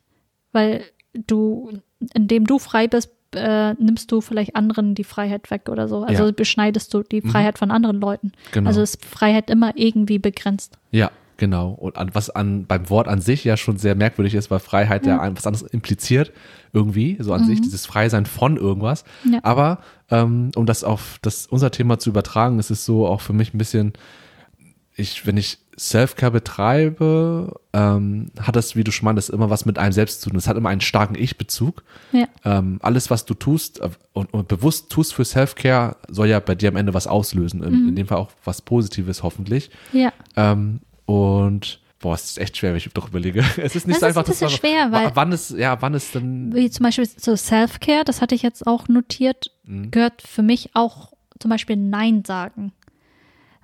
weil du, indem du frei bist, äh, nimmst du vielleicht anderen die Freiheit weg oder so. Also Ja. beschneidest du die Freiheit von anderen Leuten. Genau. Also ist Freiheit immer irgendwie begrenzt. Ja, genau. Und an, was an beim Wort an sich ja schon sehr merkwürdig ist, weil Freiheit ja, ein- was anderes impliziert, irgendwie, so an sich, dieses Freisein von irgendwas. Mhm. Ja. Aber ähm, um das auf das, unser Thema zu übertragen, ist es so auch für mich ein bisschen, ich, wenn ich Self-Care betreibe, ähm, hat das, wie du schon meintest, immer was mit einem selbst zu tun. Es hat immer einen starken Ich-Bezug. Ja. Ähm, alles, was du tust äh, und, und bewusst tust für Self-Care, soll ja bei dir am Ende was auslösen. In, Mhm. in dem Fall auch was Positives, hoffentlich. Ja. Ähm, und boah, es ist echt schwer, wenn ich doch überlege. Es ist nicht Das so ist einfach. ein bisschen schwer, weil- wann ist ja, wann ist denn Wie zum Beispiel so Self-Care, das hatte ich jetzt auch notiert, Mhm. gehört für mich auch zum Beispiel Nein sagen.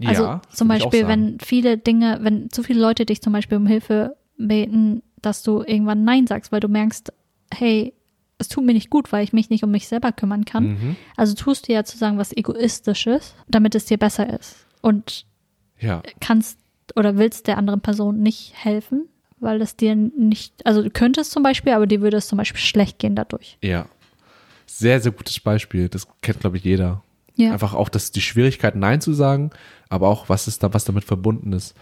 Also ja, zum Beispiel, wenn viele Dinge, wenn zu viele Leute dich zum Beispiel um Hilfe beten, dass du irgendwann Nein sagst, weil du merkst, hey, es tut mir nicht gut, weil ich mich nicht um mich selber kümmern kann. Mhm. Also tust du ja zu sagen was Egoistisches, damit es dir besser ist. Und ja, kannst oder willst der anderen Person nicht helfen, weil es dir nicht, also du könntest zum Beispiel, aber dir würde es zum Beispiel schlecht gehen dadurch. ja. Sehr, sehr gutes Beispiel. Das kennt, glaube ich, jeder. Ja. Einfach auch das, die Schwierigkeit, Nein zu sagen, aber auch, was ist da, was damit verbunden ist.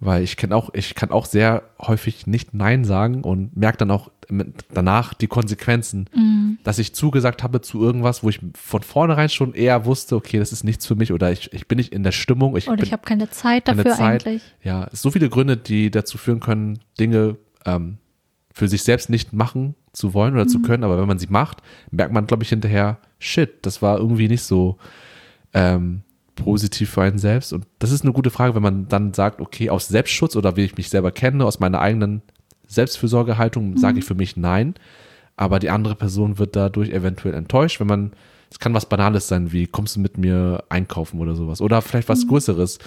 Weil ich kenne auch, ich kann auch sehr häufig nicht Nein sagen und merke dann auch danach die Konsequenzen, Mhm. dass ich zugesagt habe zu irgendwas, wo ich von vornherein schon eher wusste, okay, das ist nichts für mich oder ich, ich bin nicht in der Stimmung. Ich Oder ich habe keine Zeit keine dafür Zeit. eigentlich. Ja, es so viele Gründe, die dazu führen können, Dinge ähm, für sich selbst nicht machen zu wollen oder zu Mhm. können. Aber wenn man sie macht, merkt man, glaube ich, hinterher, shit, das war irgendwie nicht so ähm, positiv für einen selbst. Und das ist eine gute Frage, wenn man dann sagt, okay, aus Selbstschutz oder wie ich mich selber kenne, aus meiner eigenen Selbstfürsorgehaltung, Mhm. sage ich für mich nein. Aber die andere Person wird dadurch eventuell enttäuscht, wenn man, es kann was Banales sein, wie kommst du mit mir einkaufen oder sowas. Oder vielleicht Mhm. was Größeres,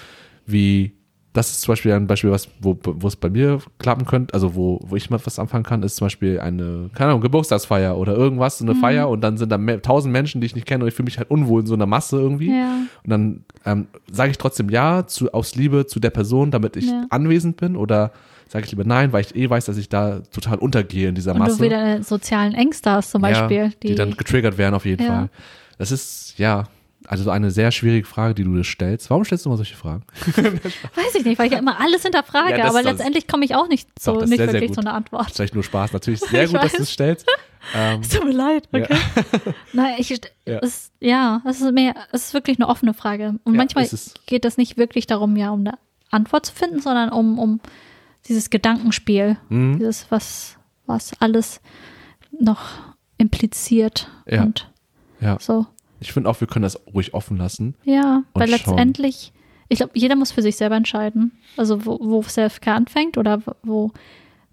wie, das ist zum Beispiel ein Beispiel, was, wo, wo es bei mir klappen könnte, also wo, wo ich mal was anfangen kann, ist zum Beispiel eine, keine Ahnung, Geburtstagsfeier oder irgendwas, so Mhm. eine Feier und dann sind da mehr, tausend Menschen, die ich nicht kenne und ich fühle mich halt unwohl in so einer Masse irgendwie. Ja. Und dann ähm, sage ich trotzdem ja zu, aus Liebe zu der Person, damit ich Ja. anwesend bin oder sage ich lieber nein, weil ich eh weiß, dass ich da total untergehe in dieser Und Masse. du wieder sozialen Ängste hast zum Beispiel. ja, die, dann getriggert werden auf jeden. Fall. Das ist, ja, also eine sehr schwierige Frage, die du dir stellst. Warum stellst du immer solche Fragen? Weiß ich nicht, weil ich ja immer alles hinterfrage, Ja, das- aber das- letztendlich komme ich auch nicht so, Doch, das ist nicht sehr, wirklich zu einer Antwort. Vielleicht nur Spaß. Natürlich sehr Ich gut, dass weiß. du es stellst. Ähm, Es tut mir leid, Ja. okay. Nein, ich, Ja. Es, ja, es ist mehr, es ist wirklich eine offene Frage. Und Ja, manchmal ist es. geht es nicht wirklich darum, ja, um eine Antwort zu finden, sondern um, um dieses Gedankenspiel, Mhm. dieses, was, was alles noch impliziert Ja. und ja, so. Ich finde auch, wir können das ruhig offen lassen. Ja, weil schauen. letztendlich, ich glaube, jeder muss für sich selber entscheiden. Also wo, wo Self-Care anfängt oder wo,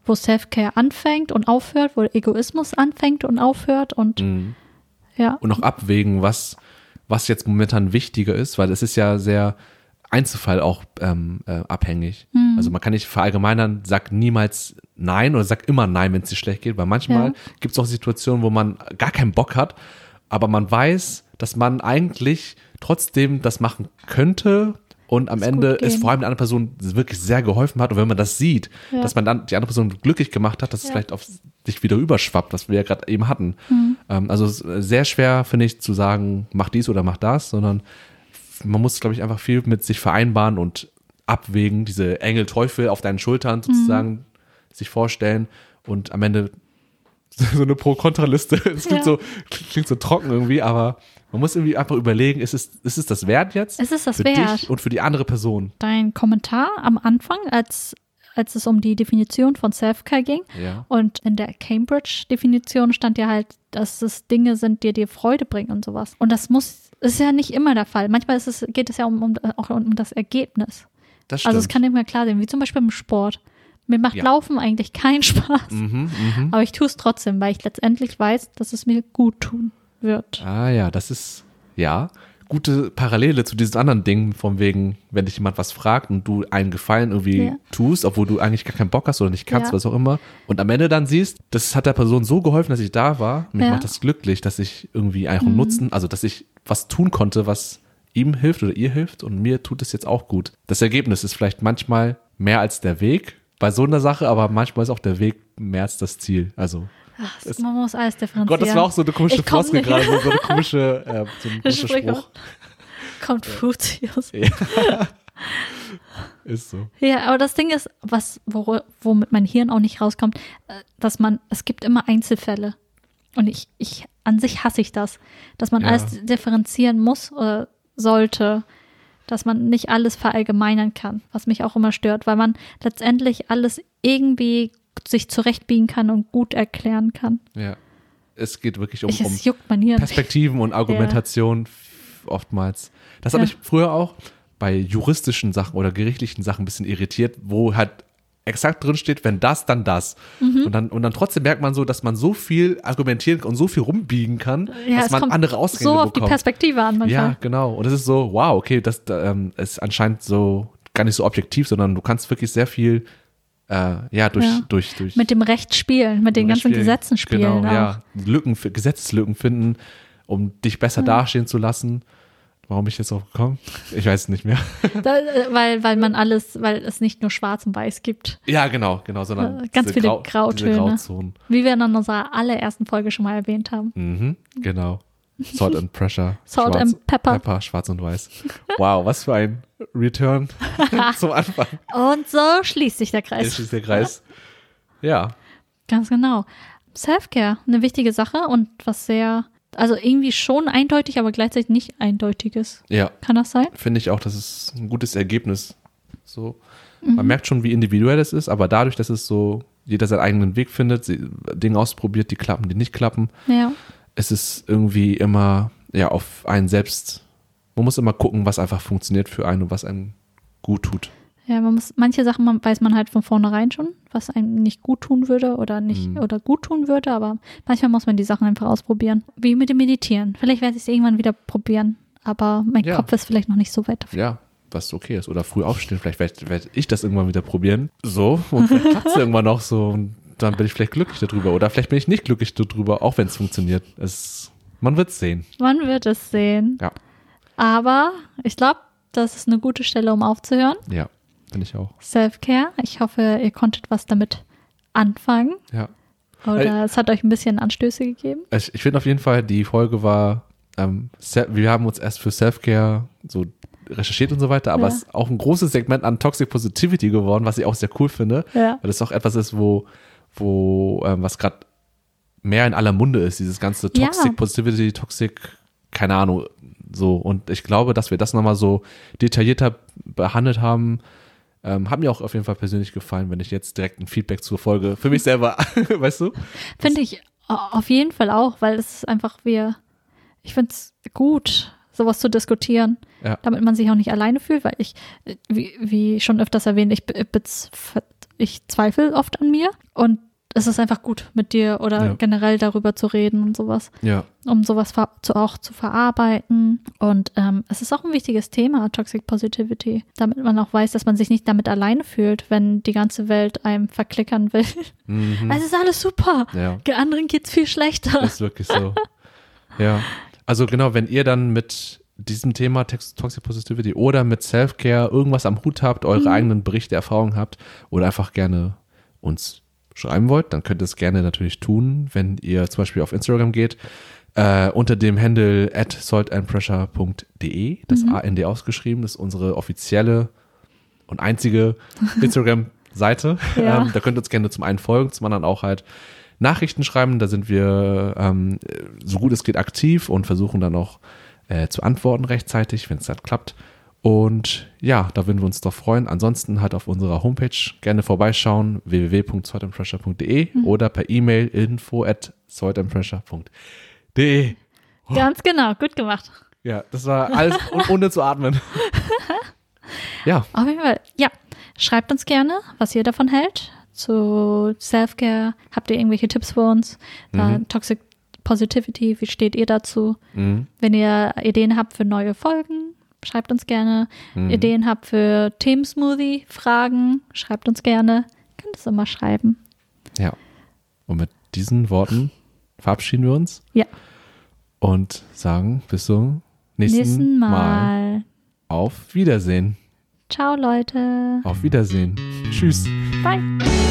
wo Self-Care anfängt und aufhört, wo Egoismus anfängt und aufhört und Mhm. ja. Und auch abwägen, was, was jetzt momentan wichtiger ist, weil es ist ja sehr Einzelfall auch ähm, äh, abhängig. Mhm. Also man kann nicht verallgemeinern, sag niemals nein oder sag immer nein, wenn es dir schlecht geht, weil manchmal Ja. gibt es auch Situationen, wo man gar keinen Bock hat, aber man weiß, dass man eigentlich trotzdem das machen könnte, und am Es Ende ist vor allem die andere Person wirklich sehr geholfen hat und wenn man das sieht, Ja. dass man dann die andere Person glücklich gemacht hat, dass es Ja. vielleicht auf sich wieder überschwappt, was wir ja gerade eben hatten. Mhm. Ähm, also es ist sehr schwer, finde ich, zu sagen, mach dies oder mach das, sondern man muss, glaube ich, einfach viel mit sich vereinbaren und abwägen, diese Engel-Teufel auf deinen Schultern sozusagen Mhm. sich vorstellen und am Ende so eine Pro-Kontra-Liste. Es klingt, Ja. so, klingt so trocken irgendwie, aber man muss irgendwie einfach überlegen, ist es, ist es das wert jetzt? Ist es das für wert? dich und für die andere Person. Dein Kommentar am Anfang, als, als es um die Definition von Self-Care ging. Ja. Und in der Cambridge-Definition stand ja halt, dass es Dinge sind, die dir Freude bringen und sowas. Und das muss, ist ja nicht immer der Fall. Manchmal ist es, geht es ja um, um, auch um das Ergebnis. Das stimmt. Also es kann immer klar sein, wie zum Beispiel im Sport. Mir macht Ja. Laufen eigentlich keinen Spaß. mhm, mhm. Aber ich tue es trotzdem, weil ich letztendlich weiß, dass es mir gut tun wird. Ah ja, das ist, ja, gute Parallele zu diesen anderen Dingen, von wegen, wenn dich jemand was fragt und du einen Gefallen irgendwie Ja. tust, obwohl du eigentlich gar keinen Bock hast oder nicht kannst, Ja. was auch immer, und am Ende dann siehst, das hat der Person so geholfen, dass ich da war, mich Ja. macht das glücklich, dass ich irgendwie einfach einen Nutzen, also dass ich was tun konnte, was ihm hilft oder ihr hilft und mir tut es jetzt auch gut. Das Ergebnis ist vielleicht manchmal mehr als der Weg bei so einer Sache, aber manchmal ist auch der Weg mehr als das Ziel. Also Ach, man muss alles differenzieren. Gott, das war auch so eine komische Floskel gerade, so, eine komische, äh, so ein Das komischer. Spruch. Konfuzius. Ist so. Ja, aber das Ding ist, was, wo, womit mein Hirn auch nicht rauskommt, äh, dass man, es gibt immer Einzelfälle. Und ich, ich, an sich hasse ich das, dass man Ja. alles differenzieren muss oder sollte, dass man nicht alles verallgemeinern kann, was mich auch immer stört, weil man letztendlich alles irgendwie sich zurechtbiegen kann und gut erklären kann. Ja. Es geht wirklich um, ich, um. Perspektiven und Argumentation f- oftmals. Das hat Ja. mich früher auch bei juristischen Sachen oder gerichtlichen Sachen ein bisschen irritiert, wo halt exakt drin steht, wenn das, dann das. Mhm. Und, dann, und dann trotzdem merkt man so, dass man so viel argumentieren und so viel rumbiegen kann, Ja, dass es man kommt andere Ausgänge so auf die bekommt. Perspektive an manchmal. Ja, genau. Und es ist so, wow, okay, das ähm, ist anscheinend so gar nicht so objektiv, sondern du kannst wirklich sehr viel äh, ja, durch, Ja. durch, durch Mit dem Recht spielen, mit den ganzen Spielen. Gesetzen spielen. Genau, auch. ja. Lücken, Gesetzeslücken finden, um dich besser dastehen zu lassen. Warum bin ich jetzt drauf gekommen? Ich weiß es nicht mehr. Da, äh, weil, weil man alles, weil es nicht nur schwarz und weiß gibt. Ja, genau, genau, sondern Äh, ganz viele Grau, Grautöne. Grauzonen. Wie wir in unserer allerersten Folge schon mal erwähnt haben. Mhm, genau. Salt and Pressure. Salt schwarz, and Pepper. Pepper, schwarz und weiß. Wow, was für ein Return zum Anfang. Und so schließt sich der Jetzt Kreis. ist der Kreis. Ja, Ganz genau. Self-Care, eine wichtige Sache und was sehr, also irgendwie schon eindeutig, aber gleichzeitig nicht eindeutiges. ja. Kann das sein? finde ich auch, das ist ein gutes Ergebnis. So, Mhm. man merkt schon, wie individuell es ist, aber dadurch, dass es so jeder seinen eigenen Weg findet, Dinge ausprobiert, die klappen, die nicht klappen, Ja. Es ist irgendwie immer ja auf einen selbst. Man muss immer gucken, was einfach funktioniert für einen und was einem gut tut. Ja, man muss, manche Sachen man, weiß man halt von vornherein schon, was einem nicht gut tun würde oder nicht Mhm. oder gut tun würde, aber manchmal muss man die Sachen einfach ausprobieren. Wie mit dem Meditieren. Vielleicht werde ich es irgendwann wieder probieren, aber mein Ja. Kopf ist vielleicht noch nicht so weit dafür. Ja, was okay ist. Oder früh aufstehen. Vielleicht werde werd ich das irgendwann wieder probieren. So, und vielleicht klappt es irgendwann noch so. Und dann bin ich vielleicht glücklich darüber. Oder vielleicht bin ich nicht glücklich darüber, auch wenn es funktioniert. Es, man wird sehen. Man wird es sehen. Ja. Aber ich glaube, das ist eine gute Stelle, um aufzuhören. Ja, finde ich auch. Self-Care. Ich hoffe, ihr konntet was damit anfangen. Ja. Oder es hat euch ein bisschen Anstöße gegeben. Ich, ich finde auf jeden Fall, die Folge war, ähm, wir haben uns erst für Self-Care so recherchiert und so weiter, aber Ja. es ist auch ein großes Segment an Toxic Positivity geworden, was ich auch sehr cool finde, Ja. weil das auch etwas ist, wo, wo ähm, was gerade mehr in aller Munde ist, dieses ganze Ja. Toxic Positivity, Toxic, keine Ahnung, so. Und ich glaube, dass wir das nochmal so detaillierter behandelt haben, ähm, hat mir auch auf jeden Fall persönlich gefallen, wenn ich jetzt direkt ein Feedback zur Folge für mich selber, weißt du? Finde ich au- auf jeden Fall auch, weil es ist einfach, wir, ich finde es gut, sowas zu diskutieren, Ja. damit man sich auch nicht alleine fühlt, weil ich, äh, wie, wie schon öfters erwähnt, ich, be- bez- ich zweifle oft an mir und es ist einfach gut, mit dir oder Ja. generell darüber zu reden und sowas, Ja, um sowas zu, auch zu verarbeiten. Und ähm, es ist auch ein wichtiges Thema, Toxic Positivity, damit man auch weiß, dass man sich nicht damit alleine fühlt, wenn die ganze Welt einem verklickern will. mhm. Es ist alles super. ja. Den anderen geht's viel schlechter. Ist wirklich so. Ja. Also genau, wenn ihr dann mit diesem Thema Toxic Positivity oder mit Self-Care irgendwas am Hut habt, eure eigenen Berichte, Erfahrungen habt oder einfach gerne uns schreiben wollt, dann könnt ihr es gerne natürlich tun, wenn ihr zum Beispiel auf Instagram geht, äh, unter dem Handle at saltandpressure.de, das AND ausgeschrieben, das ist unsere offizielle und einzige Instagram-Seite. Ja. Ähm, da könnt ihr uns gerne zum einen folgen, zum anderen auch halt Nachrichten schreiben. Da sind wir ähm, so gut es geht aktiv und versuchen dann auch äh, zu antworten rechtzeitig, wenn es halt klappt. Und ja, da würden wir uns doch freuen. Ansonsten halt auf unserer Homepage gerne vorbeischauen, www.saltandpressure.de oder per E-Mail info at saltandpressure.de. Ganz genau, gut gemacht. Ja, das war alles ohne zu atmen. ja, Auf jeden Fall, ja. Schreibt uns gerne, was ihr davon hält. Zu Self-Care. Habt ihr irgendwelche Tipps für uns? Da, Toxic Positivity, wie steht ihr dazu? mhm. Wenn ihr Ideen habt für neue Folgen, schreibt uns gerne. Mhm. Ideen habt für Themensmoothie, Fragen, schreibt uns gerne. Könnt es immer schreiben. ja. Und mit diesen Worten verabschieden wir uns Ja, und sagen bis zum nächsten, nächsten Mal. Mal. Auf Wiedersehen. Ciao, Leute. Auf Wiedersehen. Tschüss. Bye.